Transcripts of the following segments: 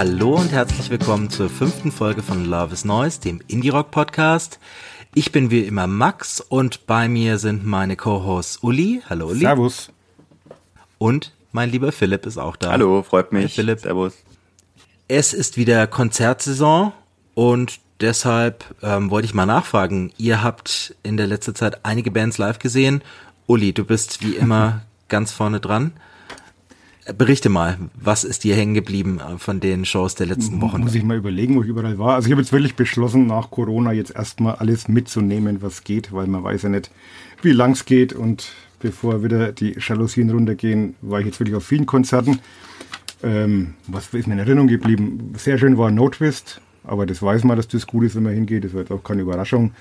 Hallo und herzlich willkommen zur fünften Folge von Love is Noise, dem Indie Rock Podcast. Ich bin wie immer Max und bei mir sind meine Co-Hosts Uli. Hallo Uli. Servus. Und mein lieber Philipp ist auch da. Hallo, freut mich. Hi, Philipp. Servus. Es ist wieder Konzertsaison und deshalb ähm, wollte ich mal nachfragen. Ihr habt in der letzten Zeit einige Bands live gesehen. Uli, du bist wie immer ganz vorne dran. Berichte mal, was ist dir hängen geblieben äh, von den Shows der letzten Wochen? Muss ich mal überlegen, wo ich überall war. Also ich habe jetzt wirklich beschlossen, nach Corona jetzt erstmal alles mitzunehmen, was geht, weil man weiß ja nicht, wie lang es geht. Und bevor wieder die Jalousien runtergehen, war ich jetzt wirklich auf vielen Konzerten. Ähm, was ist mir in Erinnerung geblieben? Sehr schön war No Twist, aber das weiß man, dass das gut ist, wenn man hingeht. Das war jetzt auch keine Überraschung.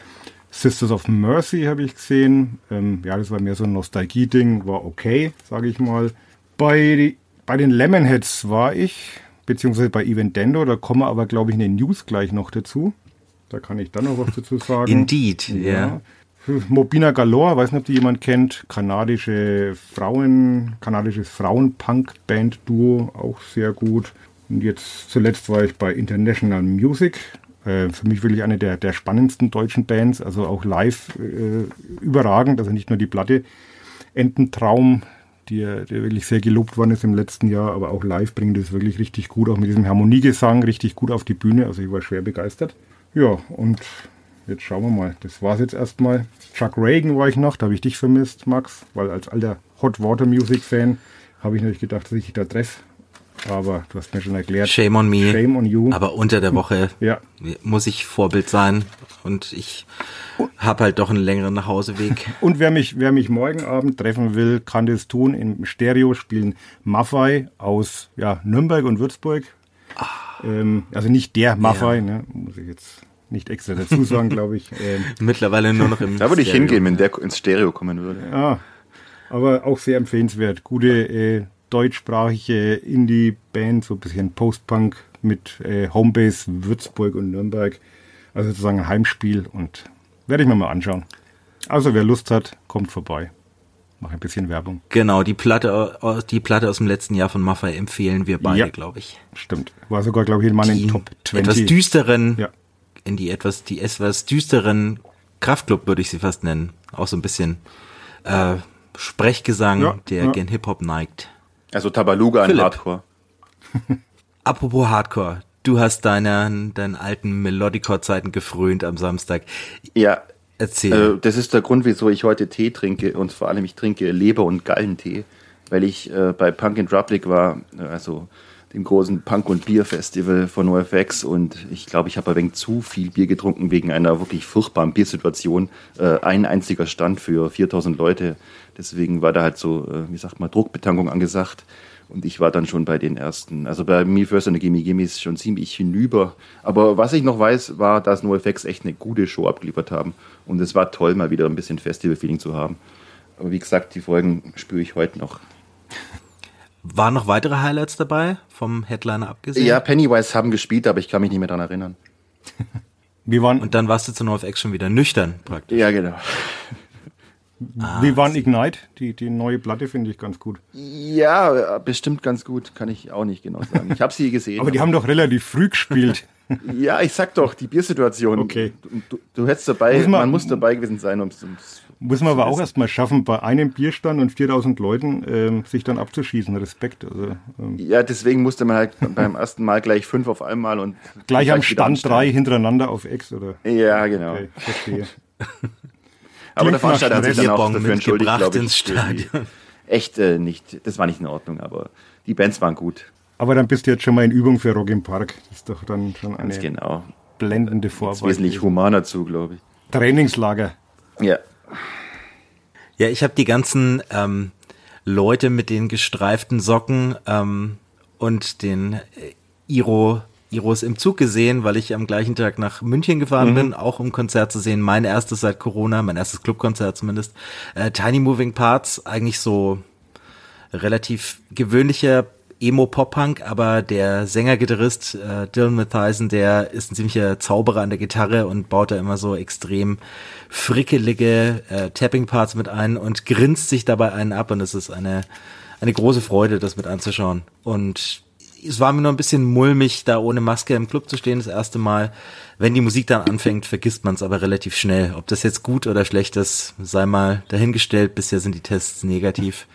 Sisters of Mercy habe ich gesehen. Ähm, ja, das war mehr so ein Nostalgie-Ding, war okay, sage ich mal. Bei, bei den Lemonheads war ich, beziehungsweise bei Eventendo, da kommen wir aber, glaube ich, in den News gleich noch dazu. Da kann ich dann noch was dazu sagen. Indeed, ja. yeah. Mobina Galore, weiß nicht, ob die jemand kennt, kanadische Frauen, kanadisches Frauen-Punk-Band-Duo, auch sehr gut. Und jetzt zuletzt war ich bei International Music. Äh, für mich wirklich eine der, der spannendsten deutschen Bands, also auch live äh, überragend, also nicht nur die Platte. Ententraum, die, der wirklich sehr gelobt worden ist im letzten Jahr, aber auch live bringt es wirklich richtig gut, auch mit diesem Harmoniegesang richtig gut auf die Bühne. Also ich war schwer begeistert. Ja, und jetzt schauen wir mal. Das war es jetzt erstmal. Chuck Reagan war ich noch, da habe ich dich vermisst, Max, weil als alter Hot Water Music Fan habe ich natürlich gedacht, dass ich dich da treffe. Aber du hast mir schon erklärt. Shame on me. Shame on you. Aber unter der Woche ja. muss ich Vorbild sein und ich habe halt doch einen längeren Nachhauseweg. Und wer mich, wer mich morgen Abend treffen will, kann das tun. Im Stereo spielen Maffei aus ja, Nürnberg und Würzburg. Ah. Ähm, also nicht der Maffei, ja. ne, muss ich jetzt nicht extra dazu sagen, glaube ich. Ähm, Mittlerweile nur noch im Da würde ich hingehen, wenn der ins Stereo kommen würde. Ja, aber auch sehr empfehlenswert. Gute äh, deutschsprachige Indie-Band, so ein bisschen Post-Punk mit äh, Homebase Würzburg und Nürnberg. Also sozusagen ein Heimspiel und werde ich mir mal anschauen. Also wer Lust hat, kommt vorbei. Mach ein bisschen Werbung. Genau, die Platte, die Platte aus dem letzten Jahr von Maffei empfehlen wir beide, ja, glaube ich. Stimmt. War sogar, glaube ich, in meinen Top 20. Etwas düsteren, ja. in die etwas, die etwas düsteren Kraftclub würde ich sie fast nennen. Auch so ein bisschen äh, Sprechgesang, ja, der ja. gen Hip-Hop neigt. Also Tabaluga an Hardcore. Apropos Hardcore, du hast deine, deinen alten Melodicore-Zeiten gefrönt am Samstag. Ja. Erzähl. Äh, das ist der Grund, wieso ich heute Tee trinke und vor allem ich trinke Leber- und Gallentee, weil ich äh, bei Punk in Drublic war, also dem großen Punk- und Bier-Festival von NoFX und ich glaube, ich habe ein wenig zu viel Bier getrunken wegen einer wirklich furchtbaren Biersituation. Äh, ein einziger Stand für 4000 Leute. Deswegen war da halt so, äh, wie sagt man, Druckbetankung angesagt. Und ich war dann schon bei den ersten, also bei Me First und Gimme Gimmes schon ziemlich hinüber. Aber was ich noch weiß, war, dass NoFX echt eine gute Show abgeliefert haben. Und es war toll, mal wieder ein bisschen Festival-Feeling zu haben. Aber wie gesagt, die Folgen spüre ich heute noch. Waren noch weitere Highlights dabei, vom Headliner abgesehen? Ja, Pennywise haben gespielt, aber ich kann mich nicht mehr daran erinnern. Wir waren Und dann warst du zu NoFX schon wieder nüchtern praktisch. Ja, genau. Ah, Wie waren Ignite? Die, die neue Platte finde ich ganz gut. Ja, bestimmt ganz gut. Kann ich auch nicht genau sagen. Ich habe sie gesehen. aber die haben doch relativ früh gespielt. ja, ich sag doch, die Biersituation. Okay. Du, du, du hättest dabei, muss man, man, muss dabei gewesen sein, um es muss man aber auch erstmal schaffen, bei einem Bierstand und 4000 Leuten ähm, sich dann abzuschießen. Respekt. Also, ähm. Ja, deswegen musste man halt beim ersten Mal gleich fünf auf einmal und. Gleich am Stand drei hintereinander auf X, oder? Ja, genau. Okay, verstehe. aber der Veranstalter hat sich dann auch dafür entschuldigt, glaube ich. Ins Stadion. Echt äh, nicht. Das war nicht in Ordnung, aber die Bands waren gut. Aber dann bist du jetzt schon mal in Übung für Rock im Park. Das ist doch dann schon eine Ganz genau. blendende Vorwahl. Wesentlich humaner zu, glaube ich. Trainingslager. Ja. Ja, ich habe die ganzen ähm, Leute mit den gestreiften Socken ähm, und den äh, Iro Iros im Zug gesehen, weil ich am gleichen Tag nach München gefahren Mhm. bin, auch um Konzert zu sehen. Mein erstes seit Corona, mein erstes Clubkonzert zumindest. Äh, Tiny Moving Parts, eigentlich so relativ gewöhnlicher Emo-Pop-Punk, aber der Sänger-Gitarrist äh, Dylan Mathiesen, der ist ein ziemlicher Zauberer an der Gitarre und baut da immer so extrem frickelige äh, Tapping-Parts mit ein und grinst sich dabei einen ab und es ist eine, eine große Freude, das mit anzuschauen. Und es war mir nur ein bisschen mulmig, da ohne Maske im Club zu stehen, das erste Mal. Wenn die Musik dann anfängt, vergisst man es aber relativ schnell. Ob das jetzt gut oder schlecht ist, sei mal dahingestellt. Bisher sind die Tests negativ.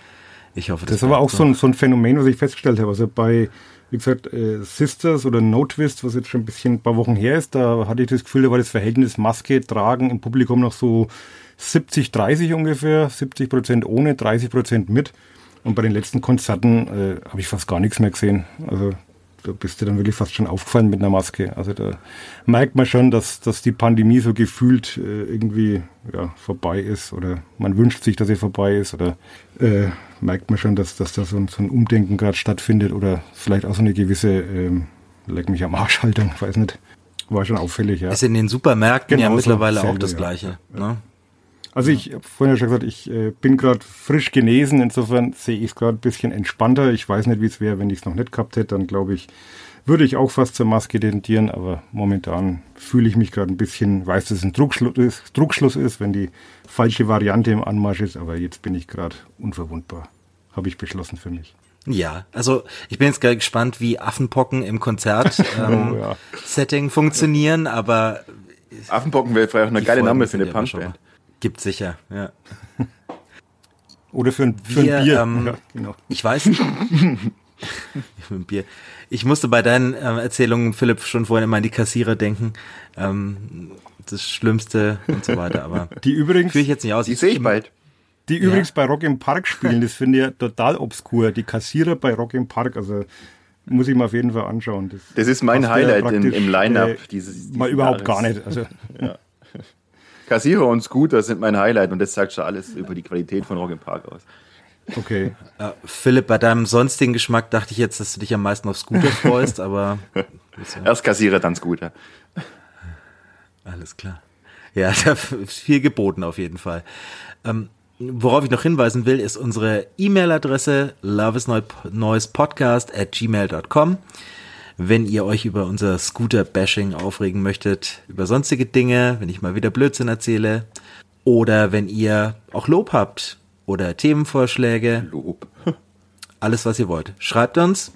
Ich hoffe, Das ist aber auch so ein, so ein Phänomen, was ich festgestellt habe. Also bei, wie gesagt, äh, Sisters oder No Twist, was jetzt schon ein bisschen ein paar Wochen her ist, da hatte ich das Gefühl, da war das Verhältnis Maske tragen im Publikum noch so 70, 30 ungefähr, 70 Prozent ohne, 30 Prozent mit. Und bei den letzten Konzerten äh, habe ich fast gar nichts mehr gesehen. Also da bist du dann wirklich fast schon aufgefallen mit einer Maske. Also da merkt man schon, dass, dass die Pandemie so gefühlt äh, irgendwie ja, vorbei ist oder man wünscht sich, dass sie vorbei ist oder äh, merkt man schon, dass, dass da so ein, so ein Umdenken gerade stattfindet oder vielleicht auch so eine gewisse ähm, Leck mich am Arsch Haltung, weiß nicht. War schon auffällig, ja. Ist in den Supermärkten ja Genauso, mittlerweile auch selbe, das ja. Gleiche. Ne? Also ich habe vorhin ja schon gesagt, ich äh, bin gerade frisch genesen, insofern sehe ich es gerade ein bisschen entspannter. Ich weiß nicht, wie es wäre, wenn ich es noch nicht gehabt hätte, dann glaube ich, würde ich auch fast zur Maske tendieren, aber momentan fühle ich mich gerade ein bisschen, weiß, dass es ein Druckschluss ist, Druckschluss ist, wenn die falsche Variante im Anmarsch ist, aber jetzt bin ich gerade unverwundbar. Habe ich beschlossen für mich. Ja, also ich bin jetzt gerade gespannt, wie Affenpocken im Konzert ähm, Oh, ja. Funktionieren, aber Affenpocken wäre vielleicht auch eine geile Folgen Name für eine Punkband. Gibt sicher, ja. Oder für ein, für Wir, ein Bier. ähm, ja, genau. Ich weiß nicht. Mit dem Bier. Ich musste bei deinen ähm, Erzählungen, Philipp, schon vorhin immer an die Kassierer denken. Ähm, das Schlimmste und so weiter, aber Die übrigens, führe ich jetzt nicht aus. Die sehe ich bald. Die übrigens bei Rock im Park spielen, das finde ich ja total obskur. Die Kassierer bei Rock im Park, also muss ich mir auf jeden Fall anschauen. Das, Das ist mein ja Highlight im, im Line-Up. äh, dieses, dieses mal überhaupt Jahres. gar nicht. Also, Kassierer und Scooter sind mein Highlight und das sagt schon alles über die Qualität von Rock im Park aus. okay. Äh, Philipp, bei deinem sonstigen Geschmack dachte ich jetzt, dass du dich am meisten auf Scooter freust, aber Erst Kassierer, dann Scooter. Alles klar. Ja, da ist viel geboten auf jeden Fall. Ähm, worauf ich noch hinweisen will, ist unsere E-Mail-Adresse loveisneuespodcast at gmail.com. Wenn ihr euch über unser Scooter-Bashing aufregen möchtet, über sonstige Dinge, wenn ich mal wieder Blödsinn erzähle, oder wenn ihr auch Lob habt oder Themenvorschläge, Lob. alles, was ihr wollt. Schreibt uns,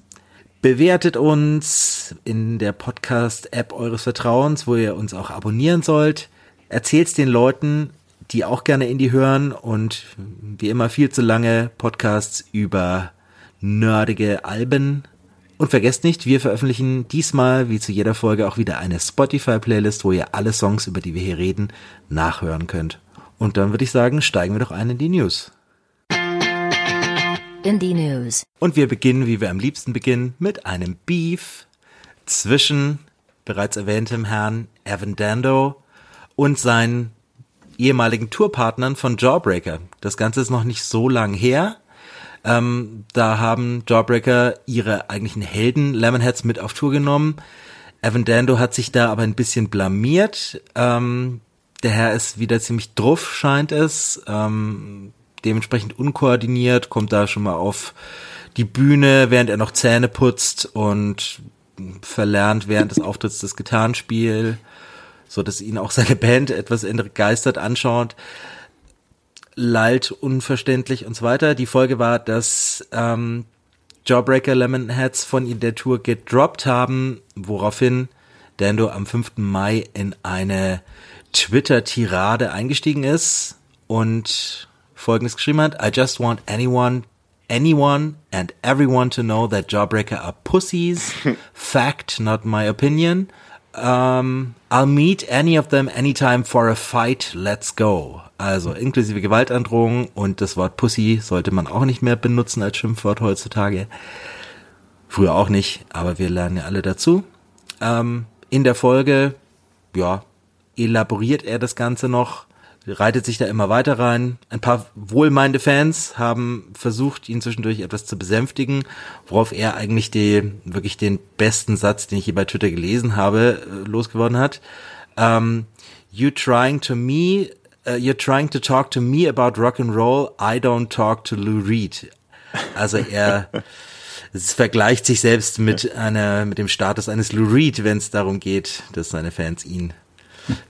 bewertet uns in der Podcast-App eures Vertrauens, wo ihr uns auch abonnieren sollt. Erzählt's den Leuten, die auch gerne Indie hören und wie immer viel zu lange Podcasts über nerdige Alben. Und vergesst nicht, wir veröffentlichen diesmal, wie zu jeder Folge, auch wieder eine Spotify-Playlist, wo ihr alle Songs, über die wir hier reden, nachhören könnt. Und dann würde ich sagen, steigen wir doch ein in die News. Indie News. Und wir beginnen, wie wir am liebsten beginnen, mit einem Beef zwischen bereits erwähntem Herrn Evan Dando und seinen ehemaligen Tourpartnern von Jawbreaker. Das Ganze ist noch nicht so lang her. Ähm, da haben Jawbreaker ihre eigentlichen Helden Lemonheads mit auf Tour genommen. Evan Dando hat sich da aber ein bisschen blamiert. Ähm, der Herr ist wieder ziemlich druff, scheint es. Ähm, dementsprechend unkoordiniert, kommt da schon mal auf die Bühne, während er noch Zähne putzt und verlernt während des Auftritts das Gitarrenspiel, so dass ihn auch seine Band etwas entgeistert anschaut, lallt unverständlich und so weiter. Die Folge war, dass ähm, Jawbreaker Lemonheads von in der Tour gedroppt haben, woraufhin Dando am 5. Mai in eine Twitter-Tirade eingestiegen ist und folgendes geschrieben hat, I just want anyone, anyone and everyone to know that Jawbreaker are pussies. Fact, not my opinion. Um, I'll meet any of them anytime for a fight. Let's go. Also inklusive Gewaltandrohung und das Wort Pussy sollte man auch nicht mehr benutzen als Schimpfwort heutzutage. Früher auch nicht, aber wir lernen ja alle dazu. Ähm, in der Folge, ja, elaboriert er das Ganze noch, reitet sich da immer weiter rein. Ein paar wohlmeinende Fans haben versucht, ihn zwischendurch etwas zu besänftigen, worauf er eigentlich die, wirklich den besten Satz, den ich je bei Twitter gelesen habe, äh, losgeworden hat. Um, ähm, you trying to me, uh, you're trying to talk to me about rock and roll. I don't talk to Lou Reed. Also er es vergleicht sich selbst mit einer, mit dem Status eines Lou Reed, wenn es darum geht, dass seine Fans ihn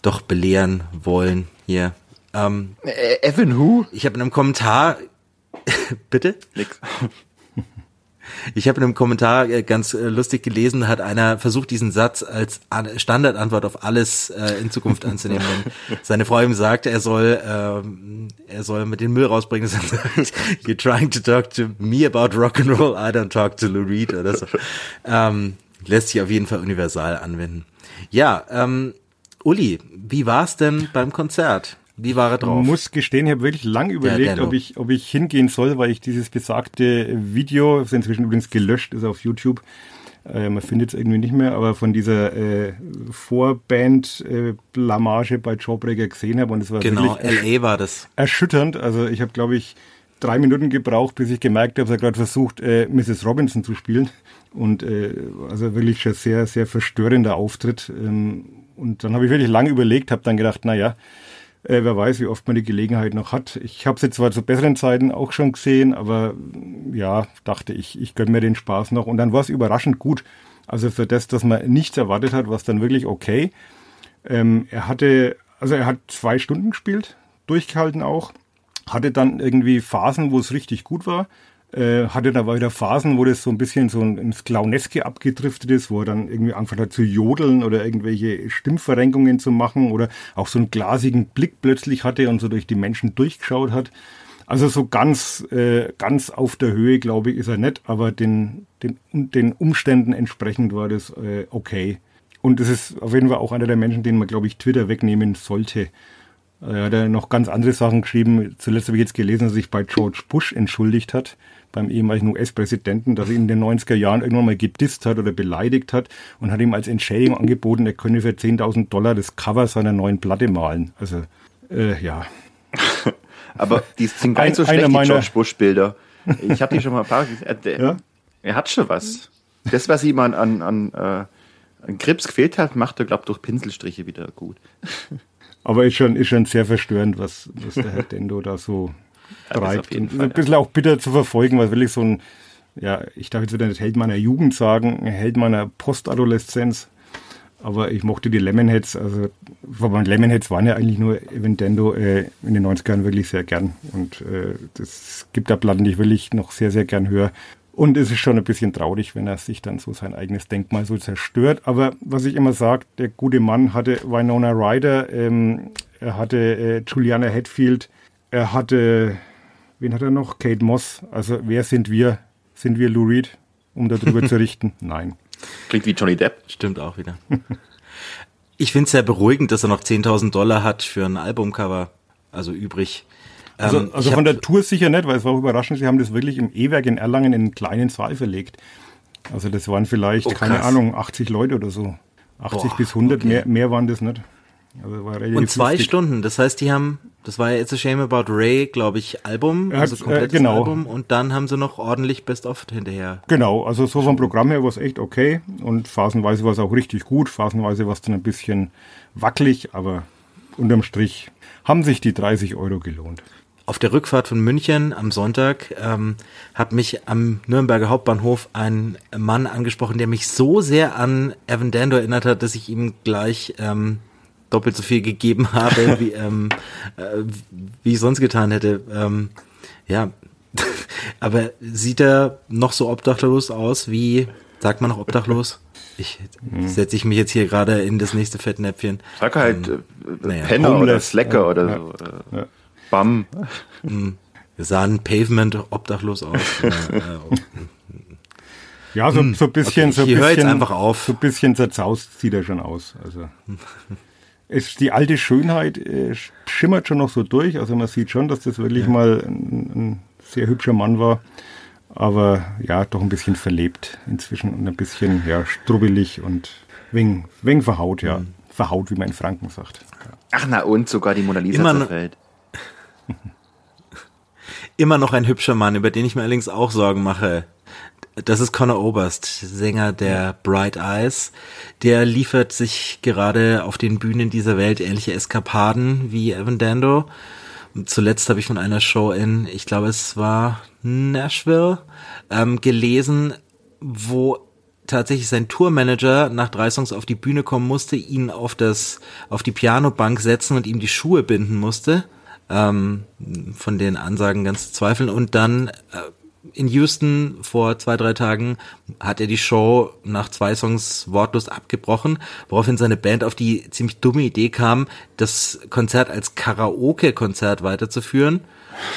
doch belehren wollen hier. Ähm, äh, Evan Who? Ich habe in einem Kommentar, bitte? Nix. Ich habe in einem Kommentar äh, ganz äh, lustig gelesen, hat einer versucht, diesen Satz als Standardantwort auf alles äh, in Zukunft anzunehmen. Wenn seine Frau ihm sagt, er soll, ähm, er soll mit dem Müll rausbringen, er sagt, you're trying to talk to me about rock and roll, I don't talk to Lou Reed oder so. Ähm, lässt sich auf jeden Fall universal anwenden. Ja, ähm, Uli, wie war's denn beim Konzert? Wie war er drauf? Ich muss gestehen, ich habe wirklich lang überlegt, ob ich, ob ich hingehen soll, weil ich dieses besagte Video, das ist inzwischen übrigens gelöscht, ist auf YouTube, äh, man findet es irgendwie nicht mehr, aber von dieser äh, Vorband-Blamage äh, bei Jawbreaker gesehen habe und es war genau, LA war das. Erschütternd. Also ich habe, glaube ich, drei Minuten gebraucht, bis ich gemerkt habe, dass er gerade versucht, äh, Mrs. Robinson zu spielen. Und äh, also wirklich schon sehr, sehr verstörender Auftritt. Ähm, und dann habe ich wirklich lange überlegt, habe dann gedacht, na ja, äh, wer weiß, wie oft man die Gelegenheit noch hat. Ich habe jetzt zwar zu besseren Zeiten auch schon gesehen, aber ja, dachte ich, ich gönne mir den Spaß noch. Und dann war es überraschend gut. Also für das, dass man nichts erwartet hat, war es dann wirklich okay. Ähm, er hatte, also er hat zwei Stunden gespielt, durchgehalten auch, hatte dann irgendwie Phasen, wo es richtig gut war hatte da wieder Phasen, wo das so ein bisschen so ins Clowneske abgedriftet ist, wo er dann irgendwie angefangen hat zu jodeln oder irgendwelche Stimmverrenkungen zu machen oder auch so einen glasigen Blick plötzlich hatte und so durch die Menschen durchgeschaut hat. Also so ganz, äh, ganz auf der Höhe, glaube ich, ist er nicht, aber den, den, den Umständen entsprechend war das äh, okay. Und es ist auf jeden Fall auch einer der Menschen, den man, glaube ich, Twitter wegnehmen sollte. Er hat ja noch ganz andere Sachen geschrieben. Zuletzt habe ich jetzt gelesen, dass er sich bei George Bush entschuldigt hat beim ehemaligen US-Präsidenten, dass er ihn in den 90er Jahren irgendwann mal gedisst hat oder beleidigt hat und hat ihm als Entschädigung angeboten, er könne für 10.000 Dollar das Cover seiner neuen Platte malen. Also, äh, ja. Aber die sind gar nicht so schlecht, die George Bush-Bilder. Ich habe die schon mal ein paar. Er, ja? er hat schon was. Das, was ihm an, an, an, äh, an Grips gefehlt hat, macht er, glaube ich, durch Pinselstriche wieder gut. Aber ist schon, ist schon sehr verstörend, was, was der Herr Dendo da so treibt. Und Fall, ein bisschen ja. auch bitter zu verfolgen, weil wirklich so ein, ja, ich darf jetzt wieder nicht Held meiner Jugend sagen, Held meiner Postadoleszenz. Aber ich mochte die Lemonheads, also von Lemonheads waren ja eigentlich nur Eventendo äh, in den 90ern wirklich sehr gern. Und äh, das gibt da Platten, die ich wirklich noch sehr, sehr gern höre. Und es ist schon ein bisschen traurig, wenn er sich dann so sein eigenes Denkmal so zerstört. Aber was ich immer sage, der gute Mann hatte Winona Ryder, ähm, er hatte äh, Juliana Hatfield, er hatte wen hat er noch? Kate Moss. Also wer sind wir? Sind wir Lou Reed, um darüber zu richten? Nein. Klingt wie Johnny Depp. Stimmt auch wieder. ich finde es sehr beruhigend, dass er noch 10.000 Dollar hat für ein Albumcover, also übrig. Also, ähm, also von der Tour sicher nicht, weil es war auch überraschend, sie haben das wirklich im E-Werk in Erlangen in einen kleinen Saal verlegt. Also das waren vielleicht, oh, keine Ahnung, 80 Leute oder so. 80 Boah, bis 100, okay. mehr, mehr waren das nicht. Also und zwei lustig. Stunden, das heißt, die haben, das war ja It's a Shame About Ray, glaube ich, Album, also komplettes äh, genau. Album und dann haben sie noch ordentlich Best of hinterher. Genau, also so vom Programm her war es echt okay und phasenweise war es auch richtig gut, phasenweise war es dann ein bisschen wackelig, aber unterm Strich haben sich die 30 Euro gelohnt. Auf der Rückfahrt von München am Sonntag ähm, hat mich am Nürnberger Hauptbahnhof ein Mann angesprochen, der mich so sehr an Evan Dando erinnert hat, dass ich ihm gleich ähm, doppelt so viel gegeben habe, wie, ähm, äh, wie ich sonst getan hätte. Ähm, ja, aber sieht er noch so obdachlos aus wie, sagt man noch obdachlos? Ich hm. setze ich mich jetzt hier gerade in das nächste Fettnäpfchen. Sag halt ähm, äh, naja, Penner Homeless. oder Slacker ja, oder so. Ja. Bam. Hm. Wir sahen Pavement obdachlos aus. ja, so, so ein bisschen, okay, so ein bisschen, jetzt einfach auf. So ein bisschen zerzaust sieht er schon aus. Also. Es, die alte Schönheit äh, schimmert schon noch so durch. Also man sieht schon, dass das wirklich ja. mal ein, ein, sehr hübscher Mann war. Aber ja, doch ein bisschen verlebt inzwischen und ein bisschen ja, strubbelig und weng, weng verhaut, ja. Mhm. verhaut, wie man in Franken sagt. Ach na und, sogar die Mona Lisa Immer noch- zerfällt. Immer noch ein hübscher Mann, über den ich mir allerdings auch Sorgen mache. Das ist Conor Oberst, Sänger der Bright Eyes. Der liefert sich gerade auf den Bühnen dieser Welt ähnliche Eskapaden wie Evan Dando. Zuletzt habe ich von einer Show in, ich glaube es war Nashville, ähm, gelesen, wo tatsächlich sein Tourmanager nach drei Songs auf die Bühne kommen musste, ihn auf das, auf die Pianobank setzen und ihm die Schuhe binden musste. Ähm, von den Ansagen ganz zu zweifeln. Und dann äh, in Houston vor zwei, drei Tagen hat er die Show nach zwei Songs wortlos abgebrochen, woraufhin seine Band auf die ziemlich dumme Idee kam, das Konzert als Karaoke-Konzert weiterzuführen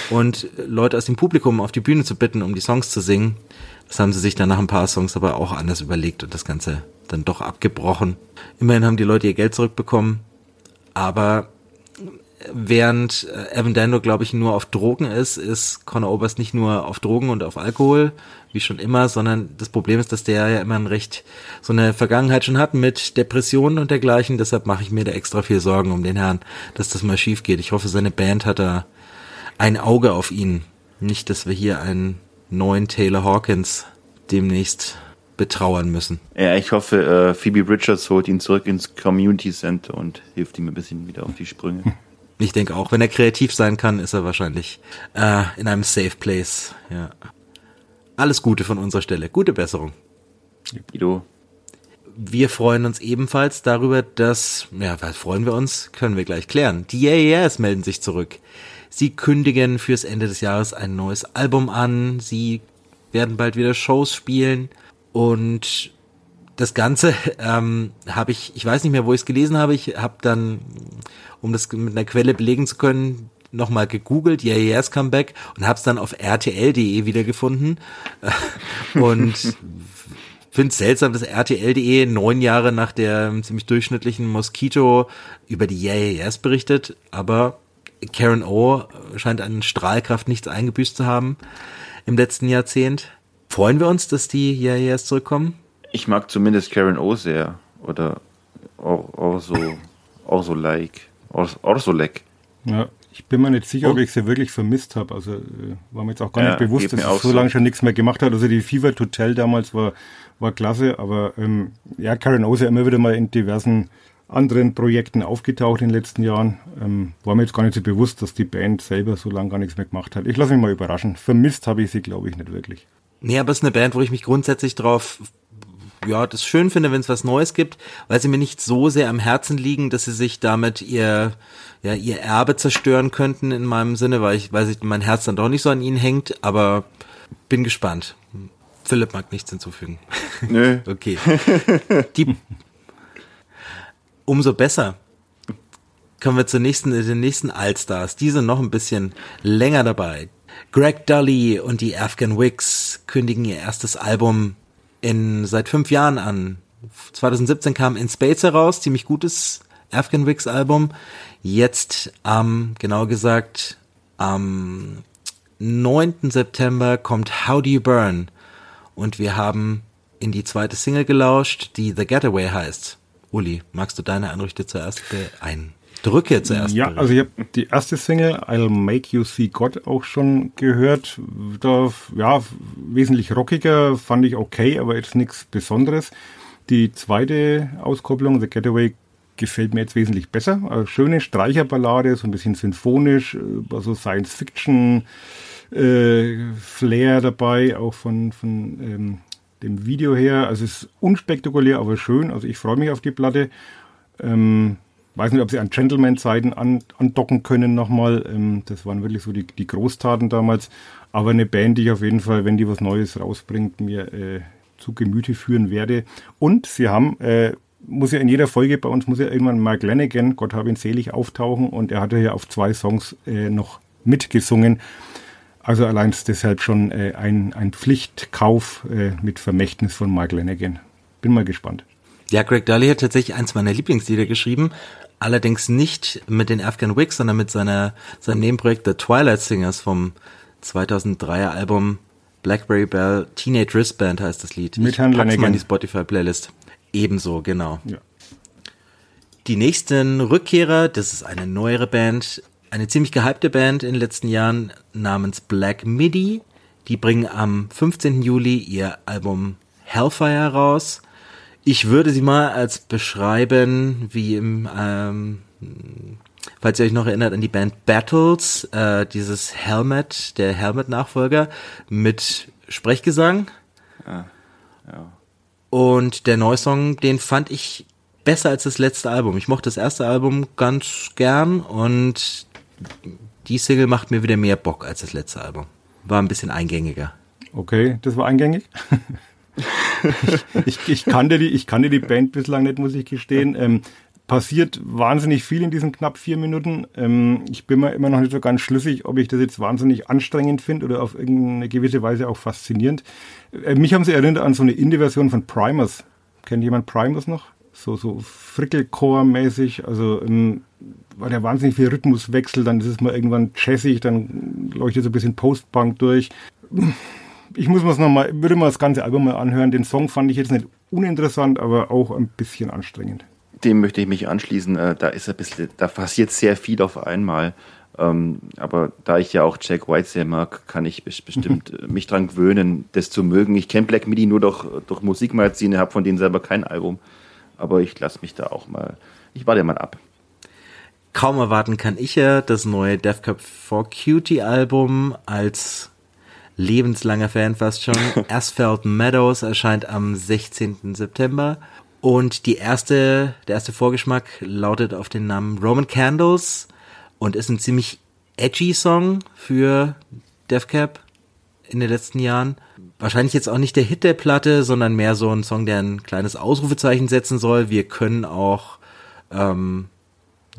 und Leute aus dem Publikum auf die Bühne zu bitten, um die Songs zu singen. Das haben sie sich dann nach ein paar Songs aber auch anders überlegt und das Ganze dann doch abgebrochen. Immerhin haben die Leute ihr Geld zurückbekommen, aber während äh, Evan Dando, glaube ich, nur auf Drogen ist, ist Conor Oberst nicht nur auf Drogen und auf Alkohol, wie schon immer, sondern das Problem ist, dass der ja immer ein recht so eine Vergangenheit schon hat mit Depressionen und dergleichen. Deshalb mache ich mir da extra viel Sorgen um den Herrn, dass das mal schief geht. Ich hoffe, seine Band hat da ein Auge auf ihn. Nicht, dass wir hier einen neuen Taylor Hawkins demnächst betrauern müssen. Ja, ich hoffe, äh, Phoebe Richards holt ihn zurück ins Community Center und hilft ihm ein bisschen wieder auf die Sprünge. Ich denke auch, wenn er kreativ sein kann, ist er wahrscheinlich äh, in einem Safe Place. Ja. Alles Gute von unserer Stelle. Gute Besserung. Guido. Wir freuen uns ebenfalls darüber, dass, ja, was freuen wir uns? Können wir gleich klären. Die Yeah melden sich zurück. Sie kündigen fürs Ende des Jahres ein neues Album an. Sie werden bald wieder Shows spielen und das Ganze ähm, habe ich, ich weiß nicht mehr, wo ich es gelesen habe. Ich habe dann, um das mit einer Quelle belegen zu können, nochmal gegoogelt, Yeah Yes Comeback und habe es dann auf rtl.de wiedergefunden und finde es seltsam, dass RTL.de neun Jahre nach der ziemlich durchschnittlichen Mosquito über die Yeah Yes berichtet, aber Karen O scheint an Strahlkraft nichts eingebüßt zu haben im letzten Jahrzehnt. Freuen wir uns, dass die Yeah Yes zurückkommen? Ich mag zumindest Karen O sehr. Oder auch, auch so, auch so like. Auch, auch so leck. Ja, ich bin mir nicht sicher, ob Oh. ich sie wirklich vermisst habe. Also äh, war mir jetzt auch gar Ja, nicht bewusst, dass sie auch so so. lange schon nichts mehr gemacht hat. Also die Fever Hotel damals war, war klasse, aber ähm, ja, Karen O ist ja immer wieder mal in diversen anderen Projekten aufgetaucht in den letzten Jahren. Ähm, war mir jetzt gar nicht so bewusst, dass die Band selber so lange gar nichts mehr gemacht hat. Ich lasse mich mal überraschen. Vermisst habe ich sie, glaube ich, nicht wirklich. Nee, aber es ist eine Band, wo ich mich grundsätzlich drauf, ja, das schön finde, wenn es was Neues gibt, weil sie mir nicht so sehr am Herzen liegen, dass sie sich damit ihr, ja, ihr Erbe zerstören könnten in meinem Sinne, weil ich, weil sich mein Herz dann doch nicht so an ihnen hängt, aber bin gespannt. Philipp mag nichts hinzufügen. Nö. Okay. Die, umso besser. Kommen wir zur nächsten, den nächsten Allstars. Die sind noch ein bisschen länger dabei. Greg Dully und die Afghan Wigs kündigen ihr erstes Album in seit fünf Jahren an. 2017 kam In Space heraus, ziemlich gutes Afghan Wigs Album. Jetzt am, genau gesagt, am 9. September kommt How Do You Burn? Und wir haben in die zweite Single gelauscht, die The Getaway heißt. Uli, magst du deine Anrüchte zuerst be- Eindrücke zuerst? Ja, also ich habe die erste Single, I'll Make You See God, auch schon gehört. Da, ja, wesentlich rockiger, fand ich okay, aber jetzt nichts Besonderes. Die zweite Auskopplung, The Getaway, gefällt mir jetzt wesentlich besser. Also schöne Streicherballade, so ein bisschen sinfonisch, äh, also Science-Fiction, äh, Flair dabei, auch von, von ähm, dem Video her. Also es ist unspektakulär, aber schön. Also ich freue mich auf die Platte. Ähm, weiß nicht, ob sie an Gentleman-Zeiten an, andocken können nochmal. Ähm, das waren wirklich so die, die Großtaten damals. Aber eine Band, die ich auf jeden Fall, wenn die was Neues rausbringt, mir äh, zu Gemüte führen werde. Und sie haben, äh, muss ja in jeder Folge bei uns, muss ja irgendwann Mark Lanigan, Gott habe ihn selig, auftauchen. Und er hatte ja auf zwei Songs äh, noch mitgesungen. Also allein deshalb schon äh, ein, ein Pflichtkauf äh, mit Vermächtnis von Mark Lanigan. Bin mal gespannt. Ja, Greg Dully hat tatsächlich eins meiner Lieblingslieder geschrieben. Allerdings nicht mit den Afghan Wigs, sondern mit seiner, seinem Nebenprojekt The Twilight Singers vom 2003er Album Blackberry Bell Teenage Wristband heißt das Lied. Mit ich pack's mal in die Spotify Playlist. Ebenso, genau. Ja. die nächsten Rückkehrer, das ist eine neuere Band, eine ziemlich gehypte Band in den letzten Jahren namens Black Midi. Die bringen am 15. Juli ihr Album Hellfire raus. Ich würde sie mal als beschreiben, wie im, ähm, falls ihr euch noch erinnert an die Band Battles, äh, dieses Helmet, der Helmet-Nachfolger mit Sprechgesang. Ah, ja. Und der Neusong, den fand ich besser als das letzte Album. Ich mochte das erste Album ganz gern und die Single macht mir wieder mehr Bock als das letzte Album. War ein bisschen eingängiger. Okay, das war eingängig. ich, ich, kannte die, ich kannte die Band bislang nicht, muss ich gestehen. Ähm, passiert wahnsinnig viel in diesen knapp vier Minuten. Ähm, ich bin mir immer noch nicht so ganz schlüssig, ob ich das jetzt wahnsinnig anstrengend finde oder auf irgendeine gewisse Weise auch faszinierend. Äh, mich haben sie erinnert an so eine Indie-Version von Primers. Kennt jemand Primers noch? So, so Frickelcore-mäßig. Also ähm, war der wahnsinnig viel Rhythmuswechsel, dann ist es mal irgendwann jazzig, dann leuchtet so ein bisschen Post-Punk durch. Ich muss mir noch mal, würde mal das ganze Album mal anhören. Den Song fand ich jetzt nicht uninteressant, aber auch ein bisschen anstrengend. Dem möchte ich mich anschließen. Äh, da ist ein bisschen, da passiert sehr viel auf einmal. Ähm, aber da ich ja auch Jack White sehr mag, kann ich bestimmt äh, mich dran gewöhnen, das zu mögen. Ich kenne Black Midi nur durch, durch Musikmagazine, habe von denen selber kein Album. Aber ich lasse mich da auch mal, ich warte mal ab. Kaum erwarten kann ich ja das neue Death Cup for Cutie Album als lebenslanger Fan fast schon. Asphalt Meadows erscheint am 16. September. Und die erste, der erste Vorgeschmack lautet auf den Namen Roman Candles und ist ein ziemlich edgy Song für Death Cap in den letzten Jahren. Wahrscheinlich jetzt auch nicht der Hit der Platte, sondern mehr so ein Song, der ein kleines Ausrufezeichen setzen soll. Wir können auch ähm,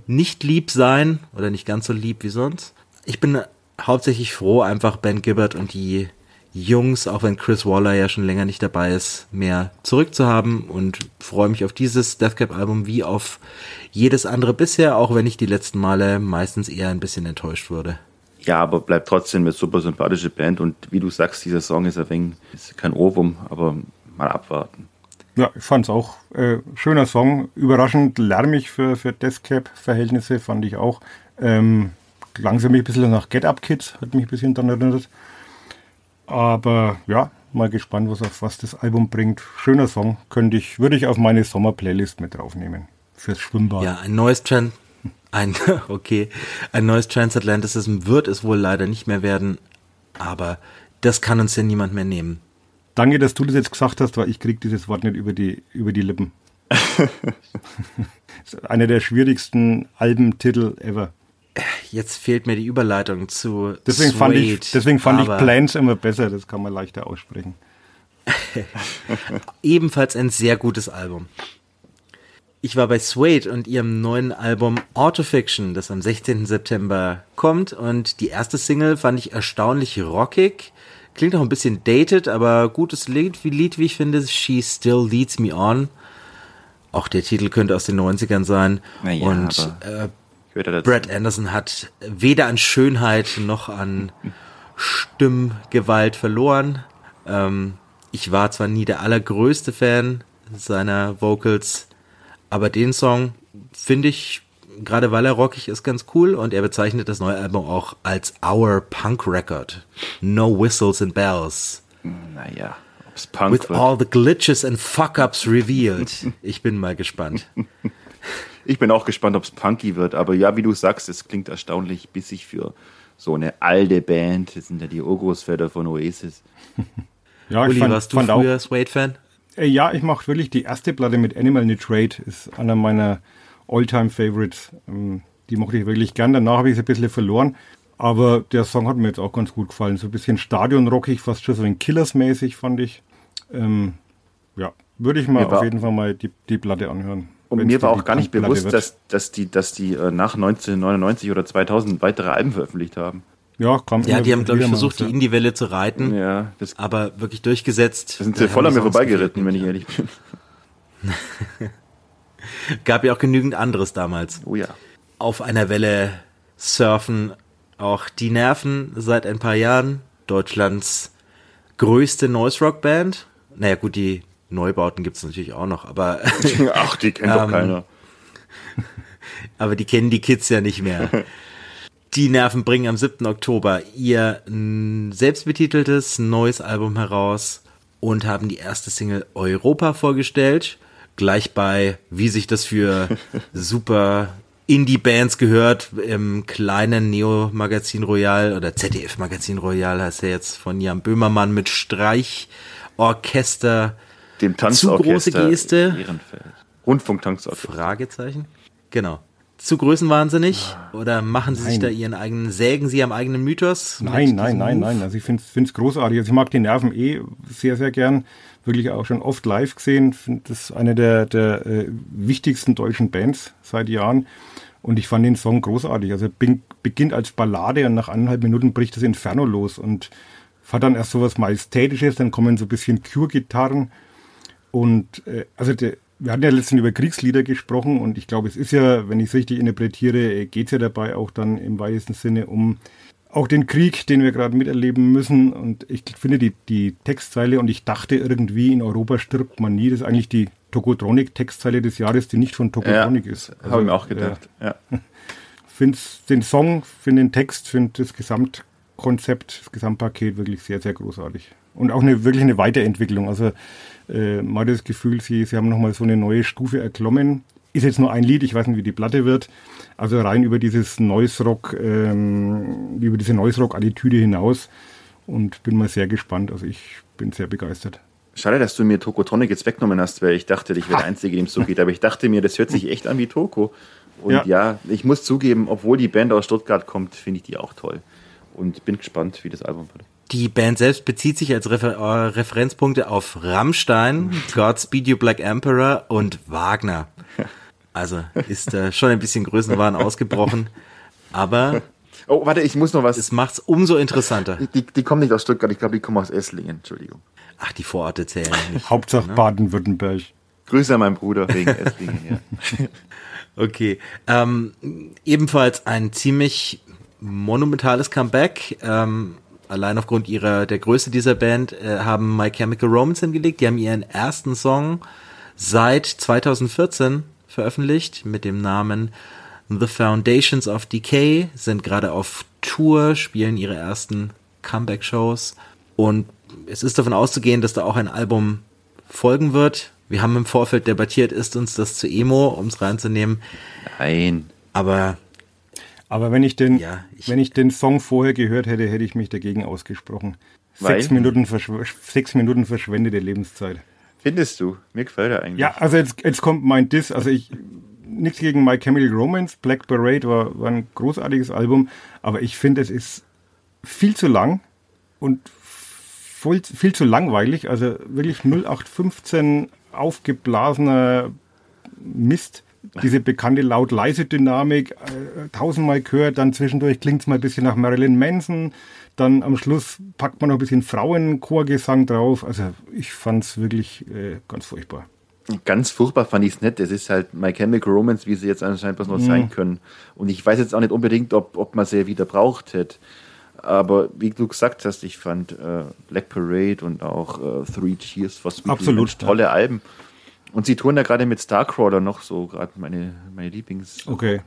nicht lieb sein oder nicht ganz so lieb wie sonst. Ich bin hauptsächlich froh, einfach Ben Gibbard und die Jungs, auch wenn Chris Waller ja schon länger nicht dabei ist, mehr zurückzuhaben und freue mich auf dieses Deathcap-Album wie auf jedes andere bisher, auch wenn ich die letzten Male meistens eher ein bisschen enttäuscht wurde. Ja, aber bleibt trotzdem eine super sympathische Band und wie du sagst, dieser Song ist ein wenig, ist kein Ohrwurm, aber mal abwarten. Ja, ich fand es auch äh, schöner Song, überraschend lärmig für, für Deathcap-Verhältnisse, fand ich auch. Ähm, langsam ein bisschen nach Get Up Kids, hat mich ein bisschen daran erinnert. Aber ja, mal gespannt, was auf was das Album bringt. Schöner Song, könnte ich, würde ich auf meine Sommer-Playlist mit draufnehmen. Fürs Schwimmbad. Ja, ein neues Trend, ein, okay, ein neues Transatlanticism wird es wohl leider nicht mehr werden, aber das kann uns ja niemand mehr nehmen. Danke, dass du das jetzt gesagt hast, weil ich kriege dieses Wort nicht über die, über die Lippen. einer der schwierigsten Albentitel ever. Jetzt fehlt mir die Überleitung zu Deswegen Suede, fand ich, deswegen fand ich Plans immer besser, das kann man leichter aussprechen. Ebenfalls ein sehr gutes Album. Ich war bei Suede und ihrem neuen Album Autofiction, das am 16. September kommt. Und die erste Single fand ich erstaunlich rockig. Klingt auch ein bisschen dated, aber gutes Lied, wie Lied, wie ich finde. She Still Leads Me On. Auch der Titel könnte aus den 90ern sein. Naja, und äh, Brad Anderson hat weder an Schönheit noch an Stimmgewalt verloren. Ähm, ich war zwar nie der allergrößte Fan seiner Vocals, aber den Song finde ich, gerade weil er rockig ist, ganz cool und er bezeichnet das neue Album auch als Our Punk Record. No Whistles and Bells. Naja, ob's Punk With wird. all the glitches and fuck-ups revealed. Ich bin mal gespannt. Ich bin auch gespannt, ob es punky wird, aber ja, wie du sagst, es klingt erstaunlich bissig für so eine alte Band. Das sind ja die Urgroßväter von Oasis. Ja, Uli, warst du fand früher Suede-Fan? Äh, ja, ich mache wirklich die erste Platte mit Animal Nitrate, ist einer meiner All-Time-Favorites. Ähm, die mochte ich wirklich gern. Danach habe ich sie ein bisschen verloren. Aber der Song hat mir jetzt auch ganz gut gefallen. So ein bisschen stadionrockig, fast schon so ein Killers-mäßig, fand ich. Ähm, ja, würde ich mal auf jeden Fall mal die, die Platte anhören. Und mir war auch gar nicht bewusst, wird. dass, dass die, dass die äh, nach 1999 oder 2000 weitere Alben veröffentlicht haben. Ja, kam Ja, die haben, glaube ich, versucht, was, die ja. Indie-Welle zu reiten, Ja, das, aber wirklich durchgesetzt. da sind äh, sie haben voll an mir vorbeigeritten, wenn ich ehrlich bin. Gab ja auch genügend anderes damals. Oh ja. Auf einer Welle surfen auch die Nerven seit ein paar Jahren. Deutschlands größte Noise-Rock-Band. Naja, gut, die Neubauten gibt's natürlich auch noch, aber Ach, die kennt doch Ähm, keiner. Aber die kennen die Kids ja nicht mehr. Die Nerven bringen am 7. Oktober ihr selbstbetiteltes neues Album heraus und haben die erste Single Europa vorgestellt. Gleich bei, wie sich das für super Indie-Bands gehört, im kleinen Neo-Magazin Royal oder ZDF-Magazin Royal heißt er jetzt von Jan Böhmermann mit Streichorchester. Dem Tanzorchester. Zu große Geste. Rundfunk-Tanzorchester. Fragezeichen. Genau. Zu größenwahnsinnig? Oder machen Sie nein. sich da Ihren eigenen, sägen Sie am eigenen Mythos? Nein, nein, nein, Move? nein. Also ich finde es großartig. Also ich mag die Nerven eh sehr, sehr gern. Wirklich auch schon oft live gesehen. Finde das eine der, der äh, wichtigsten deutschen Bands seit Jahren. Und ich fand den Song großartig. Also bin, beginnt als Ballade und nach eineinhalb Minuten bricht das Inferno los und hat dann erst so was Majestätisches, dann kommen so ein bisschen Cure-Gitarren. Und äh, also der, wir hatten ja letztens über Kriegslieder gesprochen und ich glaube, es ist ja, wenn ich es richtig interpretiere, geht es ja dabei auch dann im weitesten Sinne um auch den Krieg, den wir gerade miterleben müssen. Und ich finde die, die Textzeile und ich dachte irgendwie, in Europa stirbt man nie. Das ist eigentlich die Tokotronic-Textzeile des Jahres, die nicht von Tokotronic ja, ist. Also, Habe ich mir auch gedacht. Äh, ja. Finde den Song, finde den Text, finde das Gesamtkonzept, das Gesamtpaket wirklich sehr, sehr großartig. Und auch eine wirklich eine Weiterentwicklung. Also äh, hat das Gefühl, sie, sie haben nochmal so eine neue Stufe erklommen. Ist jetzt nur ein Lied, ich weiß nicht, wie die Platte wird. Also rein über dieses Noise Rock, ähm, über diese Noise Rock Attitüde hinaus. Und bin mal sehr gespannt. Also ich bin sehr begeistert. Schade, dass du mir Tokotronic jetzt weggenommen hast, weil ich dachte, ich wäre der Einzige, dem es so geht. Aber ich dachte mir, das hört sich echt an wie Toko. Und ja. ja, ich muss zugeben, obwohl die Band aus Stuttgart kommt, finde ich die auch toll. Und bin gespannt, wie das Album wird. Die Band selbst bezieht sich als Refer äh, Referenzpunkte auf Rammstein, Godspeed You Black Emperor und Wagner. Also ist äh, schon ein bisschen Größenwahn ausgebrochen, aber Oh, warte, ich muss noch was. Es macht's umso interessanter. Die, die kommen nicht aus Stuttgart, ich glaube, die kommen aus Esslingen, Entschuldigung. Ach, die Vororte zählen nicht. Hauptsache ne? Baden-Württemberg. Grüße an meinen Bruder wegen Esslingen, ja. Okay. Ähm, ebenfalls ein ziemlich monumentales Comeback. Ähm, allein aufgrund ihrer der Größe dieser Band äh, haben My Chemical Romance hingelegt. Die haben ihren ersten Song seit 2014 veröffentlicht mit dem Namen The Foundations of Decay, sind gerade auf Tour, spielen ihre ersten Comeback-Shows und es ist davon auszugehen, dass da auch ein Album folgen wird. Wir haben im Vorfeld debattiert, ist uns das zu emo, um es reinzunehmen? Nein. Aber aber wenn ich den, ja, ich, wenn ich den Song vorher gehört hätte, hätte ich mich dagegen ausgesprochen. Sechs Minuten, sechs Minuten verschwendete Lebenszeit. Findest du? Mir gefällt er eigentlich. Ja, also jetzt, jetzt kommt mein Diss. Also ich, nichts gegen My Chemical Romance. Black Parade war, war ein großartiges Album. Aber ich finde, es ist viel zu lang und voll, viel zu langweilig. Also wirklich 0815 aufgeblasener Mist diese bekannte Laut-Leise-Dynamik äh, tausendmal gehört, dann zwischendurch klingt es mal ein bisschen nach Marilyn Manson, dann am Schluss packt man noch ein bisschen Frauenchorgesang drauf. Also ich fand es wirklich äh, ganz furchtbar. Ganz furchtbar fand ich es nicht. Es ist halt My Chemical Romance, wie sie jetzt anscheinend was noch mhm. sein können. Und ich weiß jetzt auch nicht unbedingt, ob, ob man sie wieder braucht hätte. Aber wie du gesagt hast, ich fand äh, Black Parade und auch äh, Three Cheers was Absolut, tolle ja. Alben. Und sie touren da gerade mit Starcrawler noch so, gerade meine, meine Lieblingsband. Okay.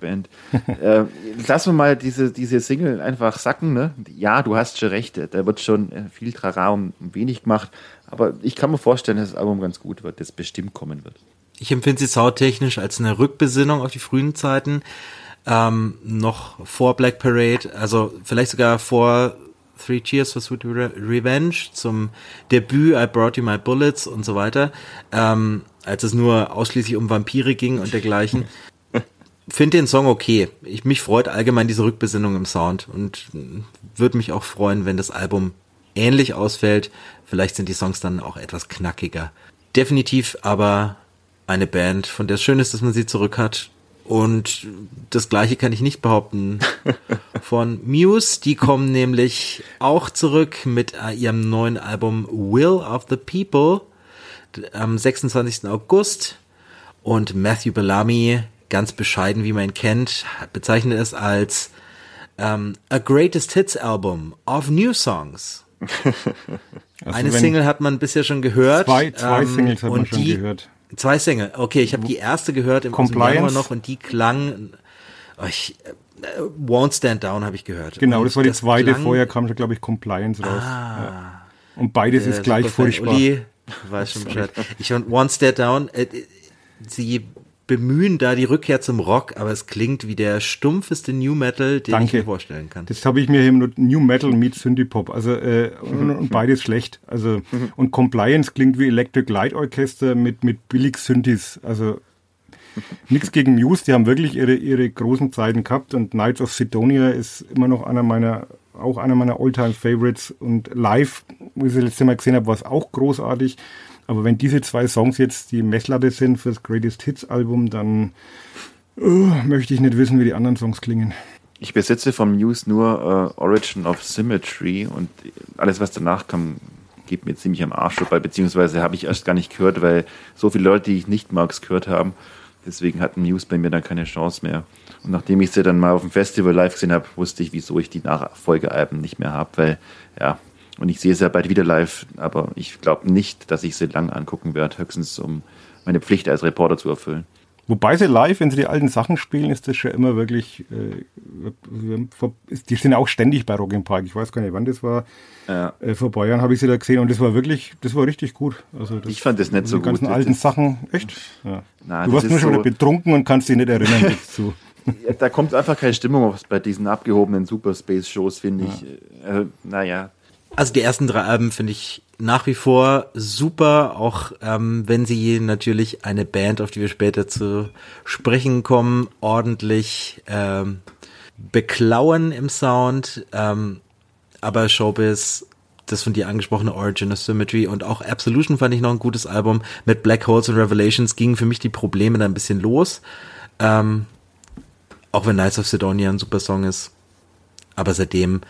äh, lassen wir mal diese, diese Single einfach sacken, ne? Ja, du hast schon recht, da wird schon äh, viel Trara und wenig gemacht, aber ich kann mir vorstellen, dass das Album ganz gut wird, das bestimmt kommen wird. Ich empfinde sie soundtechnisch als eine Rückbesinnung auf die frühen Zeiten, ähm, noch vor Black Parade, also vielleicht sogar vor Three Cheers for Sweet Re Revenge, zum Debüt I Brought You My Bullets und so weiter. Ähm, als es nur ausschließlich um Vampire ging und dergleichen. Finde den Song okay. Ich, mich freut allgemein diese Rückbesinnung im Sound und würde mich auch freuen, wenn das Album ähnlich ausfällt. Vielleicht sind die Songs dann auch etwas knackiger. Definitiv aber eine Band, von der es schön ist, dass man sie zurück hat. Und das gleiche kann ich nicht behaupten von Muse. Die kommen nämlich auch zurück mit ihrem neuen Album Will of the People am 26. August und Matthew Bellamy, ganz bescheiden, wie man ihn kennt, bezeichnet es als ähm, A Greatest Hits Album of New Songs. Also Eine Single hat man bisher schon gehört. Zwei, zwei ähm, Singles hat man schon die, gehört. Zwei Single. Okay, ich habe die erste gehört im. Januar noch und die klang. Oh, ich, äh, Won't Stand Down habe ich gehört. Genau, und das war die zweite. klang- Vorher kam schon, glaube ich, Compliance raus. Ah. Ja. Und beides ist gleich furchtbar. Uli weiß schon Bescheid. Ich und One Step Down, äh, äh, sie bemühen da die Rückkehr zum Rock, aber es klingt wie der stumpfeste New Metal, den ich Danke. mir vorstellen kann. Das habe ich mir hier mit New Metal meets Synthie Pop. Also äh, und, und beides schlecht. Also und Compliance klingt wie Electric Light Orchester mit mit billig Synthes. Also nichts gegen Muse, die haben wirklich ihre ihre großen Zeiten gehabt und Knights of Sidonia ist immer noch einer meiner auch einer meiner Alltime Favorites und live, wo ich das letzte Mal gesehen habe, war es auch großartig. Aber wenn diese zwei Songs jetzt die Messlatte sind fürs Greatest Hits Album, dann uh, möchte ich nicht wissen, wie die anderen Songs klingen. Ich besitze vom News nur äh, Origin of Symmetry und alles, was danach kam, geht mir ziemlich am Arsch vorbei, beziehungsweise habe ich erst gar nicht gehört, weil so viele Leute, die ich nicht mag, es gehört haben. Deswegen hatten News bei mir dann keine Chance mehr. Und nachdem ich sie dann mal auf dem Festival live gesehen habe, wusste ich, wieso ich die Nachfolgealben nicht mehr habe, weil, ja, und ich sehe sie ja bald wieder live, aber ich glaube nicht, dass ich sie lang angucken werde, höchstens um meine Pflicht als Reporter zu erfüllen. Wobei sie live, wenn sie die alten Sachen spielen, ist das schon immer wirklich, äh, die sind auch ständig bei Rock im Park. Ich weiß gar nicht, wann das war. Ja. Äh, vor ein paar Jahren habe ich sie da gesehen und das war wirklich, das war richtig gut. Also das, Ich fand das nicht so die ganzen gut. alten Das- Sachen, echt? Ja. Na, du warst nur schon so- wieder betrunken und kannst dich nicht erinnern dazu. Da kommt einfach keine Stimmung auf bei diesen abgehobenen Superspace-Shows, finde ich. Äh, naja, Also die ersten drei Alben finde ich nach wie vor super, auch ähm, wenn sie natürlich eine Band, auf die wir später zu sprechen kommen, ordentlich ähm, beklauen im Sound. Ähm, aber Showbiz, das von dir angesprochene Origin of Symmetry und auch Absolution fand ich noch ein gutes Album. Mit Black Holes und Revelations gingen für mich die Probleme dann ein bisschen los. Ähm, auch wenn Knights of Sidonia ein super Song ist. Aber seitdem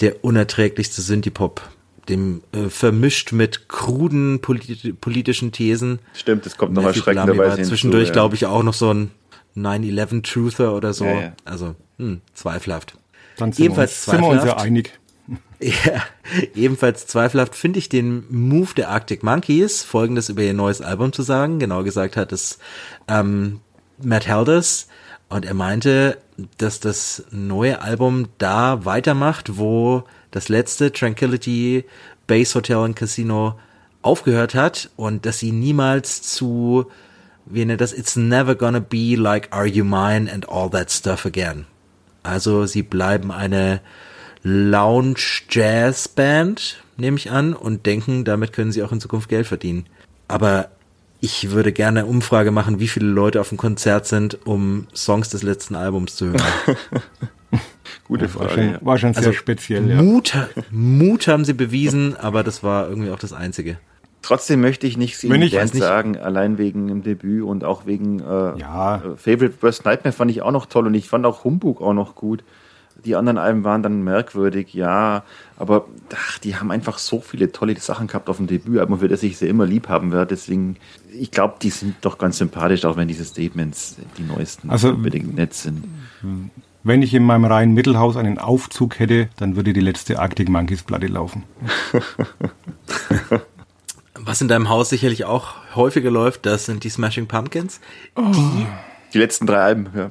der unerträglichste Synthie-Pop, dem äh, vermischt mit kruden politi politischen Thesen. stimmt, es kommt noch Matthew Bellamy erschreckenderweise war hinzu, Zwischendurch, ja. glaube ich, auch noch so ein 9-11 Truther oder so. Ja, ja. Also, hm, zweifelhaft. Dann sind, Ebenfalls wir uns, sind wir uns ja zweifelhaft. einig. Ja, ebenfalls zweifelhaft finde ich den Move der Arctic Monkeys, folgendes über ihr neues Album zu sagen. Genau gesagt hat es ähm, Matt Helders und er meinte, dass das neue Album da weitermacht, wo das letzte Tranquility Base Hotel und Casino aufgehört hat und dass sie niemals zu, wie nennt das, It's never gonna be like Are You Mine and all that stuff again. Also sie bleiben eine Lounge-Jazz-Band, nehme ich an, und denken, damit können sie auch in Zukunft Geld verdienen. Aber ich würde gerne eine Umfrage machen, wie viele Leute auf dem Konzert sind, um Songs des letzten Albums zu hören. Gute War Frage. schon, ja. war schon sehr Also, speziell, ja. Mut, Mut haben sie bewiesen, aber das war irgendwie auch das Einzige. Trotzdem möchte ich nicht sie Wenn ich- nicht. sagen, allein wegen dem Debüt und auch wegen äh, Ja. äh, Favorite Worst Nightmare fand ich auch noch toll und ich fand auch Humbug auch noch gut. Die anderen Alben waren dann merkwürdig, ja, aber ach, die haben einfach so viele tolle Sachen gehabt auf dem Debütalbum, für das ich sie immer lieb haben werde. Deswegen, ich glaube, die sind doch ganz sympathisch, auch wenn diese Statements, die neuesten, Also- unbedingt nett sind. Wenn ich in meinem reinen Mittelhaus einen Aufzug hätte, dann würde die letzte Arctic Monkeys Platte laufen. Was in deinem Haus sicherlich auch häufiger läuft, das sind die Smashing Pumpkins. Die letzten drei Alben, ja.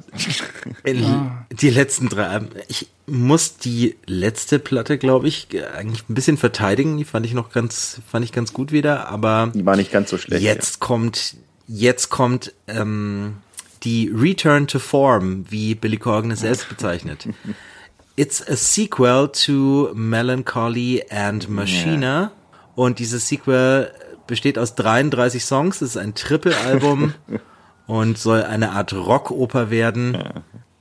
In Die letzten drei Alben. Ich muss die letzte Platte, glaube ich, eigentlich ein bisschen verteidigen. Die fand ich noch ganz, fand ich ganz gut wieder, aber Die war nicht ganz so schlecht. jetzt kommt, jetzt kommt ähm, die Return to Form, wie Billy Corgan es selbst bezeichnet. It's a sequel to Melancholy and Machina. Und dieses Sequel besteht aus 33 Songs. Es ist ein Triple-Album und soll eine Art Rockoper werden.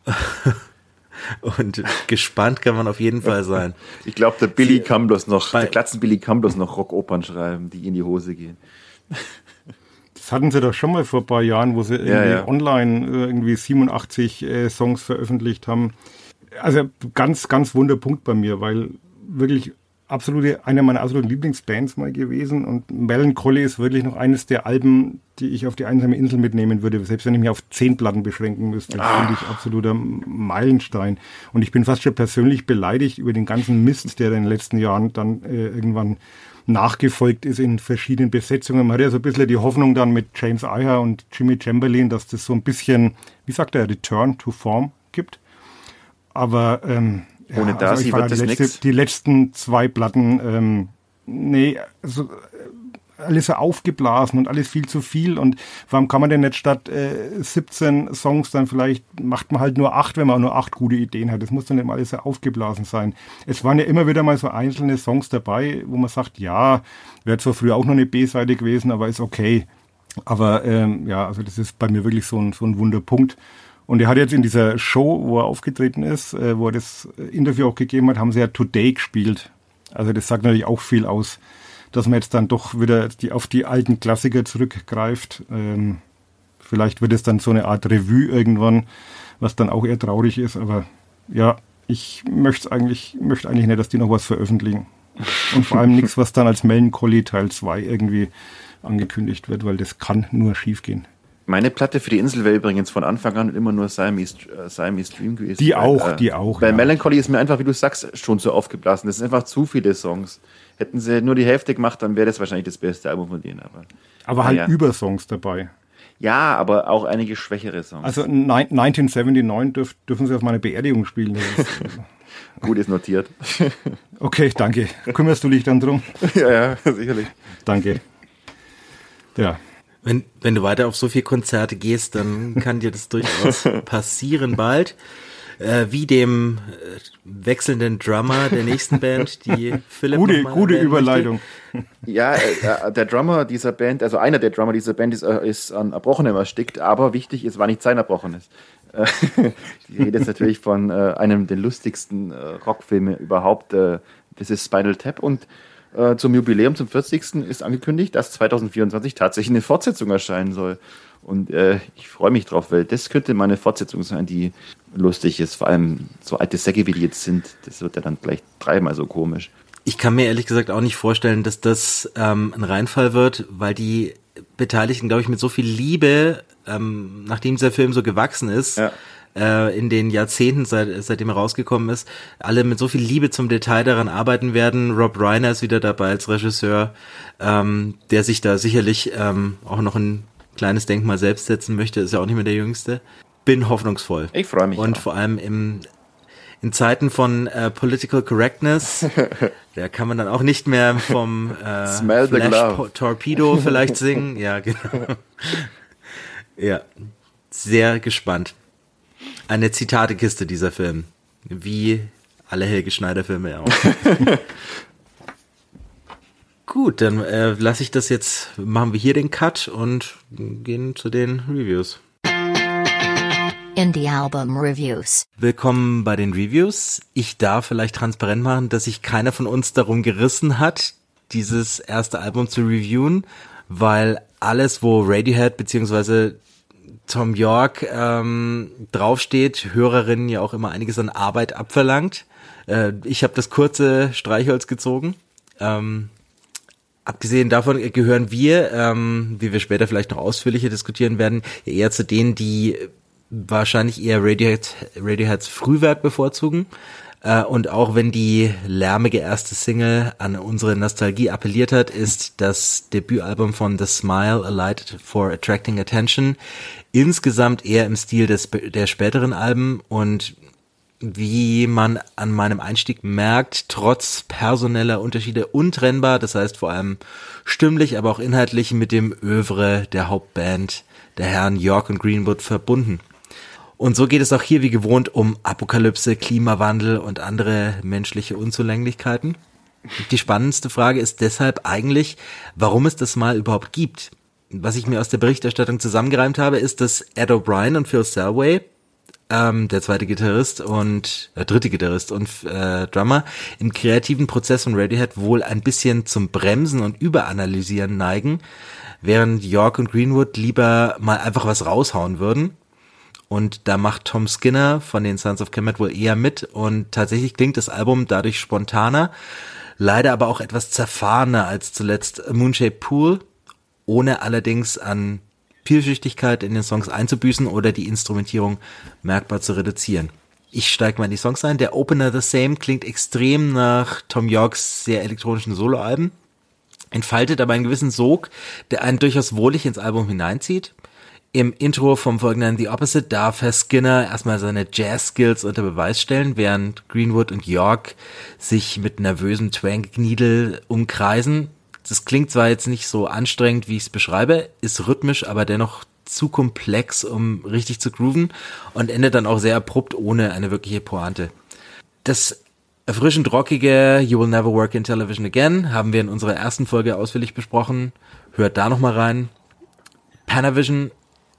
und gespannt kann man auf jeden Fall sein. Ja. Ich glaube, der Billy kann bloß noch, bei- der Glatzen Billy kann bloß noch Rockopern schreiben, die in die Hose gehen. Das hatten sie doch schon mal vor ein paar Jahren, wo sie irgendwie ja. online äh, irgendwie 87 äh, Songs veröffentlicht haben. Also ganz, ganz Wunderpunkt bei mir, weil wirklich absolute, eine meiner absoluten Lieblingsbands mal gewesen und Melancholy ist wirklich noch eines der Alben, die ich auf die einsame Insel mitnehmen würde, selbst wenn ich mich auf zehn Platten beschränken müsste. Das finde ich absoluter Meilenstein. Und ich bin fast schon persönlich beleidigt über den ganzen Mist, der in den letzten Jahren dann äh, irgendwann nachgefolgt ist in verschiedenen Besetzungen. Man hat ja so ein bisschen die Hoffnung dann mit James Iha und Jimmy Chamberlain, dass das so ein bisschen, wie sagt er, Return to Form gibt. Aber ähm, ohne ja, Darcy also wird das nichts. Die letzten zwei Platten, ähm, nee, also alles so aufgeblasen und alles viel zu viel. Und warum kann man denn nicht statt äh, 17 Songs dann vielleicht, macht man halt nur acht, wenn man auch nur acht gute Ideen hat. Das muss dann nicht alles so aufgeblasen sein. Es waren ja immer wieder mal so einzelne Songs dabei, wo man sagt, ja, wäre zwar früher auch noch eine B-Seite gewesen, aber ist okay. Aber ähm, ja, also das ist bei mir wirklich so ein, so ein Wunderpunkt. Und er hat jetzt in dieser Show, wo er aufgetreten ist, äh, wo er das Interview auch gegeben hat, haben sie ja Today gespielt. Also das sagt natürlich auch viel aus dass man jetzt dann doch wieder die, auf die alten Klassiker zurückgreift. Ähm, vielleicht wird es dann so eine Art Revue irgendwann, was dann auch eher traurig ist, aber ja, ich möchte eigentlich, möchte eigentlich nicht, dass die noch was veröffentlichen. Und vor allem nichts, was dann als Melancholy Teil 2 irgendwie angekündigt wird, weil das kann nur schiefgehen. Meine Platte für die Insel wäre übrigens von Anfang an immer nur Siamese, äh, Siamese Dream gewesen. Die auch, äh, die auch. Bei ja. Melancholy ist mir einfach, wie du sagst, schon so aufgeblasen. Das sind einfach zu viele Songs. Hätten sie nur die Hälfte gemacht, dann wäre das wahrscheinlich das beste Album von denen. Aber, aber halt ja. Übersongs dabei. Ja, aber auch einige schwächere Songs. Also 1979 dürf, dürfen sie auf meine Beerdigung spielen. Ist, Gut ist notiert. okay, danke. Kümmerst du dich dann drum? ja, ja, sicherlich. Danke. Ja. Wenn, wenn du weiter auf so viele Konzerte gehst, dann kann dir das durchaus passieren bald äh, wie dem äh, wechselnden Drummer der nächsten Band, die Philipp Gute, gute Überleitung. Möchte. Ja, äh, der Drummer dieser Band, also einer der Drummer dieser Band ist, äh, ist an Erbrochenem erstickt, aber wichtig, es war nicht sein Erbrochenes. Äh, ich rede jetzt natürlich von äh, einem der lustigsten Rockfilme überhaupt. das ist Spinal Tap und zum Jubiläum, zum 40. ist angekündigt, dass 2024 tatsächlich eine Fortsetzung erscheinen soll. Und äh, ich freue mich drauf, weil das könnte mal eine Fortsetzung sein, die lustig ist. Vor allem so alte Säcke, wie die jetzt sind, das wird ja dann gleich dreimal so komisch. Ich kann mir ehrlich gesagt auch nicht vorstellen, dass das ähm, ein Reinfall wird, weil die Beteiligten, glaube ich, mit so viel Liebe, ähm, nachdem dieser Film so gewachsen ist, ja. Äh, in den Jahrzehnten, seit, seitdem er rausgekommen ist, alle mit so viel Liebe zum Detail daran arbeiten werden. Rob Reiner ist wieder dabei als Regisseur, ähm, der sich da sicherlich ähm, auch noch ein kleines Denkmal selbst setzen möchte, ist ja auch nicht mehr der Jüngste. Bin hoffnungsvoll. Ich freue mich. Und auch. vor allem im, in Zeiten von äh, Political Correctness, da kann man dann auch nicht mehr vom äh, Flash Torpedo vielleicht singen. Ja, genau. ja, sehr gespannt. Eine Zitatekiste dieser Film. Wie alle Helge Schneider Filme auch. Gut, dann äh, lasse ich das jetzt, machen wir hier den Cut und gehen zu den Reviews. Indie Album Reviews. Willkommen bei den Reviews. Ich darf vielleicht transparent machen, dass sich keiner von uns darum gerissen hat, dieses erste Album zu reviewen, weil alles, wo Radiohead beziehungsweise Tom York ähm, draufsteht, Hörerinnen ja auch immer einiges an Arbeit abverlangt. Äh, ich habe das kurze Streichholz gezogen. Ähm, Abgesehen davon gehören wir, ähm, wie wir später vielleicht noch ausführlicher diskutieren werden, eher zu denen, die wahrscheinlich eher Radiohead, Radioheads Frühwerk bevorzugen. Äh, und auch wenn die lärmige erste Single an unsere Nostalgie appelliert hat, ist das Debütalbum von The Smile A Light for Attracting Attention insgesamt eher im Stil des, der späteren Alben und wie man an meinem Einstieg merkt, trotz personeller Unterschiede untrennbar, das heißt vor allem stimmlich, aber auch inhaltlich mit dem Övre der Hauptband der Herren York und Greenwood verbunden. Und so geht es auch hier wie gewohnt um Apokalypse, Klimawandel und andere menschliche Unzulänglichkeiten. Die spannendste Frage ist deshalb eigentlich, warum es das mal überhaupt gibt. Was ich mir aus der Berichterstattung zusammengereimt habe, ist, dass Ed O'Brien und Phil Selway ähm, der zweite Gitarrist und äh, dritte Gitarrist und äh, Drummer, im kreativen Prozess von Radiohead wohl ein bisschen zum Bremsen und Überanalysieren neigen, während York und Greenwood lieber mal einfach was raushauen würden. Und da macht Tom Skinner von den Sons of Kemet wohl eher mit und tatsächlich klingt das Album dadurch spontaner. leider aber auch etwas zerfahrener als zuletzt Moonshape Pool, ohne allerdings an Vielschichtigkeit in den Songs einzubüßen oder die Instrumentierung merkbar zu reduzieren. Ich steige mal in die Songs ein. Der Opener The Same klingt extrem nach Tom Yorks sehr elektronischen Soloalben, entfaltet aber einen gewissen Sog, der einen durchaus wohlig ins Album hineinzieht. Im Intro vom folgenden The Opposite darf Herr Skinner erstmal seine Jazz-Skills unter Beweis stellen, während Greenwood und York sich mit nervösem Twang-Gniedel umkreisen. Das klingt zwar jetzt nicht so anstrengend, wie ich es beschreibe, ist rhythmisch, aber dennoch zu komplex, um richtig zu grooven und endet dann auch sehr abrupt ohne eine wirkliche Pointe. Das erfrischend rockige You Will Never Work in Television Again haben wir in unserer ersten Folge ausführlich besprochen. Hört da nochmal rein. Panavision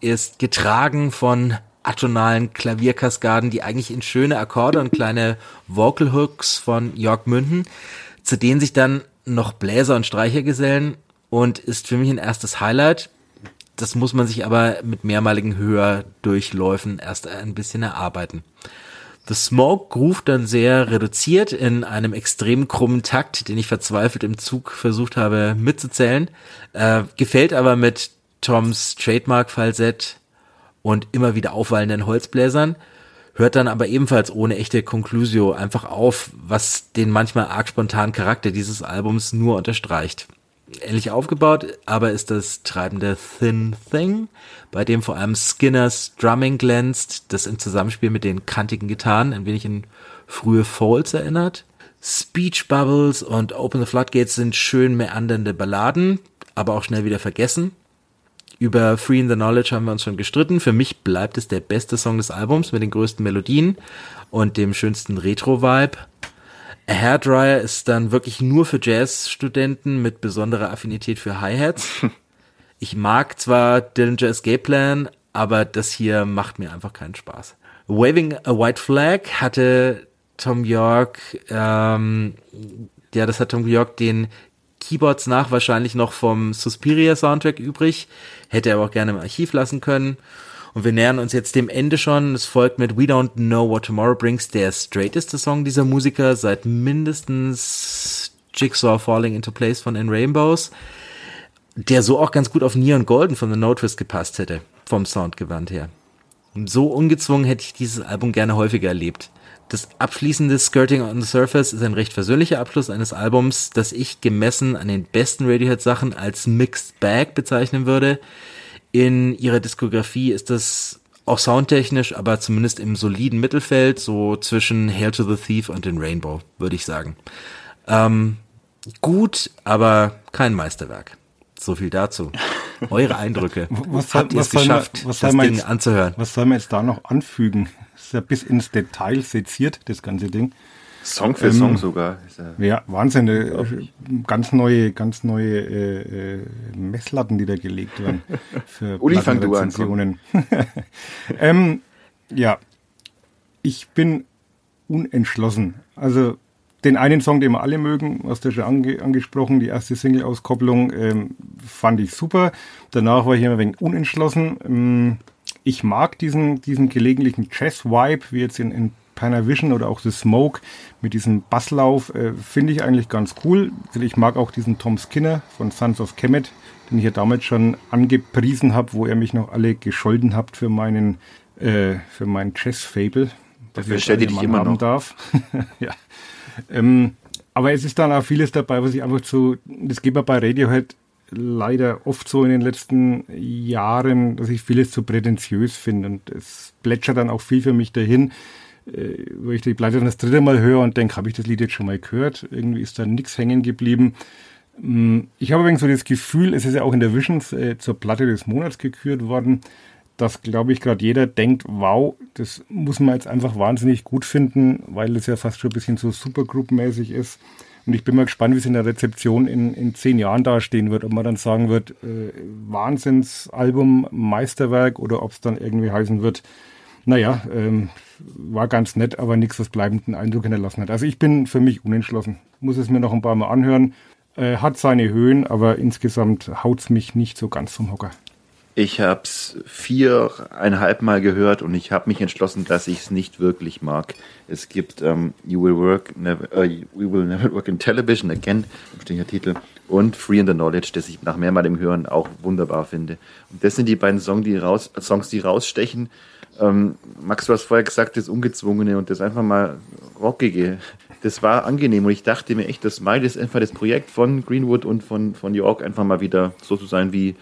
ist getragen von atonalen Klavierkaskaden, die eigentlich in schöne Akkorde und kleine Vocal Hooks von York münden, zu denen sich dann noch Bläser und Streicher gesellen und ist für mich ein erstes Highlight. Das muss man sich aber mit mehrmaligen Höherdurchläufen erst ein bisschen erarbeiten. The Smoke ruft dann sehr reduziert in einem extrem krummen Takt, den ich verzweifelt im Zug versucht habe mitzuzählen, äh, gefällt aber mit Toms Trademark-Falsett und immer wieder aufwallenden Holzbläsern, hört dann aber ebenfalls ohne echte Conclusio einfach auf, was den manchmal arg spontanen Charakter dieses Albums nur unterstreicht. Ähnlich aufgebaut, aber ist das treibende Thin Thing, bei dem vor allem Skinners Drumming glänzt, das im Zusammenspiel mit den kantigen Gitarren ein wenig in frühe Folds erinnert. Speech Bubbles und Open the Floodgates sind schön meandernde Balladen, aber auch schnell wieder vergessen. Über Free in the Knowledge haben wir uns schon gestritten. Für mich bleibt es der beste Song des Albums mit den größten Melodien und dem schönsten Retro-Vibe. A Hairdryer ist dann wirklich nur für Jazz-Studenten mit besonderer Affinität für Hi-Hats. Ich mag zwar Dillinger Escape Plan, aber das hier macht mir einfach keinen Spaß. Waving a White Flag hatte Tom York, ähm, ja, das hat Tom York den Keyboards nach wahrscheinlich noch vom Suspiria Soundtrack übrig. Hätte er aber auch gerne im Archiv lassen können. Und wir nähern uns jetzt dem Ende schon. Es folgt mit We Don't Know What Tomorrow Brings, der straighteste Song dieser Musiker seit mindestens Jigsaw Falling into Place von In Rainbows, der so auch ganz gut auf Neon Golden von The No Twist gepasst hätte, vom Soundgewand her. So ungezwungen hätte ich dieses Album gerne häufiger erlebt. Das abschließende Skirting on the Surface ist ein recht versöhnlicher Abschluss eines Albums, das ich gemessen an den besten Radiohead-Sachen als Mixed Bag bezeichnen würde. In ihrer Diskografie ist das auch soundtechnisch, aber zumindest im soliden Mittelfeld, so zwischen Hail to the Thief und den Rainbow, würde ich sagen. Ähm, gut, aber kein Meisterwerk. So viel dazu. Eure Eindrücke. Was Habt ihr es geschafft, man, was das Ding jetzt, anzuhören? Was soll man jetzt da noch anfügen? Das ist ja bis ins Detail seziert, das ganze Ding. Song für Ähm, Song sogar. Ja- Ja, Wahnsinn. äh, Ganz neue, ganz neue äh, äh, Messlatten, die da gelegt werden für Uli, fang du an, ähm, ja, ich bin unentschlossen. Also den einen Song, den wir alle mögen, hast du schon ange angesprochen, die erste Single-Auskopplung, ähm, fand ich super. Danach war ich immer ein wenig unentschlossen. Ähm, ich mag diesen, diesen gelegentlichen Jazz-Vibe, wie jetzt in, in Panavision oder auch The Smoke mit diesem Basslauf, äh, finde ich eigentlich ganz cool. Ich mag auch diesen Tom Skinner von Sons of Kemet, den ich ja damals schon angepriesen habe, wo er mich noch alle gescholden habt für meinen, äh, für mein Jazz-Fable. Dafür ich ihr dich alter immer noch. darf. ja. Ähm, aber es ist dann auch vieles dabei, was ich einfach so, das geht mir bei Radiohead leider oft so in den letzten Jahren, dass ich vieles zu prätentiös finde und es plätschert dann auch viel für mich dahin, äh, wo ich die Platte dann das dritte Mal höre und denke, habe ich das Lied jetzt schon mal gehört? Irgendwie ist da nichts hängen geblieben. Mm, Ich habe übrigens so das Gefühl, es ist ja auch in der Visions äh, zur Platte des Monats gekürt worden, dass, glaube ich, gerade jeder denkt, wow, das muss man jetzt einfach wahnsinnig gut finden, weil es ja fast schon ein bisschen so Supergroup-mäßig ist. Und ich bin mal gespannt, wie es in der Rezeption in, in zehn Jahren dastehen wird, ob man dann sagen wird, äh, Wahnsinnsalbum, Meisterwerk oder ob es dann irgendwie heißen wird, naja, ähm, war ganz nett, aber nichts, was bleibenden Eindruck hinterlassen hat. Also ich bin für mich unentschlossen. Muss es mir noch ein paar Mal anhören. Äh, hat seine Höhen, aber insgesamt haut's mich nicht so ganz vom Hocker. Ich habe es viereinhalb Mal gehört und ich habe mich entschlossen, dass ich es nicht wirklich mag. Es gibt ähm, You Will Work, never, uh, We Will Never Work in Television Again, bestimmter Titel, und Free in the Knowledge, das ich nach mehrmaligem Hören auch wunderbar finde. Und das sind die beiden Songs, die, raus, Songs, die rausstechen. Ähm, Max, du hast vorher gesagt, das Ungezwungene und das einfach mal Rockige. Das war angenehm und ich dachte mir echt, das Smile ist einfach das Projekt von Greenwood und von, von York, einfach mal wieder so zu sein wie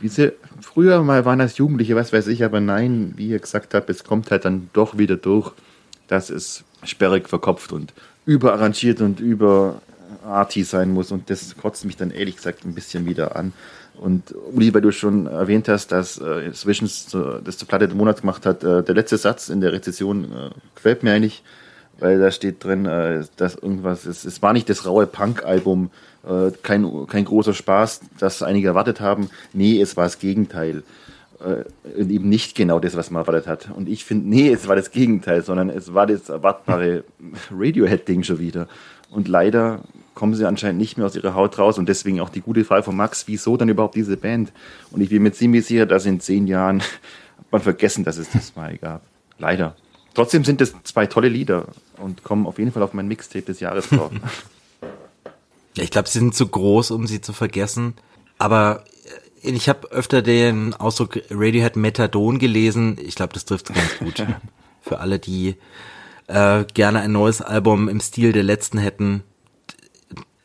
wie sie früher mal waren als Jugendliche, was weiß ich, aber nein, wie ihr gesagt habt, es kommt halt dann doch wieder durch, dass es sperrig verkopft und überarrangiert und überartig sein muss und das kotzt mich dann ehrlich gesagt ein bisschen wieder an. Und Uli, weil du schon erwähnt hast, dass äh, Swissions das zur Platte des Monats gemacht hat, äh, der letzte Satz in der Rezession äh, gefällt mir eigentlich, weil da steht drin, äh, dass irgendwas ist. Es war nicht das raue Punk-Album, äh, kein, kein großer Spaß, das einige erwartet haben. Nee, es war das Gegenteil. Äh, eben nicht genau das, was man erwartet hat. Und ich finde, nee, es war das Gegenteil, sondern es war das erwartbare Radiohead-Ding schon wieder. Und leider kommen sie anscheinend nicht mehr aus ihrer Haut raus und deswegen auch die gute Frage von Max, wieso dann überhaupt diese Band? Und ich bin mir ziemlich sicher, dass in zehn Jahren man vergessen, dass es das mal gab. Leider. Trotzdem sind es zwei tolle Lieder und kommen auf jeden Fall auf mein Mixtape des Jahres drauf. Ja, ich glaube, sie sind zu groß, um sie zu vergessen. Aber äh, ich habe öfter den Ausdruck Radiohead Methadon gelesen. Ich glaube, das trifft ganz gut. Für alle, die äh, gerne ein neues Album im Stil der letzten hätten.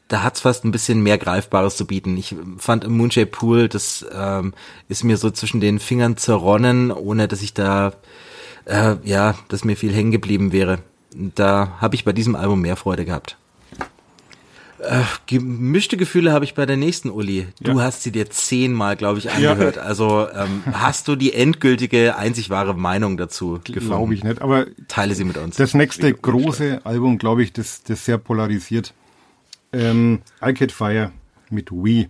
Da hat's fast ein bisschen mehr Greifbares zu bieten. Ich fand im Moonshape Pool, das ähm, ist mir so zwischen den Fingern zerronnen, ohne dass ich da, äh, ja, dass mir viel hängen geblieben wäre. Da habe ich bei diesem Album mehr Freude gehabt. Äh, gemischte Gefühle habe ich bei der nächsten Uli. Du ja. hast sie dir zehnmal, glaube ich, angehört. Ja. Also ähm, hast du die endgültige, einzig wahre Meinung dazu gefunden? Glaube ich nicht, aber teile sie mit uns. Das nächste große Album, glaube ich, das, das sehr polarisiert. Ähm, Arcade Fire mit Wii.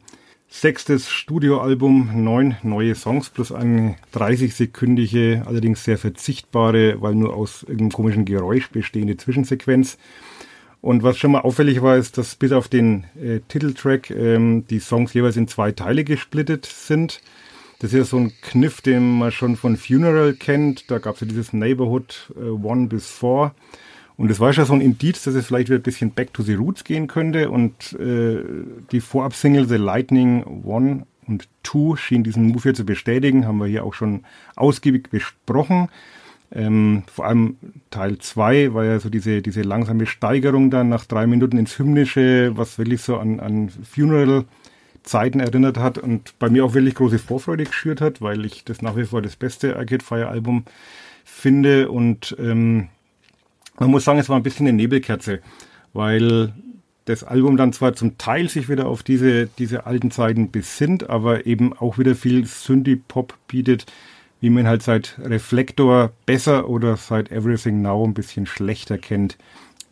Sechstes Studioalbum, neun neue Songs plus eine 30-sekündige, allerdings sehr verzichtbare, weil nur aus irgendeinem komischen Geräusch bestehende Zwischensequenz. Und was schon mal auffällig war, ist, dass bis auf den äh, Titeltrack ähm, die Songs jeweils in zwei Teile gesplittet sind. Das ist ja so ein Kniff, den man schon von Funeral kennt. Da gab es ja dieses Neighborhood äh, One bis Four. Und es war schon so ein Indiz, dass es vielleicht wieder ein bisschen back to the roots gehen könnte. Und äh, die Vorab-Single The Lightning One und Two schien diesen Move hier zu bestätigen. Haben wir hier auch schon ausgiebig besprochen. Ähm, vor allem Teil 2 war ja so diese, diese langsame Steigerung dann nach drei Minuten ins Hymnische, was wirklich so an, an Funeral-Zeiten erinnert hat und bei mir auch wirklich große Vorfreude geschürt hat, weil ich das nach wie vor das beste Arcade Fire Album finde. Und ähm, man muss sagen, es war ein bisschen eine Nebelkerze, weil das Album dann zwar zum Teil sich wieder auf diese, diese alten Zeiten besinnt, aber eben auch wieder viel Synthie-Pop bietet, wie man halt seit Reflektor besser oder seit Everything Now ein bisschen schlechter kennt.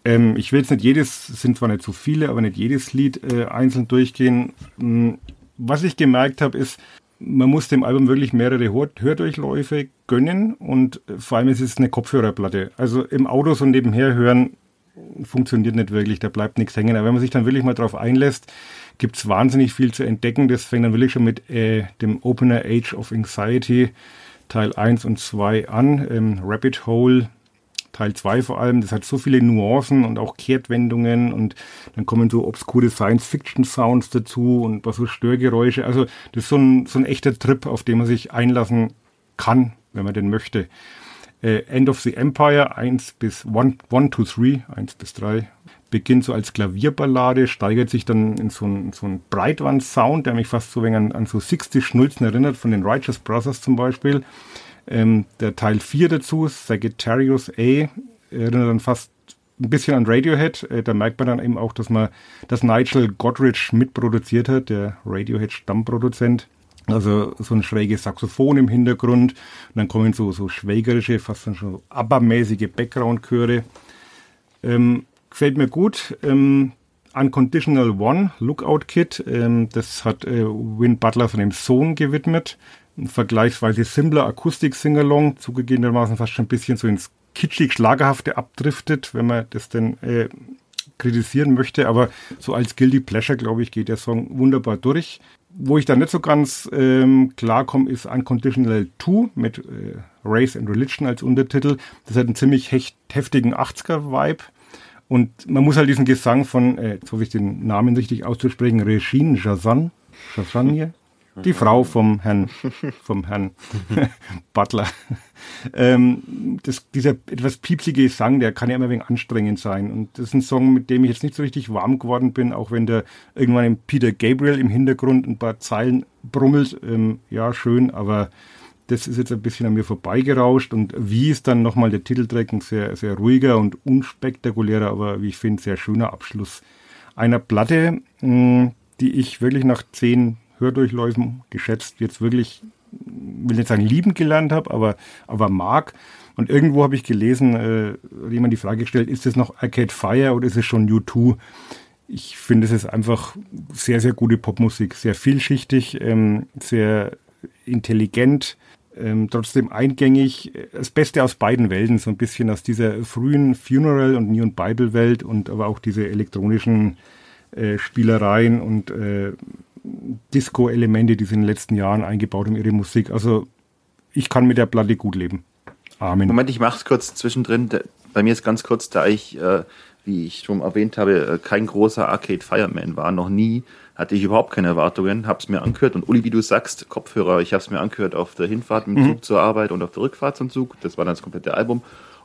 Ähm, ich will jetzt nicht jedes, sind zwar nicht so viele, aber nicht jedes Lied äh, einzeln durchgehen. Hm, was ich gemerkt habe, ist, man muss dem Album wirklich mehrere Hördurchläufe gönnen und äh, vor allem ist es eine Kopfhörerplatte. Also im Auto so nebenher hören funktioniert nicht wirklich, da bleibt nichts hängen. Aber wenn man sich dann wirklich mal drauf einlässt, gibt es wahnsinnig viel zu entdecken. Das fängt dann wirklich schon mit äh, dem Opener Age of Anxiety Teil 1 und 2 an. Ähm, Rabbit Hole Teil 2 vor allem, das hat so viele Nuancen und auch Kehrtwendungen und dann kommen so obskure Science-Fiction-Sounds dazu und was so Störgeräusche. Also das ist so ein, so ein echter Trip, auf den man sich einlassen kann, wenn man den möchte. Äh, End of the Empire 1 bis 1, 1 to 3, 1 bis 3 beginnt so als Klavierballade, steigert sich dann in so einen so ein Breitwand-Sound, der mich fast so wenig an, an so 60 Schnulzen erinnert, von den Righteous Brothers zum Beispiel. Ähm, der Teil 4 dazu, Sagittarius A, erinnert dann fast ein bisschen an Radiohead. Äh, da merkt man dann eben auch, dass man das Nigel Godrich mitproduziert hat, der Radiohead-Stammproduzent. Also so ein schräges Saxophon im Hintergrund. Und dann kommen so, so schwägerische, fast schon abermäßige Background-Chöre. Ähm, gefällt mir gut. Ähm, Unconditional One, Lookout Kit, ähm, das hat äh, Win Butler dem Sohn gewidmet. Ein vergleichsweise simpler Akustik-Singalong, zugegebenermaßen fast schon ein bisschen so ins kitschig-schlagerhafte abdriftet, wenn man das denn äh, kritisieren möchte. Aber so als Guilty Pleasure, glaube ich, geht der Song wunderbar durch. wo ich da nicht so ganz ähm, klarkomme, ist Unconditional 2 mit äh, Race and Religion als Untertitel. Das hat einen ziemlich heftigen 80er-Vibe. Und man muss halt diesen Gesang von, äh, jetzt hoffe ich den Namen richtig auszusprechen, Regine Jazan, Jazanje, die Frau vom Herrn, vom Herrn Butler. ähm, das, dieser etwas piepsige Gesang, der kann ja immer ein wenig anstrengend sein. Und das ist ein Song, mit dem ich jetzt nicht so richtig warm geworden bin, auch wenn der irgendwann im Peter Gabriel im Hintergrund ein paar Zeilen brummelt. Ähm, ja, schön, aber das ist jetzt ein bisschen an mir vorbeigerauscht. Und wie ist dann nochmal der Titeltrack, ein sehr, sehr ruhiger und unspektakulärer, aber wie ich finde, sehr schöner Abschluss einer Platte, mh, die ich wirklich nach zehn Hördurchläufen geschätzt jetzt wirklich, will nicht sagen lieben gelernt habe, aber, aber mag. Und irgendwo habe ich gelesen, äh, jemand die Frage gestellt, ist es noch Arcade Fire oder ist es schon U2? Ich finde, es ist einfach sehr, sehr gute Popmusik, sehr vielschichtig, ähm, sehr intelligent, ähm, trotzdem eingängig. Das Beste aus beiden Welten, so ein bisschen aus dieser frühen Funeral- und Neon Bible-Welt und aber auch diese elektronischen äh, Spielereien und äh, Disco-Elemente, die sie in den letzten Jahren eingebaut haben, ihre Musik. Also ich kann mit der Platte gut leben. Amen. Moment, ich mache es kurz zwischendrin. Bei mir ist ganz kurz, da ich, äh, wie ich schon erwähnt habe, äh, kein großer Arcade Fireman war, noch nie, hatte ich überhaupt keine Erwartungen, habe es mir angehört und Uli, wie du sagst, Kopfhörer, ich habe es mir angehört auf der Hinfahrt mit dem mhm. Zug zur Arbeit und auf der Rückfahrt zum Zug. Das war dann das komplette Album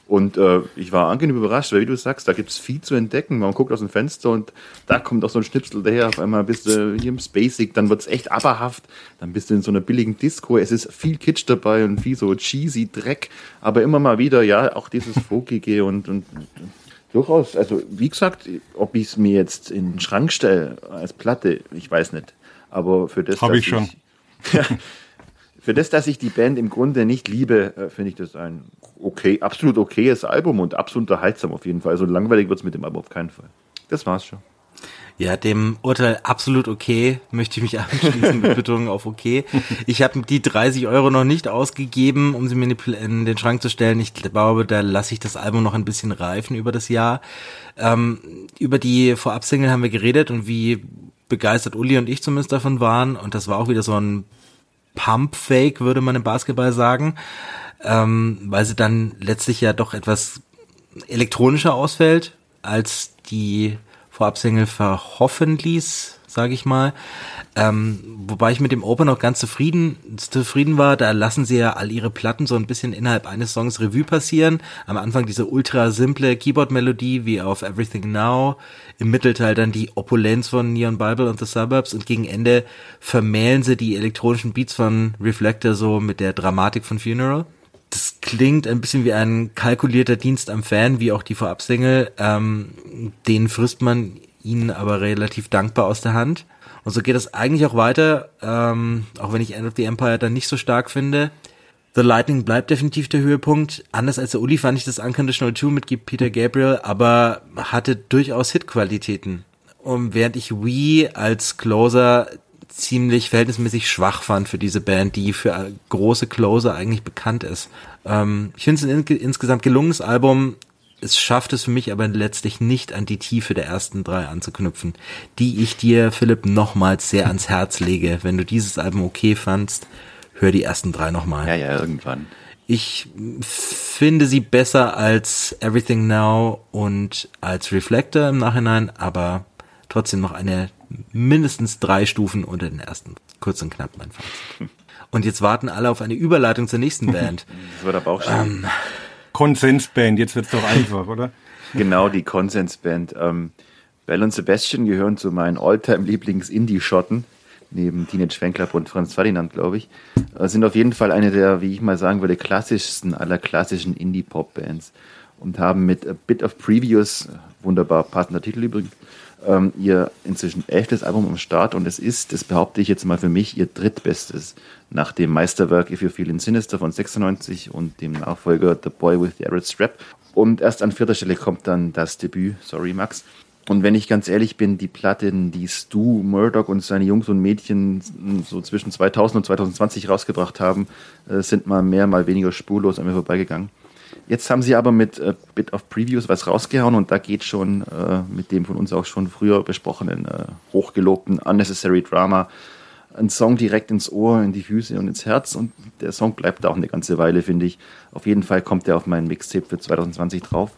und äh, ich war angenehm überrascht, weil wie du sagst, da gibt's viel zu entdecken. Man guckt aus dem Fenster und da kommt auch so ein Schnipsel daher. Auf einmal bist du hier im Basic, dann wird's echt aberhaft. Dann bist du in so einer billigen Disco. Es ist viel Kitsch dabei und viel so cheesy Dreck. Aber immer mal wieder, ja, auch dieses Folkige und, und durchaus, also wie gesagt, ob ich es mir jetzt in den Schrank stelle als Platte, ich weiß nicht. Aber für das. Habe ich schon. Ich, für das, dass ich die Band im Grunde nicht liebe, äh, finde ich das ein okay, absolut okayes Album und absolut unterhaltsam auf jeden Fall. Also langweilig wird es mit dem Album auf keinen Fall. Das war's schon. Ja, dem Urteil absolut okay, möchte ich mich anschließen mit Betonung auf okay. Ich habe die 30 Euro noch nicht ausgegeben, um sie mir in den Schrank zu stellen. Ich glaube, da lasse ich das Album noch ein bisschen reifen über das Jahr. Ähm, über die Vorab-Single haben wir geredet und wie begeistert Uli und ich zumindest davon waren. Und das war auch wieder so ein Pump-Fake, würde man im Basketball sagen, ähm, weil sie dann letztlich ja doch etwas elektronischer ausfällt, als die Vorab-Single verhoffen ließ, sage ich mal. Ähm, wobei ich mit dem Open noch ganz zufrieden, zufrieden war. Da lassen sie ja all ihre Platten so ein bisschen innerhalb eines Songs Revue passieren. Am Anfang diese ultra simple Keyboard-Melodie wie auf Everything Now. Im Mittelteil dann die Opulenz von Neon Bible und The Suburbs. Und gegen Ende vermählen sie die elektronischen Beats von Reflector so mit der Dramatik von Funeral. Das klingt ein bisschen wie ein kalkulierter Dienst am Fan, wie auch die Vorabsingle. Ähm, den frisst man ihnen aber relativ dankbar aus der Hand. Und so geht es eigentlich auch weiter, ähm, auch wenn ich End of the Empire dann nicht so stark finde. The Lightning bleibt definitiv der Höhepunkt. Anders als der Uli fand ich das Unconditional 2 mit Peter Gabriel, aber hatte durchaus Hitqualitäten. Und während ich Wii als Closer ziemlich verhältnismäßig schwach fand für diese Band, die für große Closer eigentlich bekannt ist. Ähm, ich finde es ein in insgesamt gelungenes Album es schafft es für mich aber letztlich nicht an die Tiefe der ersten drei anzuknüpfen, die ich dir, Philipp, nochmals sehr ans Herz lege. Wenn du dieses Album okay fandst, hör die ersten drei nochmal. Ja, ja, irgendwann. Ich finde sie besser als Everything Now und als Reflector im Nachhinein, aber trotzdem noch eine mindestens drei Stufen unter den ersten. Kurz und knapp mein Fazit. Und jetzt warten alle auf eine Überleitung zur nächsten Band. Das wird aber auch schön. Ähm, Konsensband, jetzt wird's doch einfach, oder? Genau, die Konsensband. Ähm, Bell und Sebastian gehören zu meinen Alltime-Lieblings-Indie-Schotten, neben Teenage Fanclub und Franz Ferdinand, glaube ich. Äh, sind auf jeden Fall eine der, wie ich mal sagen würde, klassischsten aller klassischen Indie-Pop-Bands und haben mit A Bit of Previews, wunderbar passender Titel übrigens, ähm, ihr inzwischen elftes Album am Start und es ist, das behaupte ich jetzt mal für mich, ihr drittbestes nach dem Meisterwerk If You Feel in Sinister von 96 und dem Nachfolger The Boy with the Arid Strap. Und erst an vierter Stelle kommt dann das Debüt, sorry Max. Und wenn ich ganz ehrlich bin, die Platten, die Stu Murdoch und seine Jungs und Mädchen so zwischen 2000 und 2020 rausgebracht haben, äh, sind mal mehr, mal weniger spurlos an mir vorbeigegangen. Jetzt haben sie aber mit äh, Bit of Previews was rausgehauen und da geht schon äh, mit dem von uns auch schon früher besprochenen, äh, hochgelobten Unnecessary Drama ein Song direkt ins Ohr, in die Füße und ins Herz und der Song bleibt auch eine ganze Weile, finde ich. Auf jeden Fall kommt der auf meinen Mixtape für 2020 drauf.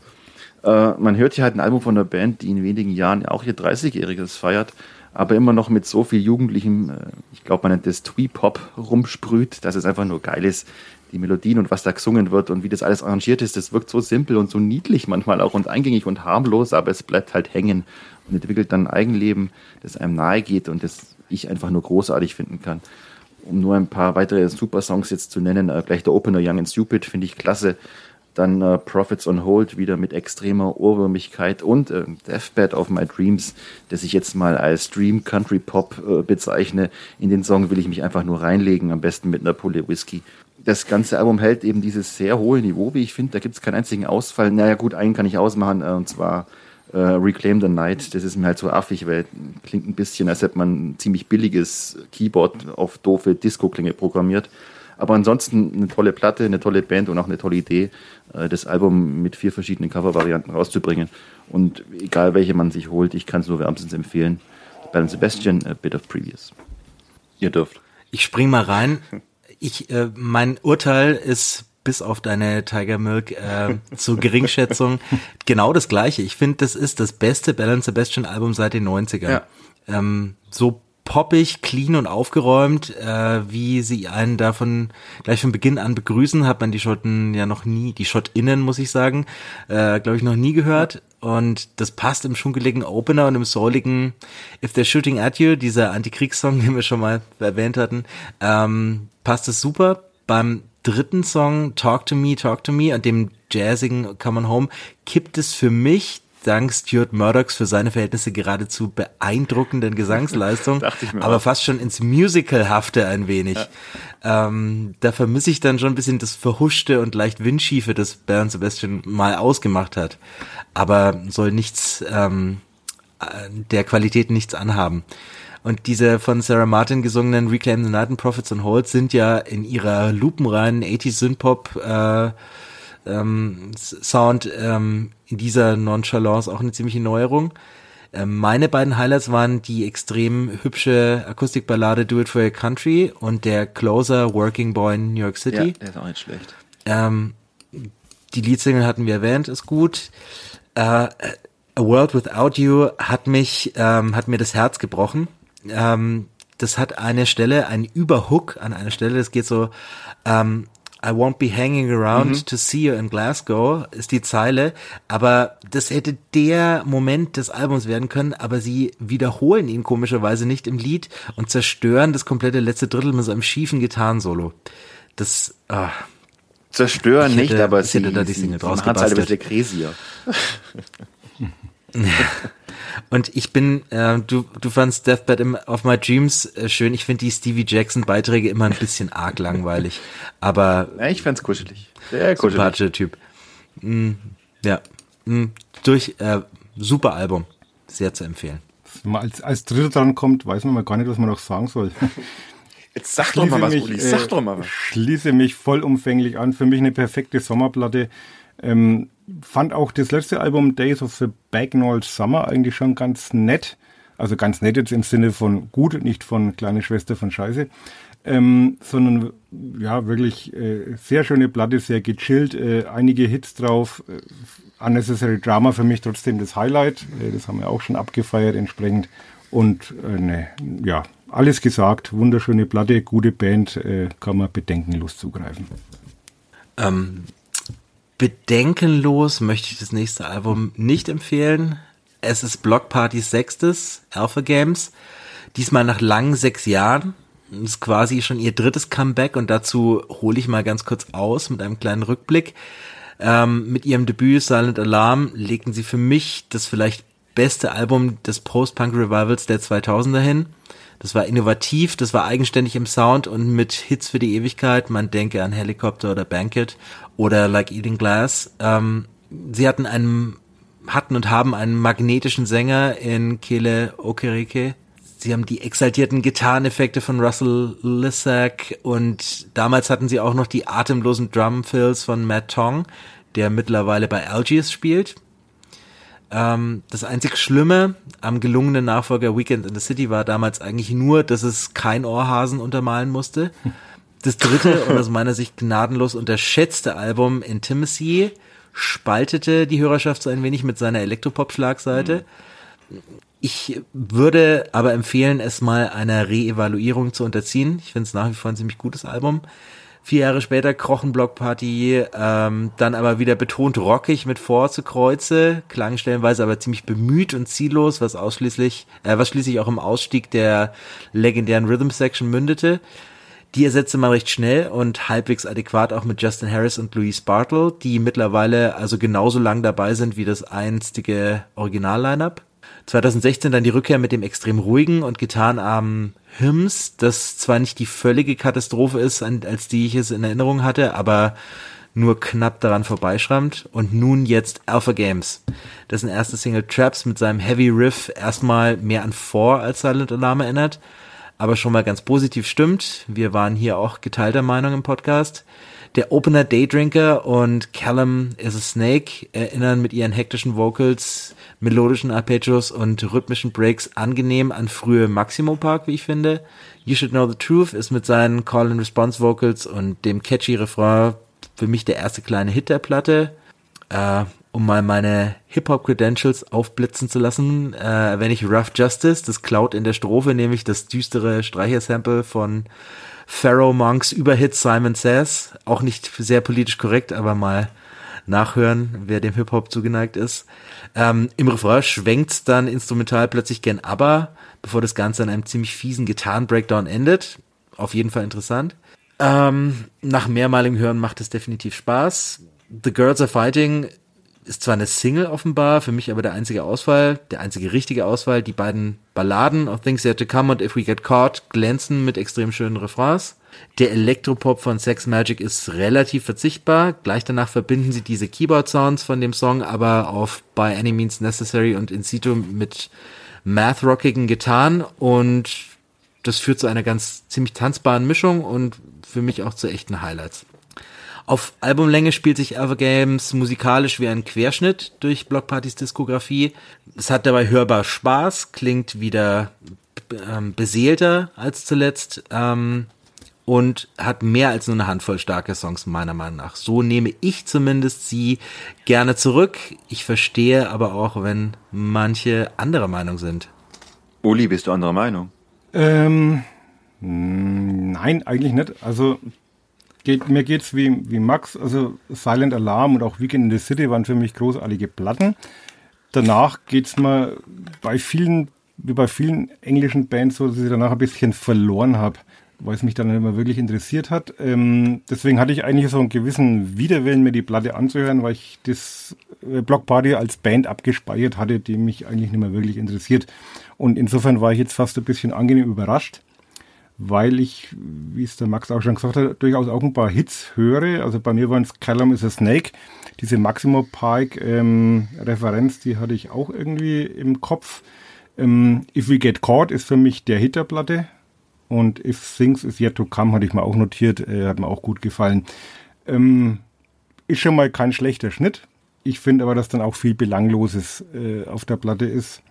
Äh, man hört hier halt ein Album von einer Band, die in wenigen Jahren auch ihr 30-Jähriges feiert, aber immer noch mit so viel Jugendlichem, äh, ich glaube, man nennt das Twee-Pop, rumsprüht, dass es einfach nur geil ist. Die Melodien und was da gesungen wird und wie das alles arrangiert ist, das wirkt so simpel und so niedlich manchmal auch und eingängig und harmlos, aber es bleibt halt hängen und entwickelt dann ein Eigenleben, das einem nahe geht und das ich einfach nur großartig finden kann. Um nur ein paar weitere Super-Songs jetzt zu nennen, äh, gleich der Opener Young and Stupid finde ich klasse. Dann äh, Profits on Hold wieder mit extremer Ohrwürmigkeit und äh, Deathbed of My Dreams, das ich jetzt mal als Dream Country Pop äh, bezeichne. In den Song will ich mich einfach nur reinlegen, am besten mit einer Pulle Whisky. Das ganze Album hält eben dieses sehr hohe Niveau, wie ich finde. Da gibt es keinen einzigen Ausfall. Naja gut, einen kann ich ausmachen, äh, und zwar äh, Reclaim the Night, das ist mir halt so affig, weil klingt ein bisschen, als hätte man ein ziemlich billiges Keyboard auf doofe Disco-Klinge programmiert. Aber ansonsten eine tolle Platte, eine tolle Band und auch eine tolle Idee, äh, das Album mit vier verschiedenen Cover-Varianten rauszubringen. Und egal welche man sich holt, ich kann es nur wärmstens empfehlen. Band Sebastian, A Bit of Previous. Ihr dürft. Ich spring mal rein. Ich, äh, mein Urteil ist bis auf deine Tiger Milk äh, zur Geringschätzung genau das gleiche. Ich finde, das ist das beste Bell Sebastian Album seit den 90ern. Ja. Ähm, so poppig, clean und aufgeräumt, äh, wie sie einen davon gleich von Beginn an begrüßen, hat man die Schotten ja noch nie, die Schottinnen, muss ich sagen, äh, glaube ich, noch nie gehört. Und das passt im schunkeligen Opener und im souligen If They're Shooting at You, dieser Antikriegssong, den wir schon mal erwähnt hatten, ähm, passt es super. Beim dritten Song, Talk to Me, Talk to Me, und dem jazzigen Come on Home, kippt es für mich dank Stuart Murdochs für seine Verhältnisse geradezu beeindruckenden Gesangsleistung, aber auch. fast schon ins Musicalhafte ein wenig. Ja. Ähm, da vermisse ich dann schon ein bisschen das Verhuschte und leicht Windschiefe, das Bernd Sebastian mal ausgemacht hat. Aber soll nichts, ähm, äh, der Qualität nichts anhaben. Und diese von Sarah Martin gesungenen Reclaim the Night and Profits and Holds sind ja in ihrer lupenreinen 80s Synthpop äh, ähm, Sound ähm, in dieser Nonchalance auch eine ziemliche Neuerung. Ähm, meine beiden Highlights waren die extrem hübsche Akustikballade Do It For Your Country und der Closer Working Boy in New York City. Ja, der ist auch nicht schlecht. Ähm, die Leadsingle hatten wir erwähnt, ist gut. Äh, A World Without You hat mich, ähm, hat mir das Herz gebrochen ähm, das hat eine Stelle, einen Überhook an einer Stelle, das geht so, ähm, I won't be hanging around mhm. to see you in Glasgow, ist die Zeile. Aber das hätte der Moment des Albums werden können, aber sie wiederholen ihn komischerweise nicht im Lied und zerstören das komplette letzte Drittel mit so einem schiefen Gitarrensolo. Das, ah. Zerstören hätte, nicht, aber sie, hätte da die Single draus halt ein bisschen. Und ich bin, äh, du, du fandst Deathbed im, of My Dreams äh, schön. Ich finde die Stevie Jackson Beiträge immer ein bisschen arg langweilig. Aber. Ja, ich fand's kuschelig. Sehr kuschelig. Sympathischer Typ. Mm, ja. Mm, durch, äh, super Album. Sehr zu empfehlen. Wenn man als, als Dritter dran kommt, weiß man mal gar nicht, was man noch sagen soll. Jetzt sag doch mal was, mich, Uli. Sag äh, doch mal was. Schließe mich vollumfänglich an. Für mich eine perfekte Sommerplatte. Ähm, fand auch das letzte Album Days of the Bagnall Summer eigentlich schon ganz nett. Also ganz nett jetzt im Sinne von gut, nicht von kleine Schwester von Scheiße. Ähm, sondern ja, wirklich äh, sehr schöne Platte, sehr gechillt, äh, einige Hits drauf. Äh, Unnecessary Drama für mich trotzdem das Highlight. Äh, das haben wir auch schon abgefeiert entsprechend. Und äh, ne, ja, alles gesagt, wunderschöne Platte, gute Band, äh, kann man bedenkenlos zugreifen. Ähm, bedenkenlos möchte ich das nächste Album nicht empfehlen. Es ist Block Partys sechstes, Alpha Games. Diesmal nach langen sechs Jahren. Das ist quasi schon ihr drittes Comeback und dazu hole ich mal ganz kurz aus mit einem kleinen Rückblick. Ähm, mit ihrem Debüt Silent Alarm legten sie für mich das vielleicht beste Album des Post-Punk Revivals der 2000er hin. Das war innovativ, das war eigenständig im Sound und mit Hits für die Ewigkeit. Man denke an Helicopter oder Banquet oder Like Eating Glass. Ähm, sie hatten einen, hatten und haben einen magnetischen Sänger in Kele Okereke. Sie haben die exaltierten Gitarreneffekte von Russell Lissack und damals hatten sie auch noch die atemlosen Drumfills von Matt Tong, der mittlerweile bei Algiers spielt. Ähm, das einzig Schlimme am gelungenen Nachfolger Weekend in the City war damals eigentlich nur, dass es kein Ohrhasen untermalen musste. Das dritte und aus meiner Sicht gnadenlos unterschätzte Album Intimacy spaltete die Hörerschaft so ein wenig mit seiner Elektropop-Schlagseite. Ich würde aber empfehlen, es mal einer Re-Evaluierung zu unterziehen. Ich finde es nach wie vor ein ziemlich gutes Album. Vier Jahre später Krochen Block Party, ähm, dann aber wieder betont rockig mit zu Kreuze, klang stellenweise aber ziemlich bemüht und ziellos, was ausschließlich, äh, was schließlich auch im Ausstieg der legendären Rhythm Section mündete. Die ersetzte man recht schnell und halbwegs adäquat auch mit Justin Harris und Louise Bartle, die mittlerweile also genauso lang dabei sind wie das einstige Original-Line-Up. 2016 dann die Rückkehr mit dem extrem ruhigen und gitarrenarmen Hymns, das zwar nicht die völlige Katastrophe ist, als die ich es in Erinnerung hatte, aber nur knapp daran vorbeischrammt. Und nun jetzt Alpha Games, dessen erste Single Traps mit seinem Heavy Riff erstmal mehr an Vor als Silent Alarm erinnert, aber schon mal ganz positiv stimmt. Wir waren hier auch geteilter Meinung im Podcast. Der Opener Daydrinker und Callum is a Snake erinnern mit ihren hektischen Vocals melodischen Arpeggios und rhythmischen Breaks angenehm an frühe Maximo Park, wie ich finde. You Should Know the Truth ist mit seinen Call-and-Response-Vocals und dem catchy Refrain für mich der erste kleine Hit der Platte. Äh, um mal meine Hip-Hop-Credentials aufblitzen zu lassen, äh, wenn ich Rough Justice, das klaut in der Strophe nämlich das düstere Streichersample von Pharaoh Monks Überhit Simon Says. Auch nicht sehr politisch korrekt, aber mal nachhören, wer dem Hip-Hop zugeneigt ist. Ähm, Im Refrain schwenkt's dann instrumental plötzlich gen ABBA, bevor das Ganze an einem ziemlich fiesen Gitarren-Breakdown endet. Auf jeden Fall interessant. Ähm, nach mehrmaligem Hören macht es definitiv Spaß. The Girls Are Fighting ist zwar eine Single offenbar, für mich aber der einzige Auswahl, der einzige richtige Auswahl. Die beiden Balladen of Things Yet to Come und If We Get Caught glänzen mit extrem schönen Refrains. Der Elektropop von Sex Magic ist relativ verzichtbar. Gleich danach verbinden sie diese Keyboard-Sounds von dem Song aber auf By Any Means Necessary und In Situ mit math-rockigen Gitarren und das führt zu einer ganz ziemlich tanzbaren Mischung und für mich auch zu echten Highlights. Auf Albumlänge spielt sich Alpha Games musikalisch wie ein Querschnitt durch Blockpartys Diskografie. Es hat dabei hörbar Spaß, klingt wieder ähm, beseelter als zuletzt. Ähm, und hat mehr als nur eine Handvoll starke Songs meiner Meinung nach. So nehme ich zumindest sie gerne zurück. Ich verstehe aber auch, wenn manche anderer Meinung sind. Uli, bist du anderer Meinung? Ähm, nein, eigentlich nicht. Also geht, mir geht's wie, wie Max. Also Silent Alarm und auch Weekend in the City waren für mich großartige Platten. Danach geht's mir bei vielen, wie bei vielen englischen Bands so, dass ich danach ein bisschen verloren habe weil es mich dann immer wirklich interessiert hat. Ähm, deswegen hatte ich eigentlich so einen gewissen Widerwillen, mir die Platte anzuhören, weil ich das äh, Block Party als Band abgespeichert hatte, die mich eigentlich nicht mehr wirklich interessiert. Und insofern war ich jetzt fast ein bisschen angenehm überrascht, weil ich, wie es der Max auch schon gesagt hat, durchaus auch ein paar Hits höre. Also bei mir waren es Callum is a Snake. Diese Maximo Pike ähm, Referenz, die hatte ich auch irgendwie im Kopf. Ähm, If We Get Caught ist für mich der Hit der Platte. Und If Things Is Yet to Come hatte ich mir auch notiert, äh, hat mir auch gut gefallen. Ähm, ist schon mal kein schlechter Schnitt. Ich finde aber, dass dann auch viel Belangloses äh, auf der Platte ist,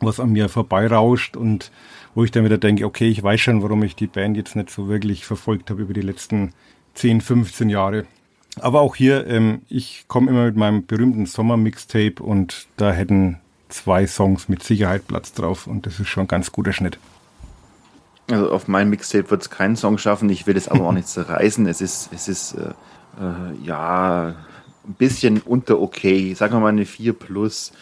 was an mir vorbeirauscht und wo ich dann wieder denke, okay, ich weiß schon, warum ich die Band jetzt nicht so wirklich verfolgt habe über die letzten 10, 15 Jahre. Aber auch hier, ähm, ich komme immer mit meinem berühmten Sommer-Mixtape und da hätten zwei Songs mit Sicherheit Platz drauf und das ist schon ein ganz guter Schnitt. Also auf meinem Mixtape wird es keinen Song schaffen. Ich will es aber auch nicht zerreißen. Es ist, es ist äh, äh, ja ein bisschen unter okay. Sagen wir mal eine 4 plus.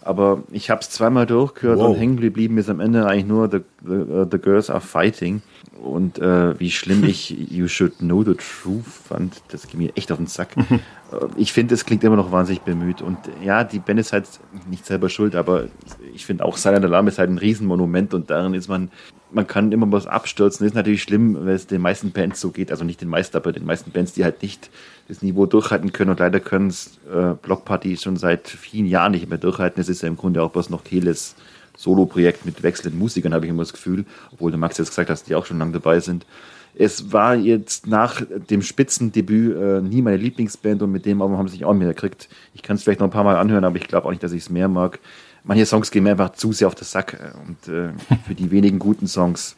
Aber ich habe es zweimal durchgehört wow. und hängen geblieben ist am Ende eigentlich nur The, the, the Girls Are Fighting. Und äh, wie schlimm ich You Should Know the Truth fand, das ging mir echt auf den Sack. Äh, ich finde, es klingt immer noch wahnsinnig bemüht. Und ja, die Band ist halt nicht selber schuld, aber ich finde auch Silent Alarm ist halt ein Riesenmonument und darin ist man man kann immer was abstürzen. Das ist natürlich schlimm, wenn es den meisten Bands so geht. Also nicht den meisten, aber den meisten Bands, die halt nicht das Niveau durchhalten können. Und leider können es äh, Blockparty schon seit vielen Jahren nicht mehr durchhalten. Es ist ja im Grunde auch was noch Keles Solo-Projekt mit wechselnden Musikern, habe ich immer das Gefühl. Obwohl der Max jetzt gesagt dass die auch schon lange dabei sind. es war jetzt nach dem Spitzendebüt äh, nie meine Lieblingsband und mit dem Album haben sie sich auch mehr gekriegt. Ich kann es vielleicht noch ein paar Mal anhören, aber ich glaube auch nicht, dass ich es mehr mag. Manche Songs gehen mir einfach zu sehr auf den Sack äh, und äh, für die wenigen guten Songs,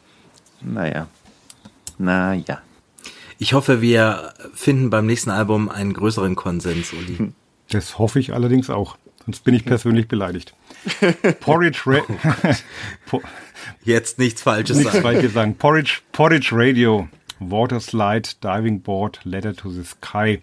naja, naja. Ich hoffe, wir finden beim nächsten Album einen größeren Konsens, Uli. Das hoffe ich allerdings auch. Sonst bin ich persönlich beleidigt. Porridge, Ra Jetzt nichts Falsches nichts sagen. Falsches sagen. Porridge, Porridge Radio, Water Slide, Diving Board, Letter to the Sky.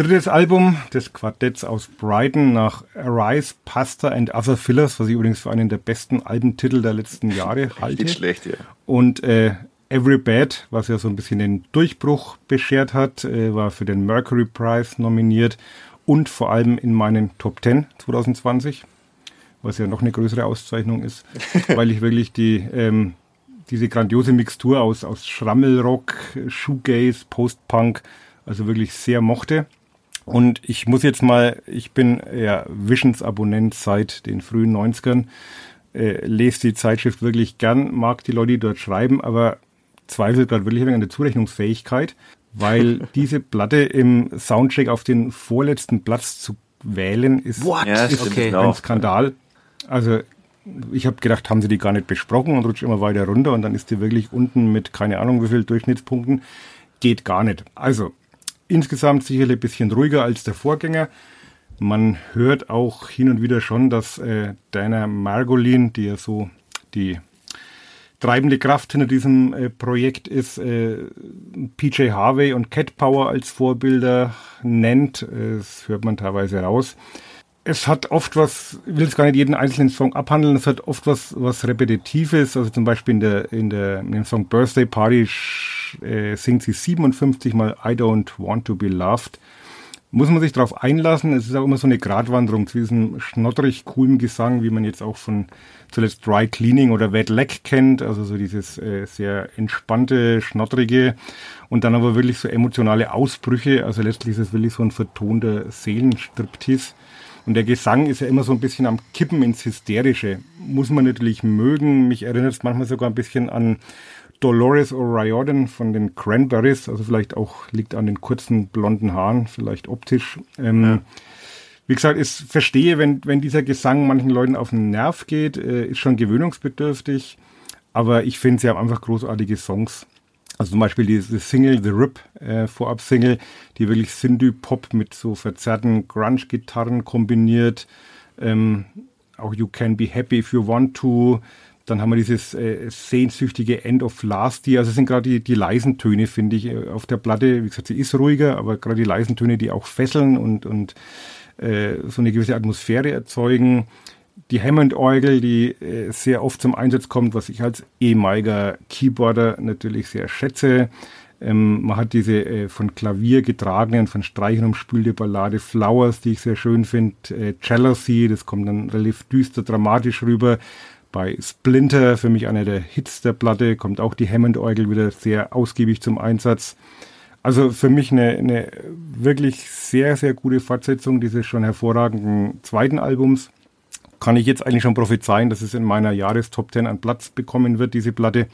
Drittes Album des Quartetts aus Brighton nach Arise, Pasta and Other Fillers, was ich übrigens für einen der besten Albentitel der letzten Jahre halte. Nicht schlecht, ja. Und äh, Every Bad, was ja so ein bisschen den Durchbruch beschert hat, äh, war für den Mercury Prize nominiert und vor allem in meinen Top 10 2020, was ja noch eine größere Auszeichnung ist, weil ich wirklich die, ähm, diese grandiose Mixtur aus, aus Schrammelrock, Shoegaze, Postpunk, also wirklich sehr mochte. Und ich muss jetzt mal, ich bin ja Visions-Abonnent seit den frühen 90ern, äh, lese die Zeitschrift wirklich gern, mag die Leute, die dort schreiben, aber zweifle gerade wirklich an der Zurechnungsfähigkeit weil diese Platte im Soundcheck auf den vorletzten Platz zu wählen ist? Ja, ist okay. ein Skandal. Also ich habe gedacht, haben sie die gar nicht besprochen und rutscht immer weiter runter und dann ist die wirklich unten mit keine Ahnung wie viel Durchschnittspunkten. Geht gar nicht. Also insgesamt sicherlich ein bisschen ruhiger als der Vorgänger. Man hört auch hin und wieder schon, dass äh, Dana Margolin, die ja so die treibende Kraft hinter diesem äh, Projekt ist, äh, PJ Harvey und Cat Power als Vorbilder nennt. Das hört man teilweise raus. Es hat oft was, ich will jetzt gar nicht jeden einzelnen Song abhandeln, es hat oft was, was Repetitives. Also zum Beispiel in der, in der, in dem Song Birthday Party äh, singt sie 57 mal I don't want to be loved muss man sich darauf einlassen. Es ist auch immer so eine Gratwanderung zwischen schnotterig coolem Gesang, wie man jetzt auch von zuletzt Dry Cleaning oder Wet Leg kennt, also so dieses äh, sehr entspannte, schnottrige und dann aber wirklich so emotionale Ausbrüche. Also letztlich ist es wirklich so ein vertonter Seelenstriptease. Und der Gesang ist ja immer so ein bisschen am Kippen ins Hysterische. Muss man natürlich mögen. Mich erinnert es manchmal sogar ein bisschen an Dolores O'Riordan von den Cranberries, also vielleicht auch liegt an den kurzen blonden Haaren, vielleicht optisch. Ähm, ja. Wie gesagt, ich verstehe, wenn, wenn dieser Gesang manchen Leuten auf den Nerv geht, äh, ist schon gewöhnungsbedürftig, aber ich finde, sie haben einfach großartige Songs. Also zum Beispiel diese Single, The Rip, äh, Vorab-Single, die wirklich Synthie-Pop mit so verzerrten Grunge-Gitarren kombiniert. Ähm, auch You Can Be Happy If You Want To. Dann haben wir dieses äh, sehnsüchtige End of Last Year. Also es sind gerade die, die leisen Töne, finde ich, äh, auf der Platte. Wie gesagt, sie ist ruhiger, aber gerade die leisen Töne, die auch fesseln und, und äh, so eine gewisse Atmosphäre erzeugen. Die Hammond-Orgel, die äh, sehr oft zum Einsatz kommt, was ich als ehemaliger Keyboarder natürlich sehr schätze. Ähm, man hat diese äh, von Klavier getragene und von Streichern umspülte Ballade Flowers, die ich sehr schön finde. Äh, Jealousy, das kommt dann relativ düster, dramatisch rüber. Bei Splinter, für mich einer der Hits der Platte, kommt auch die Hammond-Orgel wieder sehr ausgiebig zum Einsatz. Also für mich eine, eine wirklich sehr, sehr gute Fortsetzung dieses schon hervorragenden zweiten Albums. Kann ich jetzt eigentlich schon prophezeien, dass es in meiner Jahrestop 10 an Platz bekommen wird, diese Platte.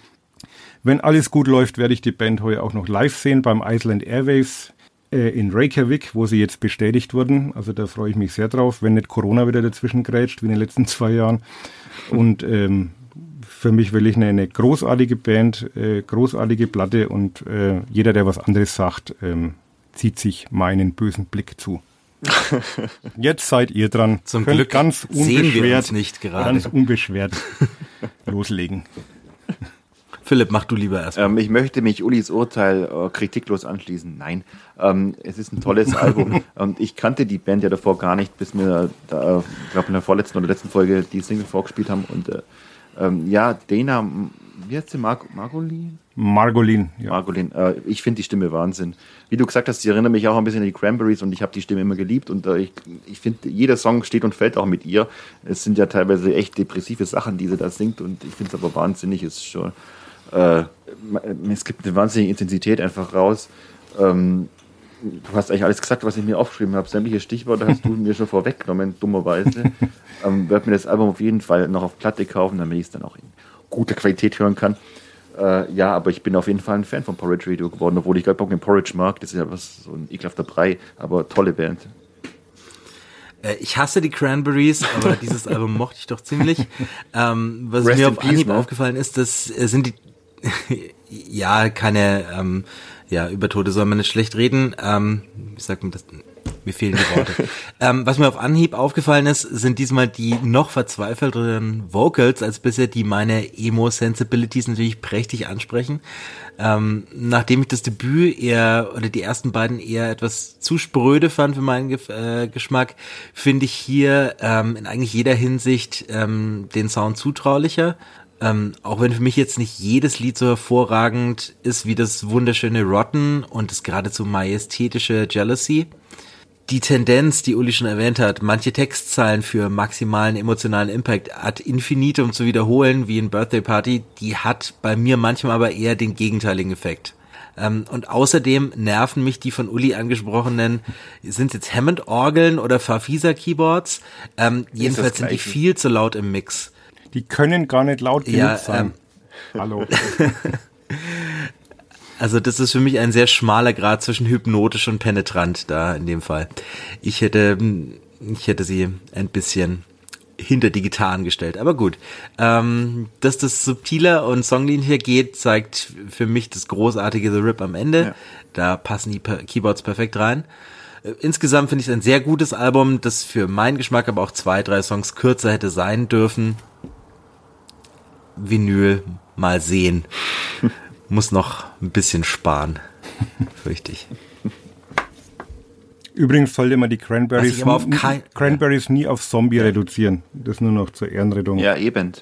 Wenn alles gut läuft, werde ich die Band heuer auch noch live sehen beim Iceland Airwaves äh, in Reykjavik, wo sie jetzt bestätigt wurden. Also da freue ich mich sehr drauf, wenn nicht Corona wieder dazwischen grätscht, wie in den letzten zwei Jahren. Und ähm, für mich wirklich eine, eine großartige Band, äh, großartige Platte und äh, jeder, der was anderes sagt, ähm, zieht sich meinen bösen Blick zu. Jetzt seid ihr dran. Zum Könnt Glück ganz unbeschwert, sehen wir uns nicht gerade. Ganz unbeschwert loslegen. Philipp, mach du lieber erst. Ähm, ich möchte mich Ulis Urteil äh, kritiklos anschließen. Nein, ähm, es ist ein tolles Album und ich kannte die Band ja davor gar nicht, bis wir da, ich glaube in der vorletzten oder letzten Folge die Single vorgespielt haben und äh, ähm, ja, Dana, wie heißt sie, Mar Margolin? Margolin, ja. Margolin, äh, ich finde die Stimme Wahnsinn. Wie du gesagt hast, sie erinnert mich auch ein bisschen an die Cranberries und ich habe die Stimme immer geliebt und äh, ich, ich finde, jeder Song steht und fällt auch mit ihr. Es sind ja teilweise echt depressive Sachen, die sie da singt und ich finde es aber wahnsinnig, ist schon äh, es gibt eine wahnsinnige Intensität einfach raus. Ähm, du hast eigentlich alles gesagt, was ich mir aufgeschrieben habe. Sämtliche Stichworte hast du mir schon vorweggenommen, dummerweise. ähm, werde mir das Album auf jeden Fall noch auf Platte kaufen, damit ich es dann auch in guter Qualität hören kann. Äh, ja, aber ich bin auf jeden Fall ein Fan von Porridge Radio geworden, obwohl ich gar nicht Porridge mag. Das ist ja was, so ein ekelhafter Brei, aber tolle Band. Äh, ich hasse die Cranberries, aber dieses Album mochte ich doch ziemlich. Ähm, was Rest mir in auf Anhieb ne? aufgefallen ist, das äh, sind die, ja, keine, ähm, ja, über Tode soll man nicht schlecht reden. Ähm, wie sagt man das? Mir fehlen die Worte. ähm, was mir auf Anhieb aufgefallen ist, sind diesmal die noch verzweifelteren Vocals als bisher, die meine Emo-Sensibilities natürlich prächtig ansprechen. Ähm, nachdem ich das Debüt eher oder die ersten beiden eher etwas zu spröde fand für meinen Ge äh, Geschmack, finde ich hier ähm, in eigentlich jeder Hinsicht ähm, den Sound zutraulicher. Ähm, auch wenn für mich jetzt nicht jedes Lied so hervorragend ist wie das wunderschöne Rotten und das geradezu majestätische Jealousy. Die Tendenz, die Uli schon erwähnt hat, manche Textzeilen für maximalen emotionalen Impact ad infinitum zu wiederholen, wie in Birthday Party, die hat bei mir manchmal aber eher den gegenteiligen Effekt. Ähm, und außerdem nerven mich die von Uli angesprochenen, sind jetzt Hammond-Orgeln oder Farfisa-Keyboards? Ähm, jedenfalls sind die viel zu laut im Mix. Die können gar nicht laut genug Ja, ähm, sein. Hallo. Also das ist für mich ein sehr schmaler Grad zwischen hypnotisch und penetrant da in dem Fall. Ich hätte, ich hätte sie ein bisschen hinter die Gitarren gestellt. Aber gut, ähm, dass das subtiler und songliniger geht, zeigt für mich das großartige The Rip am Ende. Ja. Da passen die Keyboards perfekt rein. Äh, Insgesamt finde ich es ein sehr gutes Album, das für meinen Geschmack aber auch zwei, drei Songs kürzer hätte sein dürfen. Vinyl, mal sehen. Muss noch ein bisschen sparen, fürchte ich. Übrigens sollte man die Cranberries, auf kein- Cranberries nie auf Zombie reduzieren. Das nur noch zur Ehrenrettung Ja, eben.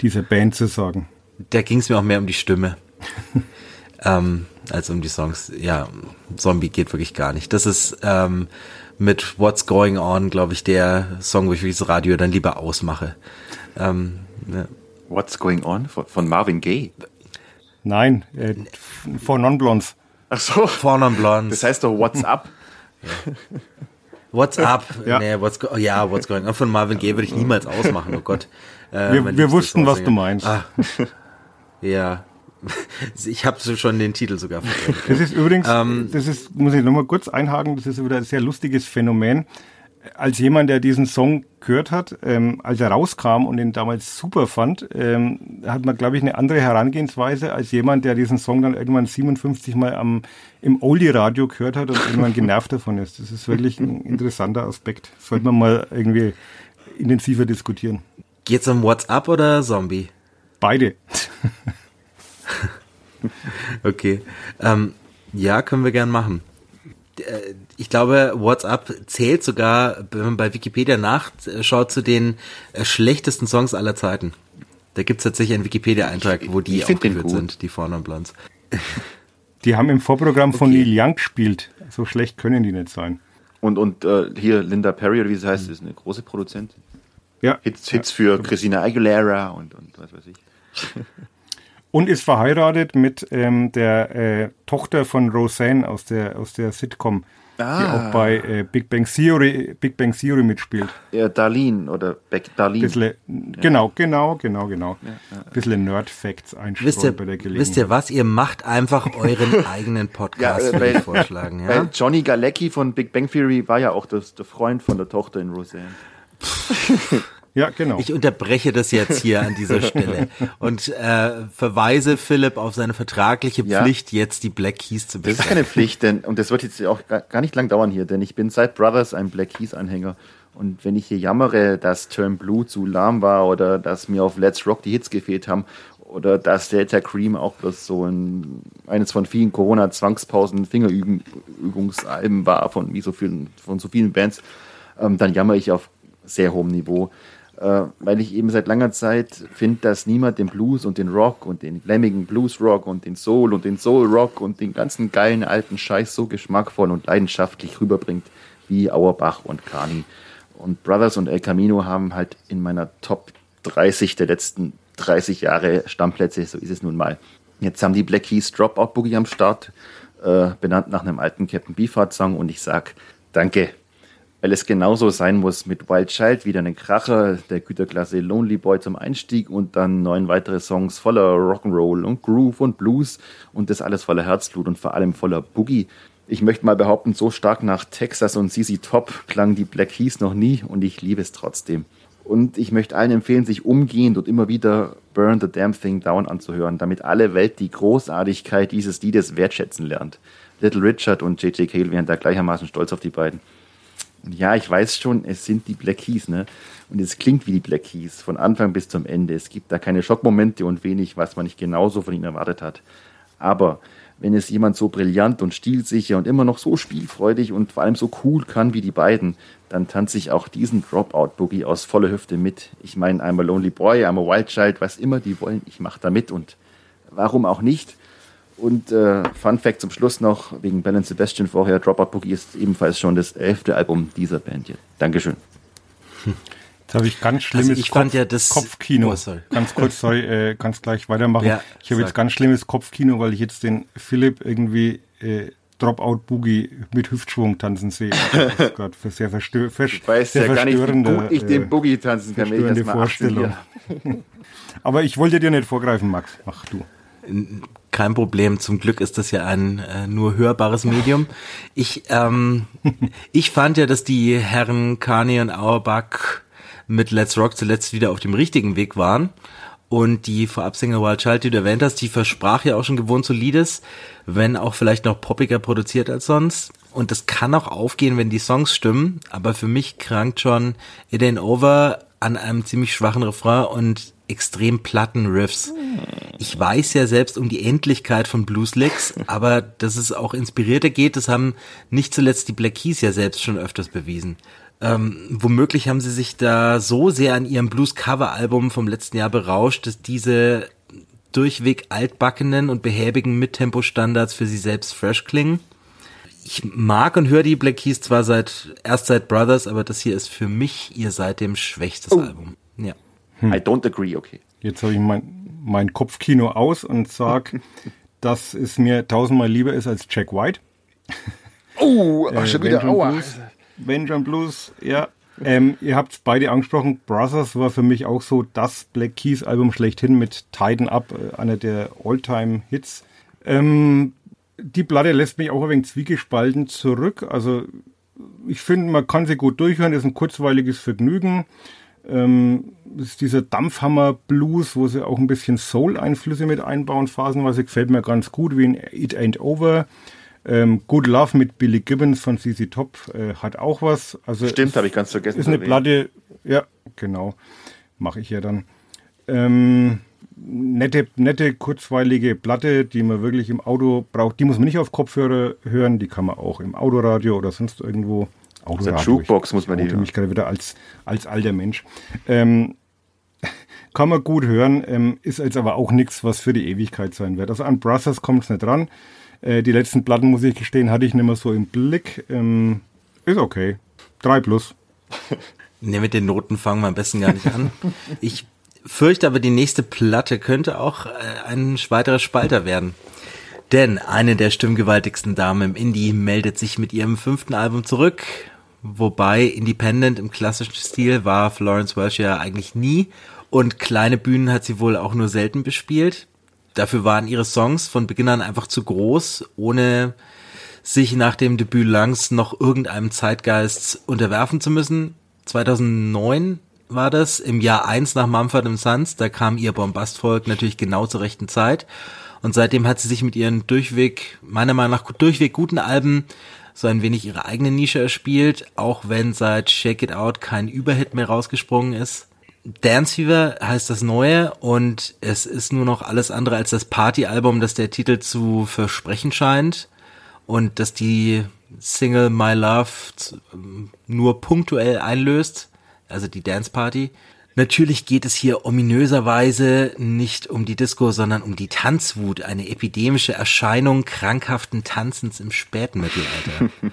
dieser Band zu sagen. Da ging es mir auch mehr um die Stimme. ähm, als um die Songs. Ja, Zombie geht wirklich gar nicht. Das ist ähm, mit What's Going On, glaube ich, der Song, wo ich wirklich das Radio dann lieber ausmache. Ähm, ja. What's Going On? Von, Marvin Gaye. Nein, äh, for Non-Blondes. Ach so. Four Non Blondes. Das heißt doch What's Up. What's Up? Ja. Nee, what's go ja, What's Going On von Marvin Gaye würde ich niemals ausmachen, oh Gott. Äh, Wir- wir wussten, was du meinst. Ah, ja. Ich habe so schon den Titel sogar verdrängt. Das ist übrigens, Ähm, das ist, muss ich nochmal kurz einhaken, das ist wieder ein sehr lustiges Phänomen. Als jemand, der diesen Song gehört hat, ähm, als er rauskam und ihn damals super fand, ähm, hat man, glaube ich, eine andere Herangehensweise als jemand, der diesen Song dann irgendwann 57 Mal am, im Oldie-Radio gehört hat und irgendwann genervt davon ist. Das ist wirklich ein interessanter Aspekt. Sollte man mal irgendwie intensiver diskutieren. Geht's um What's Up oder Zombie? Beide. Okay. Ähm, ja, können wir gern machen. Ich glaube, WhatsApp zählt sogar, wenn man bei Wikipedia nachschaut, zu den äh, schlechtesten Songs aller Zeiten. Da gibt's tatsächlich einen Wikipedia-Eintrag, wo die aufgeführt sind, die Four Non Blondes. Die haben im Vorprogramm von Okay. Neil Young gespielt. So schlecht können die nicht sein. Und, und äh, hier Linda Perry, oder wie sie heißt, ist eine große Produzentin. Ja. Hits, Hits für Christina Aguilera und, und was weiß ich. Und ist verheiratet mit ähm, der äh, Tochter von Roseanne aus der, aus der Sitcom, die Ah. auch bei äh, Big Bang Theory, Big Bang Theory mitspielt. Ja, Darlene oder Beck Darlene. Bissle, Genau, genau, genau, genau. Bisschen Nerd-Facts Wisst einstreuen ihr, bei der Gelegenheit. wisst ihr was? Ihr macht einfach euren eigenen Podcast, Ja, äh, vorschlagen. Ja? Weil Johnny Galecki von Big Bang Theory war ja auch das, der Freund von der Tochter in Roseanne. Ja, genau. Ich unterbreche das jetzt hier an dieser Stelle und äh, verweise Philipp auf seine vertragliche Ja. Pflicht, jetzt die Black Keys zu Das ist keine Pflicht, denn, und das wird jetzt auch gar nicht lang dauern hier, denn ich bin seit Brothers ein Black Keys-Anhänger. Und wenn ich hier jammere, dass Turn Blue zu lahm war oder dass mir auf Let's Rock die Hits gefehlt haben oder dass Delta Cream auch bloß so ein, eines von vielen Corona-Zwangspausen Fingerübungsalben war von, wie so vielen, von so vielen Bands, ähm, dann jammer ich auf sehr hohem Niveau. Äh, weil ich eben seit langer Zeit finde, dass niemand den Blues und den Rock und den glammigen Blues Rock und den Soul und den Soul Rock und den ganzen geilen alten Scheiß so geschmackvoll und leidenschaftlich rüberbringt wie Auerbach und Carney. Und Brothers und El Camino haben halt in meiner Top 30 der letzten 30 Jahre Stammplätze, so ist es nun mal. Jetzt haben die Black Keys Dropout Boogie am Start, äh, benannt nach einem alten Captain Beefheart Song und ich sag Danke. Weil es genauso sein muss mit Wild Child, wieder eine Kracher der Güterklasse Lonely Boy zum Einstieg und dann neun weitere Songs voller Rock'n'Roll und Groove und Blues und das alles voller Herzblut und vor allem voller Boogie. Ich möchte mal behaupten, so stark nach Texas und CC Top klang die Black Keys noch nie und ich liebe es trotzdem. Und ich möchte allen empfehlen, sich umgehend und immer wieder Burn the Damn Thing Down anzuhören, damit alle Welt die Großartigkeit dieses Liedes wertschätzen lernt. Little Richard und J.J. Cale wären da gleichermaßen stolz auf die beiden. Ja, ich weiß schon, es sind die Black Keys, ne? Und es klingt wie die Black Keys, von Anfang bis zum Ende. Es gibt da keine Schockmomente und wenig, was man nicht genauso von ihnen erwartet hat. Aber wenn es jemand so brillant und stilsicher und immer noch so spielfreudig und vor allem so cool kann wie die beiden, dann tanze ich auch diesen Dropout-Boogie aus voller Hüfte mit. Ich meine, I'm a Lonely Boy, I'm a Wild Child, was immer die wollen, ich mache da mit und warum auch nicht? Und äh, Fun Fact zum Schluss noch, wegen Ben und Sebastian vorher, Dropout Boogie ist ebenfalls schon das elfte Album dieser Band hier. Dankeschön. Jetzt habe ich ganz schlimmes Also ich Kopf, fand ja das- Kopfkino. Oh, sorry. Ganz kurz, sorry, äh, kannst gleich weitermachen. Ja, ich habe jetzt ganz schlimmes Kopfkino, weil ich jetzt den Philipp irgendwie äh, Dropout Boogie mit Hüftschwung tanzen sehe. Ist gerade für sehr verstö vers Ich weiß sehr ja gar nicht, wie ich äh, den Boogie tanzen kann, wenn ich das mal. Vorstellung. Aber ich wollte dir nicht vorgreifen, Max. Mach du. Kein Problem. Zum Glück ist das ja ein äh, nur hörbares Medium. Ich, ähm, ich fand ja, dass die Herren Kanye und Auerbach mit Let's Rock zuletzt wieder auf dem richtigen Weg waren. Und die Vorabsingle Wild Child, die du erwähnt hast, die versprach ja auch schon gewohnt solides, wenn auch vielleicht noch poppiger produziert als sonst. Und das kann auch aufgehen, wenn die Songs stimmen. Aber für mich krankt schon It Ain't Over an einem ziemlich schwachen Refrain und extrem platten Riffs. Ich weiß ja selbst um die Endlichkeit von Blueslicks, aber dass es auch inspirierter geht, das haben nicht zuletzt die Black Keys ja selbst schon öfters bewiesen. Ähm, womöglich haben sie sich da so sehr an ihrem Blues-Cover-Album vom letzten Jahr berauscht, dass diese durchweg altbackenen und behäbigen Mittempo-Standards für sie selbst fresh klingen. Ich mag und höre die Black Keys zwar seit erst seit Brothers, aber das hier ist für mich ihr seitdem schwächstes Album. Ja. I don't agree, okay. Jetzt habe ich mein, mein Kopfkino aus und sag, dass es mir tausendmal lieber ist als Jack White. Oh, Äh, Vengeance Blues. Vengeance Blues, ja. Ähm, ihr habt beide angesprochen. Brothers war für mich auch so das Black Keys Album schlechthin mit Tighten Up, äh, einer der Alltime Hits. Ähm, die Platte lässt mich auch ein wenig zwiegespalten zurück. Also ich finde, man kann sie gut durchhören, ist ein kurzweiliges Vergnügen. Ähm, das ist dieser Dampfhammer-Blues, wo sie auch ein bisschen Soul-Einflüsse mit einbauen, phasenweise gefällt mir ganz gut, wie in It Ain't Over. Ähm, Good Love mit Billy Gibbons von CC Top äh, hat auch was. Also Stimmt, habe ich ganz vergessen. ist eine. Platte, ja, genau, mache ich ja dann. Ähm, nette, nette, kurzweilige Platte, die man wirklich im Auto braucht. Die muss man nicht auf Kopfhörer hören, die kann man auch im Autoradio oder sonst irgendwo. Autoradio, Jukebox muss man die ich hören. mich gerade wieder als, als alter Mensch. Ähm, kann man gut hören, ähm, ist jetzt aber auch nichts, was für die Ewigkeit sein wird. Also an Brothers kommt es nicht dran. Äh, die letzten Platten, muss ich gestehen, hatte ich nicht mehr so im Blick. Ähm, ist okay. Drei plus. Ne, mit den Noten fangen wir am besten gar nicht an. Ich fürchte aber, die nächste Platte könnte auch äh, ein weiterer Spalter werden. Denn eine der stimmgewaltigsten Damen im Indie meldet sich mit ihrem fünften Album zurück. Wobei Independent im klassischen Stil war Florence Welch ja eigentlich nie. Und kleine Bühnen hat sie wohl auch nur selten bespielt. Dafür waren ihre Songs von Beginn an einfach zu groß, ohne sich nach dem Debüt Langs noch irgendeinem Zeitgeist unterwerfen zu müssen. 2009 war das, im Jahr 1 nach Mumford Sons, da kam ihr Bombastvolk natürlich genau zur rechten Zeit. Und seitdem hat sie sich mit ihren durchweg, meiner Meinung nach durchweg guten Alben so ein wenig ihre eigene Nische erspielt, auch wenn seit Shake It Out kein Überhit mehr rausgesprungen ist. Dance Fever heißt das Neue. Und es ist nur noch alles andere als das Partyalbum, das der Titel zu versprechen scheint. Und dass die Single My Love ähm, nur punktuell einlöst, also die Dance Party. Natürlich geht es hier ominöserweise nicht um die Disco, sondern um die Tanzwut, eine epidemische Erscheinung krankhaften Tanzens im späten Mittelalter.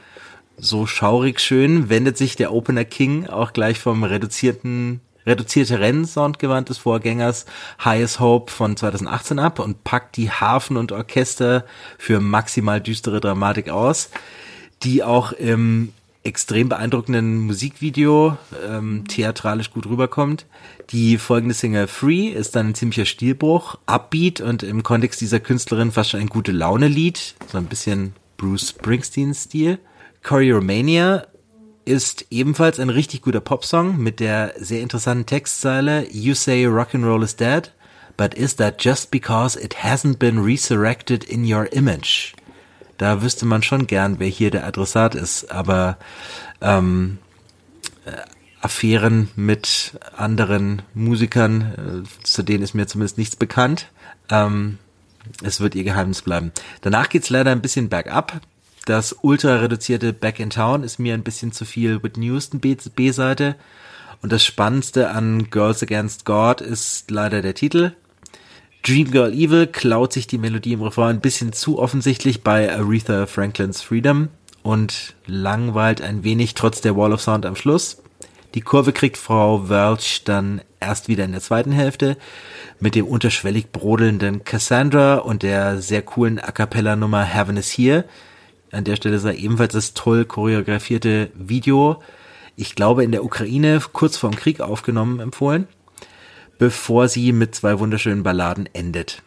so schaurig schön wendet sich der Opener King auch gleich vom reduzierten reduzierte Rennsound des Vorgängers Highest Hope von 2018 ab und packt die Hafen und Orchester für maximal düstere Dramatik aus, die auch im extrem beeindruckenden Musikvideo ähm, theatralisch gut rüberkommt. Die folgende Single Free ist dann ein ziemlicher Stilbruch, Upbeat und im Kontext dieser Künstlerin fast schon ein gute Laune-Lied, so ein bisschen Bruce Springsteen-Stil. Choreomania ist ebenfalls ein richtig guter Popsong mit der sehr interessanten Textzeile You say rock'n'roll is dead, but is that just because it hasn't been resurrected in your image? Da wüsste man schon gern, wer hier der Adressat ist, aber ähm, äh, Affären mit anderen Musikern, äh, zu denen ist mir zumindest nichts bekannt. Ähm, es wird ihr Geheimnis bleiben. Danach geht's leider ein bisschen bergab. Das ultra reduzierte Back in Town ist mir ein bisschen zu viel Whitney Houston B-Seite. Und das Spannendste an Girls Against God ist leider der Titel. Dream Girl Evil klaut sich die Melodie im Refrain ein bisschen zu offensichtlich bei Aretha Franklins Freedom und langweilt ein wenig trotz der Wall of Sound am Schluss. Die Kurve kriegt Frau Welch dann erst wieder in der zweiten Hälfte mit dem unterschwellig brodelnden Cassandra und der sehr coolen A Cappella Nummer Heaven is Here. An der Stelle sei ebenfalls das toll choreografierte Video, ich glaube in der Ukraine kurz vorm Krieg aufgenommen, empfohlen bevor sie mit zwei wunderschönen Balladen endet.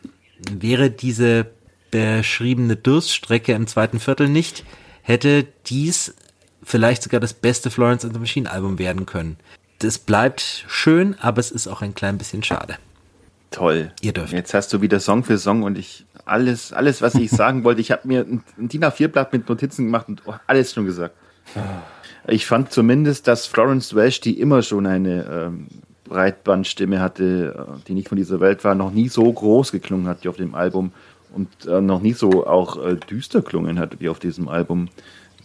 Wäre diese beschriebene Durststrecke im zweiten Viertel nicht, hätte dies vielleicht sogar das beste Florence and the Machine Album werden können. Das bleibt schön, aber es ist auch ein klein bisschen schade. Toll. Ihr dürft. Jetzt hast du wieder Song für Song und ich alles, alles, was ich sagen wollte, ich habe mir ein, DIN A4-Blatt mit Notizen gemacht und alles schon gesagt. Ich fand zumindest, dass Florence Welsh, die immer schon eine ähm, Breitbandstimme hatte, die nicht von dieser Welt war, noch nie so groß geklungen hat wie auf dem Album und äh, noch nie so auch äh, düster klungen hat wie auf diesem Album,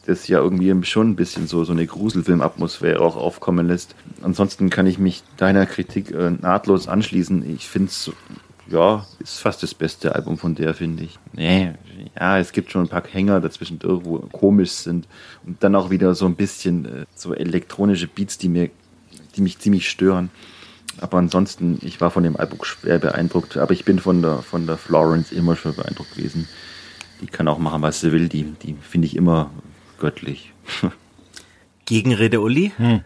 das ja irgendwie schon ein bisschen so, so eine Gruselfilm-Atmosphäre auch aufkommen lässt. Ansonsten kann ich mich deiner Kritik äh, nahtlos anschließen. Ich finde es, ja, ist fast das beste Album von der, finde ich. Nee, ja, es gibt schon ein paar Hänger dazwischen, irgendwo komisch sind und dann auch wieder so ein bisschen äh, so elektronische Beats, die mir die mich ziemlich stören. Aber ansonsten, ich war von dem Album schwer beeindruckt, aber ich bin von der, von der Florence immer schon beeindruckt gewesen. Die kann auch machen, was sie will, die, die finde ich immer göttlich. Gegenrede, Uli? Hm.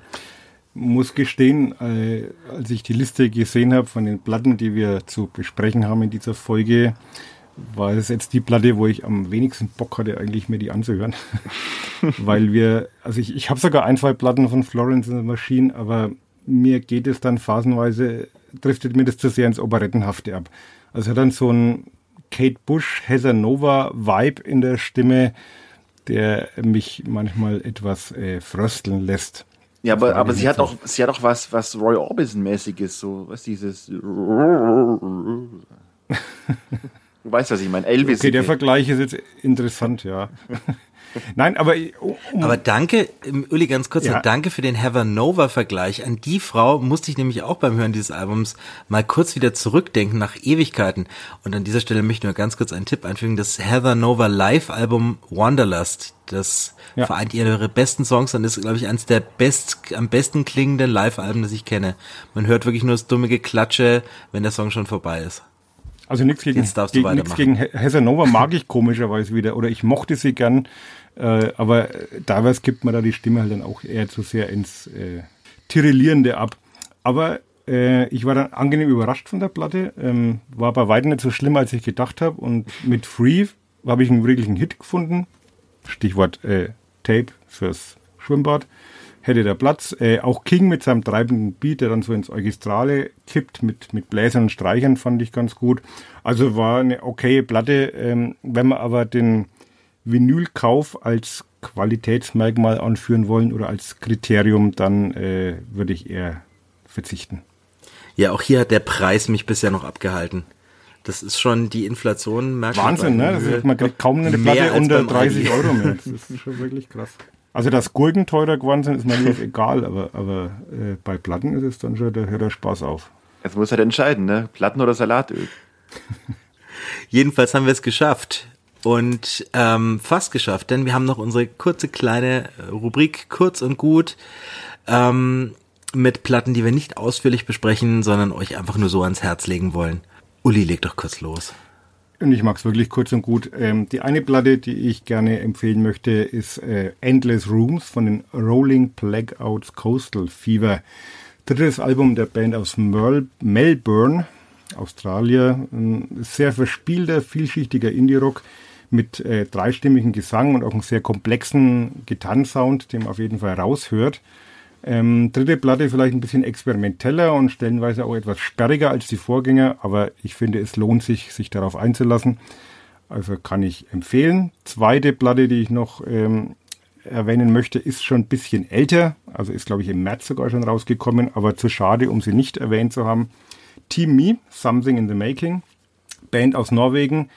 Muss gestehen, äh, als ich die Liste gesehen habe von den Platten, die wir zu besprechen haben in dieser Folge, war es jetzt die Platte, wo ich am wenigsten Bock hatte, eigentlich mir die anzuhören. Weil wir, also ich, ich habe sogar ein, zwei Platten von Florence in the Machine, aber mir geht es dann phasenweise, driftet mir das zu sehr ins Operettenhafte ab. Also hat dann so ein Kate Bush, Heather Nova Vibe in der Stimme, der mich manchmal etwas äh, frösteln lässt. Ja, aber, aber sie hat auch, sie hat auch was, was Roy Orbison-mäßiges, so, was dieses. Du weißt, was ich meine. Elvis. Okay, der Vergleich ist jetzt interessant, ja. Nein, aber. Um, aber danke, Uli, ganz kurz, ja. danke für den Heather Nova-Vergleich. An die Frau musste ich nämlich auch beim Hören dieses Albums mal kurz wieder zurückdenken nach Ewigkeiten. Und an dieser Stelle möchte ich nur ganz kurz einen Tipp einfügen. Das Heather Nova Live-Album Wanderlust. Das ja. vereint ihre besten Songs und ist, glaube ich, eines der best, am besten klingenden Live-Alben, das ich kenne. Man hört wirklich nur das dumme Geklatsche, wenn der Song schon vorbei ist. Also nichts gegen, gegen, nichts gegen Hesanova mag ich komischerweise wieder oder ich mochte sie gern, äh, aber teilweise gibt man da die Stimme halt dann auch eher zu sehr ins äh, Tirillierende ab. Aber äh, ich war dann angenehm überrascht von der Platte, ähm, war bei weitem nicht so schlimm, als ich gedacht habe und mit Free habe ich einen wirklichen Hit gefunden. Stichwort äh, Tape fürs Schwimmbad hätte der Platz. Äh, auch King mit seinem treibenden Beat, der dann so ins Orchestrale kippt mit, mit Bläsern und Streichern, fand ich ganz gut. Also war eine okaye Platte. Ähm, wenn wir aber den Vinylkauf als Qualitätsmerkmal anführen wollen oder als Kriterium, dann äh, würde ich eher verzichten. Ja, auch hier hat der Preis mich bisher noch abgehalten. Das ist schon die Inflation. Wahnsinn, ne? Ist, man kriegt kaum eine Platte unter 30 Euro mehr. Das ist schon wirklich krass. Also, dass Gurken teurer geworden sind, ist mir nicht egal, aber, aber äh, bei Platten ist es dann schon, da hört der Spaß auf. Jetzt muss halt entscheiden, ne? Platten oder Salatöl. Jedenfalls haben wir es geschafft. Und ähm, fast geschafft, denn wir haben noch unsere kurze kleine Rubrik kurz und gut ähm, mit Platten, die wir nicht ausführlich besprechen, sondern euch einfach nur so ans Herz legen wollen. Uli, leg doch kurz los. Und ich mag es wirklich kurz und gut. Ähm, die eine Platte, die ich gerne empfehlen möchte, ist äh, Endless Rooms von den Rolling Blackouts Coastal Fever. Drittes Album der Band aus Merl Melbourne, Australien. Ein sehr verspielter, vielschichtiger Indie-Rock mit äh, dreistimmigem Gesang und auch einem sehr komplexen Gitarrensound, den man auf jeden Fall raushört. Ähm, dritte Platte vielleicht ein bisschen experimenteller und stellenweise auch etwas sperriger als die Vorgänger, aber ich finde, es lohnt sich, sich darauf einzulassen. Also kann ich empfehlen. Zweite Platte, die ich noch ähm, erwähnen möchte, ist schon ein bisschen älter, also ist, glaube ich, im März sogar schon rausgekommen, aber zu schade, um sie nicht erwähnt zu haben. Team Me, Something in the Making, Band aus Norwegen,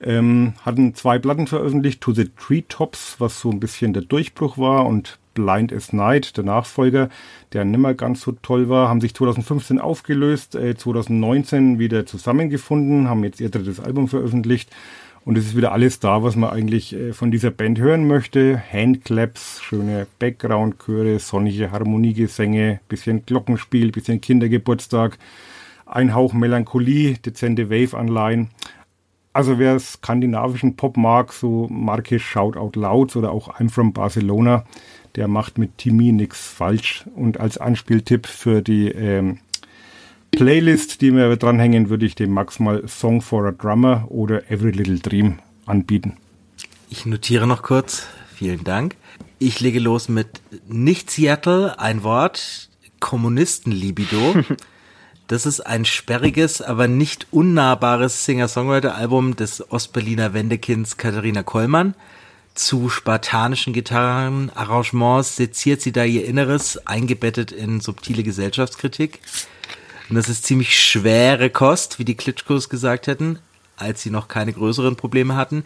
ähm, hatten zwei Platten veröffentlicht, To the Treetops, was so ein bisschen der Durchbruch war und Blind as Night, der Nachfolger, der nimmer ganz so toll war, haben sich 2015 aufgelöst, äh, 2019 wieder zusammengefunden, haben jetzt ihr drittes Album veröffentlicht und es ist wieder alles da, was man eigentlich äh, von dieser Band hören möchte. Handclaps, schöne Background-Chöre, sonnige Harmoniegesänge, bisschen Glockenspiel, bisschen Kindergeburtstag, ein Hauch Melancholie, dezente Wave-Anleihen. Also wer skandinavischen Pop mag, so Marke Shout Out Loud oder auch I'm from Barcelona, der macht mit Timmy nichts falsch. Und als Anspieltipp für die ähm, Playlist, die wir dranhängen, würde ich dem Max mal Song for a Drummer oder Every Little Dream anbieten. Ich notiere noch kurz. Vielen Dank. Ich lege los mit nicht Seattle, ein Wort, Kommunistenlibido. Das ist ein sperriges, aber nicht unnahbares Singer-Songwriter-Album des Ostberliner Wendekinds Katharina Kollmann zu spartanischen Gitarrenarrangements seziert sie da ihr Inneres, eingebettet in subtile Gesellschaftskritik. Und das ist ziemlich schwere Kost, wie die Klitschkos gesagt hätten, als sie noch keine größeren Probleme hatten.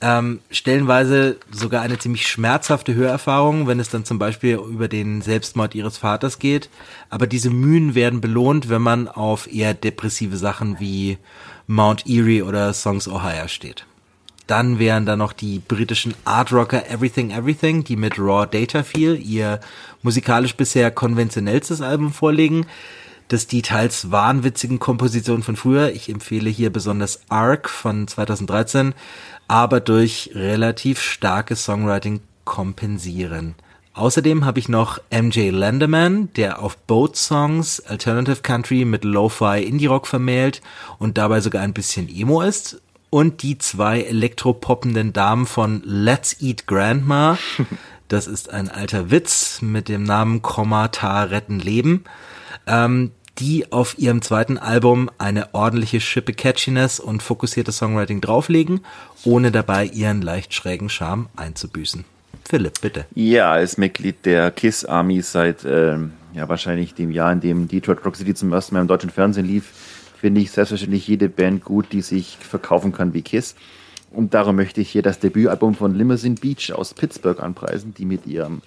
Ähm, stellenweise sogar eine ziemlich schmerzhafte Hörerfahrung, wenn es dann zum Beispiel über den Selbstmord ihres Vaters geht. Aber diese Mühen werden belohnt, wenn man auf eher depressive Sachen wie Mount Erie oder Songs Ohio steht. Dann wären da noch die britischen Art Rocker Everything Everything, die mit Raw Data Feel ihr musikalisch bisher konventionellstes Album vorlegen. Das die teils wahnwitzigen Kompositionen von früher. Ich empfehle hier besonders Arc von 2013, aber durch relativ starkes Songwriting kompensieren. Außerdem habe ich noch MJ Landerman, der auf Boat Songs Alternative Country mit Lo-Fi Indie Rock vermählt und dabei sogar ein bisschen Emo ist und die zwei elektropoppenden Damen von Let's Eat Grandma. Das ist ein alter Witz mit dem Namen Kommata retten Leben. Ähm, die auf ihrem zweiten Album eine ordentliche Schippe Catchiness und fokussierte Songwriting drauflegen, ohne dabei ihren leicht schrägen Charme einzubüßen. Philipp, bitte. Ja, als Mitglied der KISS Army seit ähm, ja wahrscheinlich dem Jahr, in dem Detroit Rock City zum ersten Mal im deutschen Fernsehen lief, finde ich selbstverständlich jede Band gut, die sich verkaufen kann wie Kiss. Und darum möchte ich hier das Debütalbum von Limousine Beach aus Pittsburgh anpreisen, die mit ihrem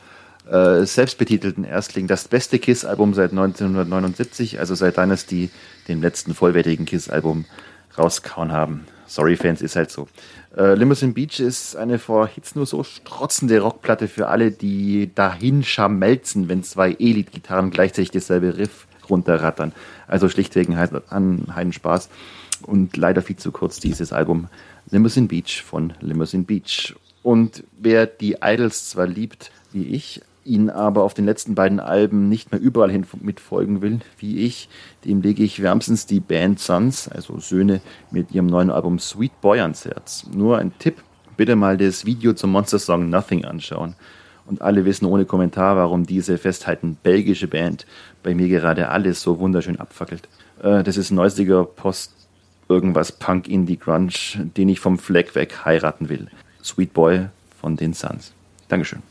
äh, selbstbetitelten Erstling das beste Kiss-Album seit 1979, also seit Dynasty, dem letzten vollwertigen Kiss-Album, rausgehauen haben. Sorry, Fans, ist halt so. Äh, Limousine Beach ist eine vor Hits nur so strotzende Rockplatte für alle, die dahin scharmelzen, wenn zwei Elite-Gitarren gleichzeitig dasselbe Riff runterrattern. Also schlichtweg ein Heidenspaß. Und leider viel zu kurz dieses Album Limousine Beach von Limousine Beach. Und wer die Idols zwar liebt, wie ich, ihnen aber auf den letzten beiden Alben nicht mehr überall hin mitfolgen will, wie ich, dem lege ich wärmstens die Band Sons, also Söhne, mit ihrem neuen Album Sweet Boy ans Herz. Nur ein Tipp, bitte mal das Video zum Monster-Song Nothing anschauen. Und alle wissen ohne Kommentar, warum diese festhalten belgische Band bei mir gerade alles so wunderschön abfackelt. Äh, das ist ein neuestiger Post irgendwas Punk Indie Grunge, den ich vom Fleck weg heiraten will. Sweet Boy von den Suns. Dankeschön.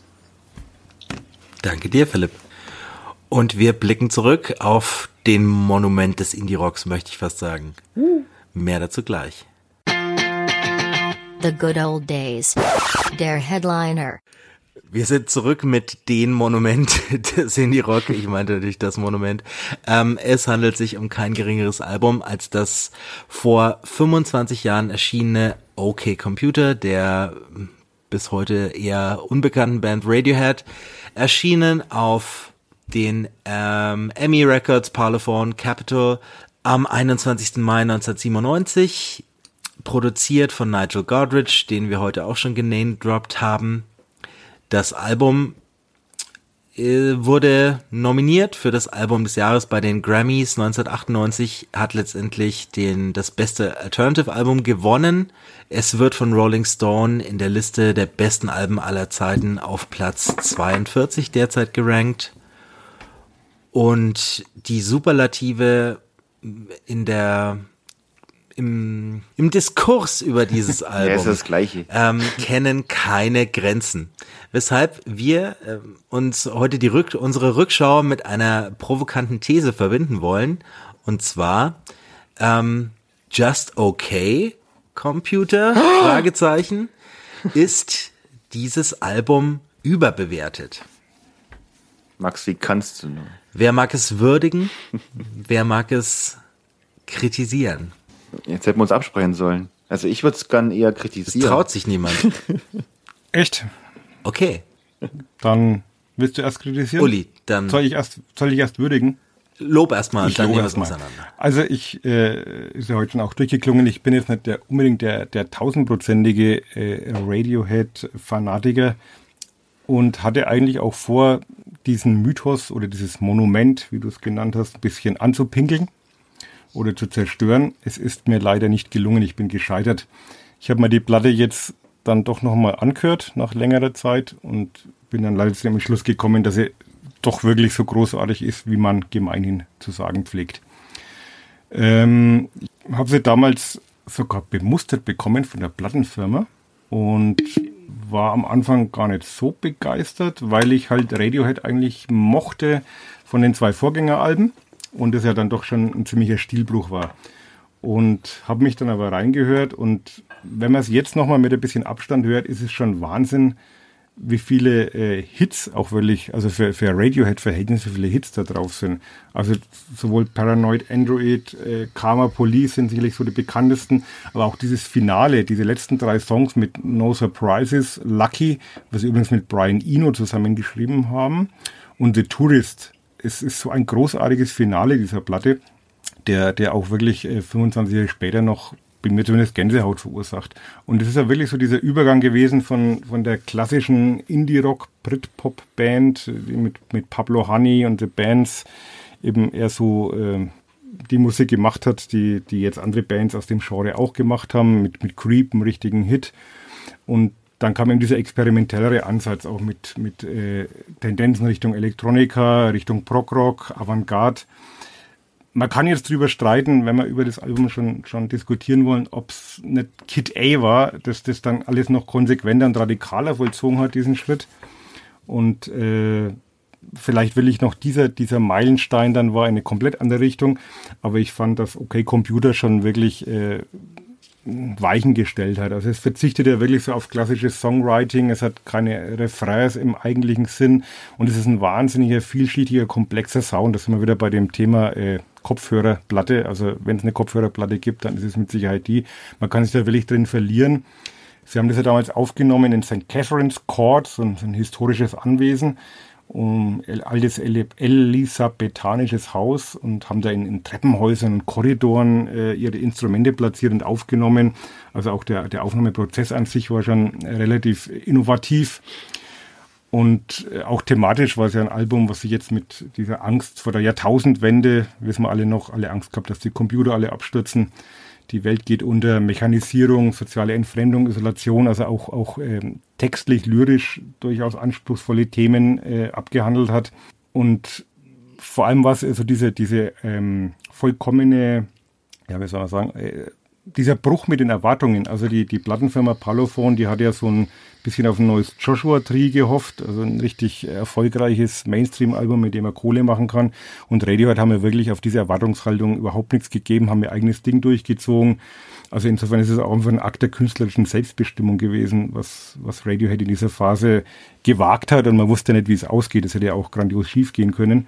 Danke dir, Philipp. Und wir blicken zurück auf den Monument des Indie-Rocks, möchte ich fast sagen. Mehr dazu gleich. The Good Old Days. Der Headliner. Wir sind zurück mit den Monument des Indie Rock. Ich meinte natürlich das Monument. Ähm, es handelt sich um kein geringeres Album als das vor 25 Jahren erschienene OK Computer der bis heute eher unbekannten Band Radiohead, erschienen auf den ähm, Emmy Records Parlophone Capital am 21. Mai 1997 produziert von Nigel Godrich, den wir heute auch schon genamedropped haben. Das Album äh, wurde nominiert für das Album des Jahres bei den Grammys 1998, hat letztendlich den, das beste Alternative Album gewonnen. Es wird von Rolling Stone in der Liste der besten Alben aller Zeiten auf Platz 42 derzeit gerankt. Und die Superlative in der im, im Diskurs über dieses Album ja, ist das Gleiche. Ähm, kennen keine Grenzen. Weshalb wir äh, uns heute die Rück unsere Rückschau mit einer provokanten These verbinden wollen. Und zwar ähm, Just Okay Computer Fragezeichen ist dieses Album überbewertet. Max, wie kannst du nur? Wer mag es würdigen? Wer mag es kritisieren? Jetzt hätten wir uns absprechen sollen. Also ich würde es gern eher Es kritisieren. traut sich niemand. Echt? Okay, Dann willst du erst kritisieren? Uli, dann Soll ich erst, soll ich erst würdigen? lob erstmal und Ich dann lobe nehmen wir es erst mal. auseinander. Also ich, äh, ist ja heute schon auch durchgeklungen, ich bin jetzt nicht der, unbedingt der, der tausendprozentige äh, Radiohead-Fanatiker und hatte eigentlich auch vor, diesen Mythos oder dieses Monument, wie du es genannt hast, ein bisschen anzupinkeln oder zu zerstören. Es ist mir leider nicht gelungen, ich bin gescheitert. Ich habe mir die Platte jetzt dann doch nochmal angehört nach längerer Zeit und bin dann leider zu dem Schluss gekommen, dass sie doch wirklich so großartig ist, wie man gemeinhin zu sagen pflegt. Ähm, ich habe sie damals sogar bemustert bekommen von der Plattenfirma und war am Anfang gar nicht so begeistert, weil ich halt Radiohead eigentlich mochte von den zwei Vorgängeralben und es ja dann doch schon ein ziemlicher Stilbruch war. Und habe mich dann aber reingehört und wenn man es jetzt nochmal mit ein bisschen Abstand hört, ist es schon Wahnsinn, wie viele äh, Hits auch wirklich, also für, für Radiohead-Verhältnisse, wie viele Hits da drauf sind. Also sowohl Paranoid Android, äh, Karma Police sind sicherlich so die bekanntesten, aber auch dieses Finale, diese letzten drei Songs mit No Surprises, Lucky, was sie übrigens mit Brian Eno zusammengeschrieben haben, und The Tourist. Es ist so ein großartiges Finale dieser Platte, der, der auch wirklich äh, 25 Jahre später noch bei mir zumindest Gänsehaut verursacht. Und es ist ja wirklich so dieser Übergang gewesen von, von der klassischen Indie-Rock-Brit-Pop-Band, die mit, mit Pablo Honey und The Bands eben eher so äh, die Musik gemacht hat, die, die jetzt andere Bands aus dem Genre auch gemacht haben, mit, mit Creep, einem richtigen Hit. Und dann kam eben dieser experimentellere Ansatz auch mit, mit äh, Tendenzen Richtung Elektronika, Richtung Prog-Rock, Avantgarde man kann jetzt drüber streiten, wenn wir über das Album schon, schon diskutieren wollen, ob es nicht Kid A war, dass das dann alles noch konsequenter und radikaler vollzogen hat, diesen Schritt. Und äh, vielleicht will ich noch dieser, dieser Meilenstein dann war in eine komplett andere Richtung. Aber ich fand, dass OK Computer schon wirklich äh, Weichen gestellt hat. Also es verzichtet ja wirklich so auf klassisches Songwriting, es hat keine Refrains im eigentlichen Sinn und es ist ein wahnsinniger, vielschichtiger, komplexer Sound. Das sind wir wieder bei dem Thema äh, Kopfhörerplatte. Also wenn es eine Kopfhörerplatte gibt, dann ist es mit Sicherheit die. Man kann sich da wirklich drin verlieren. Sie haben das ja damals aufgenommen in St. Catherine's Court, so ein, so ein historisches Anwesen um altes elisabethanisches Haus und haben da in, in Treppenhäusern und Korridoren äh, ihre Instrumente platziert und aufgenommen. Also auch der, der Aufnahmeprozess an sich war schon relativ innovativ. Und äh, auch thematisch war es ja ein Album, was sich jetzt mit dieser Angst vor der Jahrtausendwende, wissen wir alle noch, alle Angst gehabt, dass die Computer alle abstürzen, die Welt geht unter, Mechanisierung, soziale Entfremdung, Isolation, also auch, auch ähm, textlich, lyrisch durchaus anspruchsvolle Themen äh, abgehandelt hat. Und vor allem war es also diese, diese ähm, vollkommene, ja, wie soll man sagen, äh, dieser Bruch mit den Erwartungen. Also die, die Plattenfirma Parlophone, die hat ja so ein bisschen auf ein neues Joshua Tree gehofft, also ein richtig erfolgreiches Mainstream-Album, mit dem er Kohle machen kann. Und Radiohead haben ja wirklich auf diese Erwartungshaltung überhaupt nichts gegeben, haben ihr eigenes Ding durchgezogen. Also insofern ist es auch einfach ein Akt der künstlerischen Selbstbestimmung gewesen, was, was Radiohead in dieser Phase gewagt hat. Und man wusste nicht, wie es ausgeht. Es hätte ja auch grandios schief gehen können.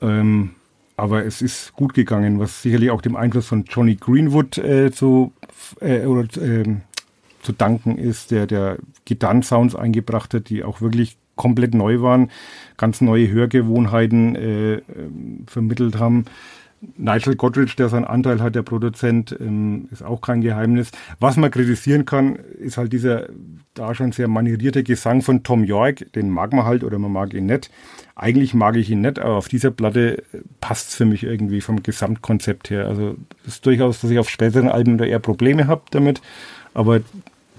Ähm, aber es ist gut gegangen, was sicherlich auch dem Einfluss von Johnny Greenwood äh, zu, äh, oder, äh, zu danken ist, der, der Gitarrensounds eingebracht hat, die auch wirklich komplett neu waren, ganz neue Hörgewohnheiten äh, vermittelt haben. Nigel Godrich, der seinen Anteil hat, der Produzent, ähm, ist auch kein Geheimnis. Was man kritisieren kann, ist halt dieser da schon sehr manierierte Gesang von Tom York. Den mag man halt oder man mag ihn nicht. Eigentlich mag ich ihn nicht, aber auf dieser Platte passt es für mich irgendwie vom Gesamtkonzept her. Also es ist durchaus, dass ich auf späteren Alben da eher Probleme habe damit, aber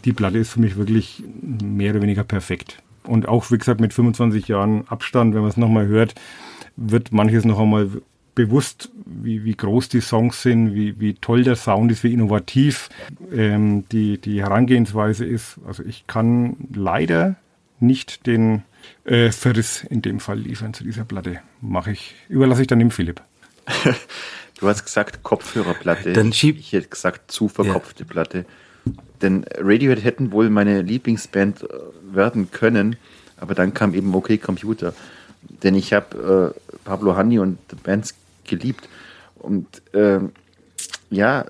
die Platte ist für mich wirklich mehr oder weniger perfekt. Und auch, wie gesagt, mit 25 Jahren Abstand, wenn man es nochmal hört, wird manches noch einmal bewusst, wie, wie groß die Songs sind, wie, wie toll der Sound ist, wie innovativ ähm, die, die Herangehensweise ist. Also ich kann leider nicht den äh, Verriss in dem Fall liefern zu dieser Platte. Mache ich, überlasse ich dann dem Philipp. du hast gesagt Kopfhörerplatte. Dann schieb ich hätte gesagt zu verkopfte ja. Platte. Denn Radiohead hätten wohl meine Lieblingsband äh, werden können, aber dann kam eben OK Computer. Denn ich habe äh, Pablo Hanni und Bands geliebt. Und äh, ja,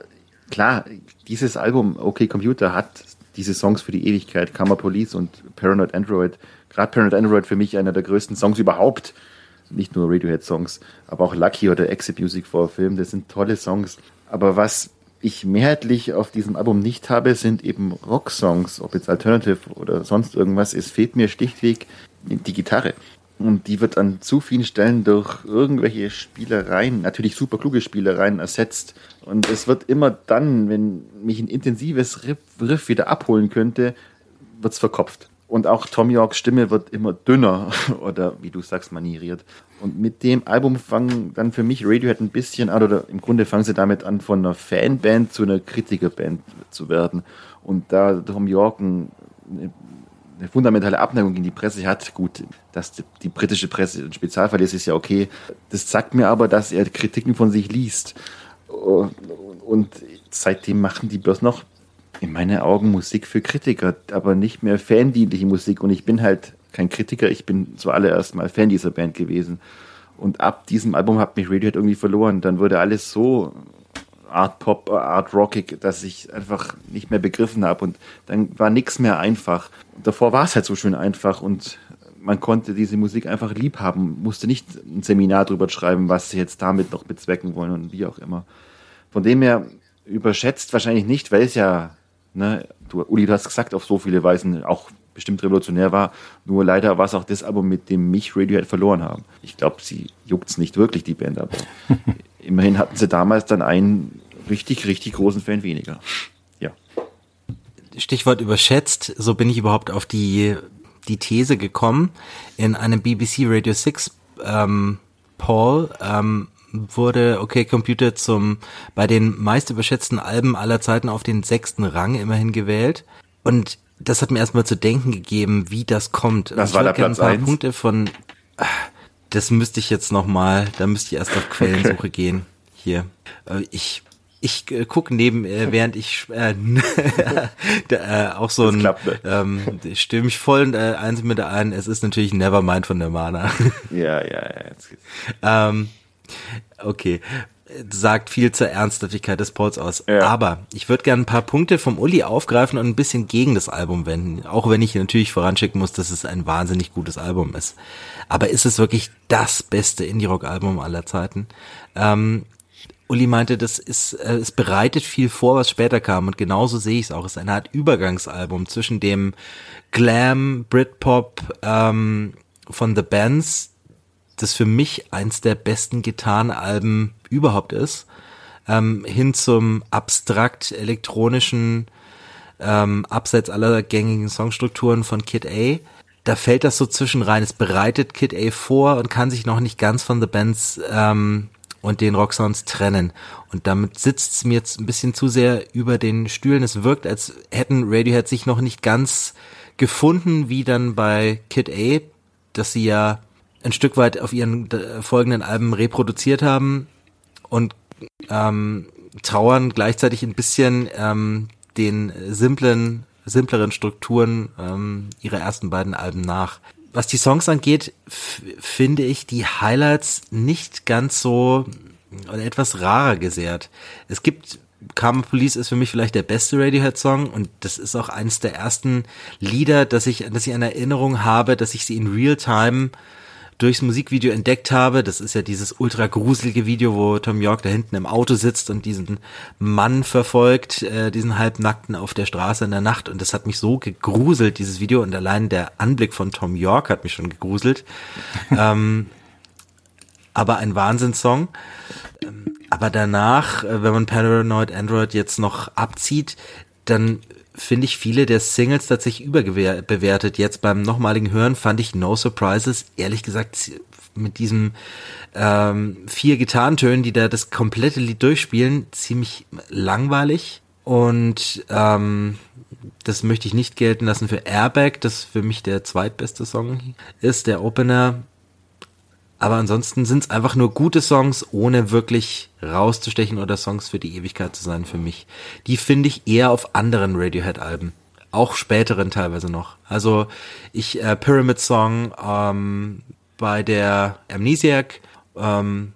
klar, dieses Album OK Computer hat diese Songs für die Ewigkeit, Karma Police und Paranoid Android. Gerade Paranoid Android für mich einer der größten Songs überhaupt. Nicht nur Radiohead-Songs, aber auch Lucky oder Exit Music for a Film. Das sind tolle Songs. Aber was ich mehrheitlich auf diesem Album nicht habe, sind eben Rocksongs, ob jetzt Alternative oder sonst irgendwas. Es fehlt mir schlichtweg die Gitarre. Und die wird an zu vielen Stellen durch irgendwelche Spielereien, natürlich super kluge Spielereien, ersetzt. Und es wird immer dann, wenn mich ein intensives Riff, wieder abholen könnte, wird es verkopft. Und auch Tom Yorks Stimme wird immer dünner oder wie du sagst, manieriert. Und mit dem Album fangen dann für mich Radiohead ein bisschen an, oder im Grunde fangen sie damit an, von einer Fanband zu einer Kritikerband zu werden. Und da Tom York eine eine fundamentale Abneigung gegen die Presse hat. Gut, dass die, die britische Presse ein Spezialfall ist, ist ja okay. Das sagt mir aber, dass er Kritiken von sich liest. Und seitdem machen die bloß noch in meinen Augen Musik für Kritiker, aber nicht mehr fandienliche Musik. Und ich bin halt kein Kritiker, ich bin zuallererst mal Fan dieser Band gewesen. Und ab diesem Album hat mich Radiohead irgendwie verloren. Dann wurde alles so Art Pop, Art Rockig, dass ich einfach nicht mehr begriffen habe. Und dann war nichts mehr einfach. Davor war es halt so schön einfach und man konnte diese Musik einfach lieb haben, musste nicht ein Seminar drüber schreiben, was sie jetzt damit noch bezwecken wollen und wie auch immer. Von dem her überschätzt wahrscheinlich nicht, weil es ja, ne, du, Uli, du hast gesagt, auf so viele Weisen auch bestimmt revolutionär war. Nur leider war es auch das Album, mit dem mich Radiohead verloren haben. Ich glaube, sie juckt es nicht wirklich, die Band, aber immerhin hatten sie damals dann einen richtig, richtig großen Fan weniger. Ja. Stichwort überschätzt, so bin ich überhaupt auf die, die These gekommen. In einem BBC Radio 6 ähm, Poll ähm, wurde OK Computer zum bei den meist überschätzten Alben aller Zeiten auf den sechsten Rang immerhin gewählt. Und das hat mir erstmal zu denken gegeben, wie das kommt. Was war der Platz ein paar eins? Punkte von das müsste ich jetzt noch mal, da müsste ich erst auf Quellensuche okay. gehen. Hier. Äh, ich ich äh, gucke neben, äh, während ich äh, äh, auch so ein klappt, ne? ähm, stimme ich voll äh, eins mit ein. Es ist natürlich Nevermind von Nirvana. ja, ja, ja. Jetzt geht's. Ähm, okay sagt viel zur Ernsthaftigkeit des Polls aus. Ja. Aber ich würde gerne ein paar Punkte vom Uli aufgreifen und ein bisschen gegen das Album wenden. Auch wenn ich natürlich voranschicken muss, dass es ein wahnsinnig gutes Album ist. Aber ist es wirklich das beste Indie-Rock-Album aller Zeiten? Ähm, Uli meinte, das ist, äh, es bereitet viel vor, was später kam und genauso sehe ich es auch. Es ist eine Art Übergangsalbum zwischen dem Glam, Britpop ähm, von The Bands, das für mich eins der besten Gitarrenalben überhaupt ist, ähm, hin zum abstrakt elektronischen, ähm, abseits aller gängigen Songstrukturen von Kid A. Da fällt das so zwischen rein. Es bereitet Kid A vor und kann sich noch nicht ganz von The Bands ähm, und den Rocksounds trennen. Und damit sitzt es mir jetzt ein bisschen zu sehr über den Stühlen. Es wirkt, als hätten Radiohead sich noch nicht ganz gefunden, wie dann bei Kid A, dass sie ja ein Stück weit auf ihren folgenden Alben reproduziert haben und ähm, trauern gleichzeitig ein bisschen ähm, den simplen, simpleren Strukturen ähm, ihrer ersten beiden Alben nach was die Songs angeht, finde ich die Highlights nicht ganz so oder etwas rarer gesehrt. Es gibt Karma Police ist für mich vielleicht der beste Radiohead-Song und das ist auch eines der ersten Lieder, dass ich, dass ich eine Erinnerung habe, dass ich sie in Real Time durchs Musikvideo entdeckt habe. Das ist ja dieses ultra gruselige Video, wo Tom York da hinten im Auto sitzt und diesen Mann verfolgt, äh, diesen halbnackten auf der Straße in der Nacht. Und das hat mich so gegruselt, dieses Video. Und allein der Anblick von Tom York hat mich schon gegruselt. ähm, aber ein Wahnsinnssong. Ähm, aber danach, äh, wenn man Paranoid Android jetzt noch abzieht, dann finde ich viele der Singles tatsächlich überbewertet. Jetzt beim nochmaligen Hören fand ich No Surprises, ehrlich gesagt, mit diesem ähm, vier Gitarrentönen, die da das komplette Lied durchspielen, ziemlich langweilig. Und ähm, das möchte ich nicht gelten lassen für Airbag, das für mich der zweitbeste Song ist, der Opener. Aber ansonsten sind es einfach nur gute Songs, ohne wirklich rauszustechen oder Songs für die Ewigkeit zu sein für mich. Die finde ich eher auf anderen Radiohead-Alben. Auch späteren teilweise noch. Also ich, äh, Pyramid Song ähm, bei der Amnesiac ähm,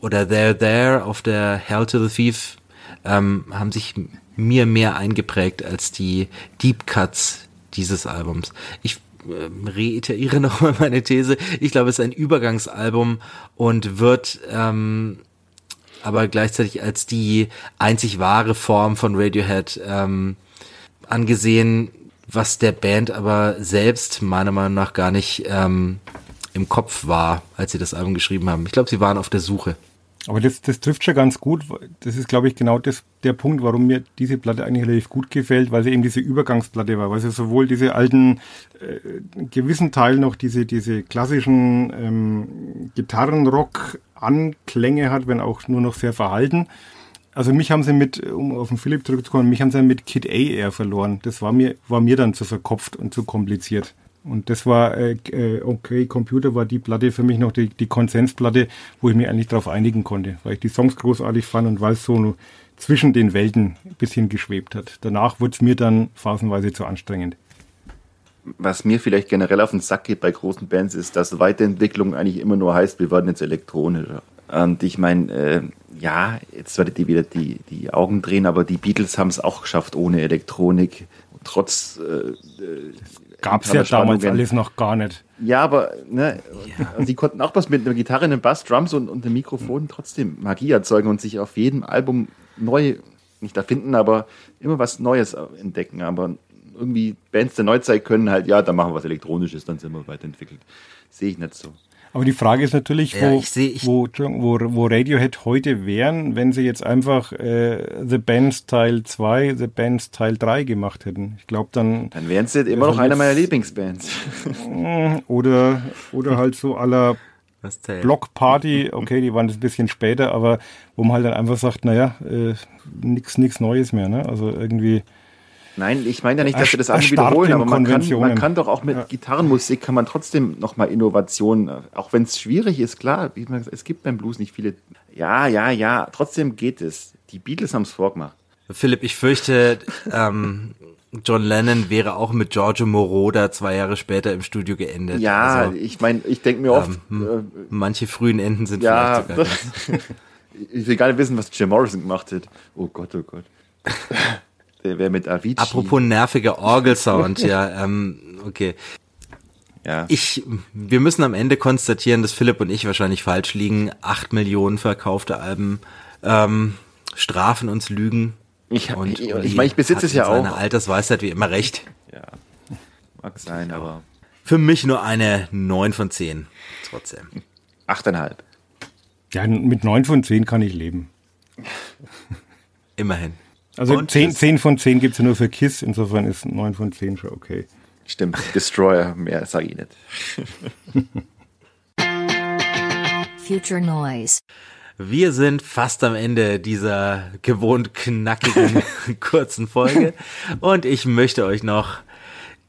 oder There There auf der Hell to the Thief ähm, haben sich mir mehr eingeprägt als die Deep Cuts dieses Albums. Ich ähm, reiteriere nochmal meine These. Ich glaube, es ist ein Übergangsalbum und wird ähm, aber gleichzeitig als die einzig wahre Form von Radiohead ähm, angesehen, was der Band aber selbst meiner Meinung nach gar nicht ähm, im Kopf war, als sie das Album geschrieben haben. Ich glaube, sie waren auf der Suche. Aber das, das trifft schon ganz gut. Das ist, glaube ich, genau das, der Punkt, warum mir diese Platte eigentlich relativ gut gefällt, weil sie eben diese Übergangsplatte war, weil sie sowohl diese alten, äh, gewissen Teil noch diese, diese klassischen ähm, Gitarrenrock-Anklänge hat, wenn auch nur noch sehr verhalten. Also mich haben sie mit, um auf den Philipp zurückzukommen, mich haben sie mit Kid A eher verloren. Das war mir, war mir dann zu verkopft und zu kompliziert. Und das war, äh, äh, okay, Computer war die Platte für mich noch die, die Konsensplatte, wo ich mich eigentlich darauf einigen konnte, weil ich die Songs großartig fand und weil es so zwischen den Welten ein bisschen geschwebt hat. Danach wurde es mir dann phasenweise zu anstrengend. Was mir vielleicht generell auf den Sack geht bei großen Bands, ist, dass Weiterentwicklung eigentlich immer nur heißt, wir werden jetzt elektronischer. Und ich meine, äh, ja, jetzt werdet ihr wieder die, die Augen drehen, aber die Beatles haben es auch geschafft ohne Elektronik. Trotz äh, gab es ja damals alles noch gar nicht. Ja, aber ne, ja. sie konnten auch was mit einer Gitarre, einem Bass, Drums und, und einem Mikrofon trotzdem Magie erzeugen und sich auf jedem Album neu, nicht erfinden, aber immer was Neues entdecken. Aber irgendwie Bands der Neuzeit können halt, ja, da machen wir was Elektronisches, dann sind wir weiterentwickelt. Sehe ich nicht so. Aber die Frage ist natürlich, wo, ja, ich seh, ich wo, wo, wo Radiohead heute wären, wenn sie jetzt einfach äh, The Bands Teil 2, The Bands Teil 3 gemacht hätten. Ich glaube dann. Dann wären sie immer noch einer meiner Lieblingsbands. oder, oder halt so aller Block Party, okay, die waren das ein bisschen später, aber wo man halt dann einfach sagt, naja, äh, nichts Neues mehr, ne? Also irgendwie. Nein, ich meine ja nicht, dass wir das alle wiederholen, aber man kann, man kann doch auch mit ja. Gitarrenmusik kann man trotzdem nochmal Innovationen, auch wenn es schwierig ist, klar, wie man, es gibt beim Blues nicht viele. Ja, ja, ja, trotzdem geht es. Die Beatles haben es vorgemacht. Philipp, ich fürchte, ähm, John Lennon wäre auch mit Giorgio Moroder zwei Jahre später im Studio geendet. Ja, also, ich meine, ich denke mir oft. Ähm, äh, manche frühen Enden sind ja, vielleicht sogar. ich will gar nicht wissen, was Jim Morrison gemacht hat. Oh Gott, oh Gott. Der wäre mit Avicii. Apropos nerviger Orgelsound, ja, ähm, okay. Ja. Ich, wir müssen am Ende konstatieren, dass Philipp und ich wahrscheinlich falsch liegen. Acht Millionen verkaufte Alben ähm, strafen uns Lügen. Ich, und ich, ich meine, ich besitze es ja auch. Seine Altersweisheit wie immer recht. Ja, mag sein, aber. Für mich nur eine 9 von 10. Trotzdem. Achteinhalb. Ja, mit 9 von 10 kann ich leben. Immerhin. Also 10, 10 von 10 gibt es ja nur für KISS, insofern ist 9 von 10 schon okay. Stimmt, Destroyer, mehr sage ich nicht. Future Noise. Wir sind fast am Ende dieser gewohnt knackigen kurzen Folge und ich möchte euch noch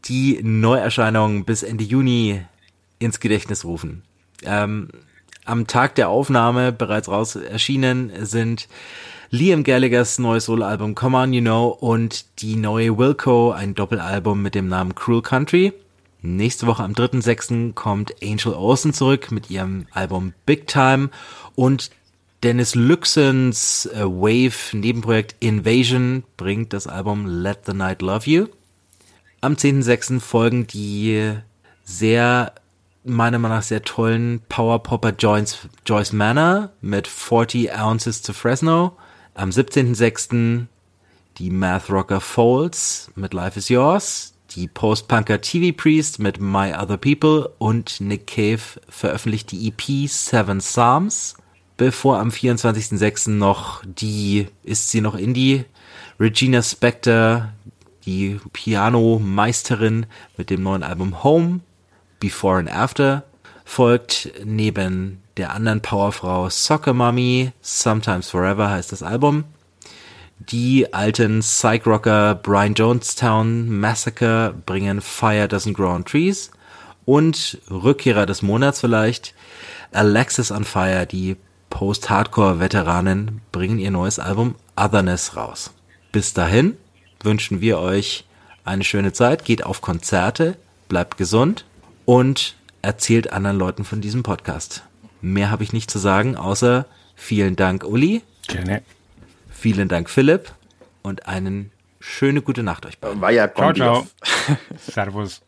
die Neuerscheinungen bis Ende Juni ins Gedächtnis rufen. Ähm, am Tag der Aufnahme bereits raus erschienen sind Liam Gallaghers neues Soloalbum Come On You Know und die neue Wilco, ein Doppelalbum mit dem Namen Cruel Country. Nächste Woche am 3.6. kommt Angel Olsen zurück mit ihrem Album Big Time und Dennis Luxons äh, Wave Nebenprojekt Invasion bringt das Album Let the Night Love You. Am 10.6. folgen die sehr meiner Meinung nach sehr tollen Power Popper Joyce Manor mit 40 Ounces to Fresno. Am 17.06. die Math Rocker Folds mit Life is Yours. Die Post-Punker TV Priest mit My Other People und Nick Cave veröffentlicht die EP Seven Psalms. Bevor am 24.06. noch die, ist sie noch Indie, Regina Spector, die Piano-Meisterin mit dem neuen Album Home, Before and After, folgt neben der anderen Powerfrau Soccer Mommy, Sometimes Forever heißt das Album. Die alten Psych-Rocker Brian Jonestown Massacre bringen Fire Doesn't Grow on Trees und Rückkehrer des Monats vielleicht, Alexis on Fire, die Post-Hardcore-Veteranen, bringen ihr neues Album Otherness raus. Bis dahin wünschen wir euch eine schöne Zeit, geht auf Konzerte, bleibt gesund und erzählt anderen Leuten von diesem Podcast. Mehr habe ich nicht zu sagen, außer vielen Dank, Uli. Gerne. Vielen Dank, Philipp. Und einen schöne gute Nacht euch beiden. War ja Ciao, ciao. Servus.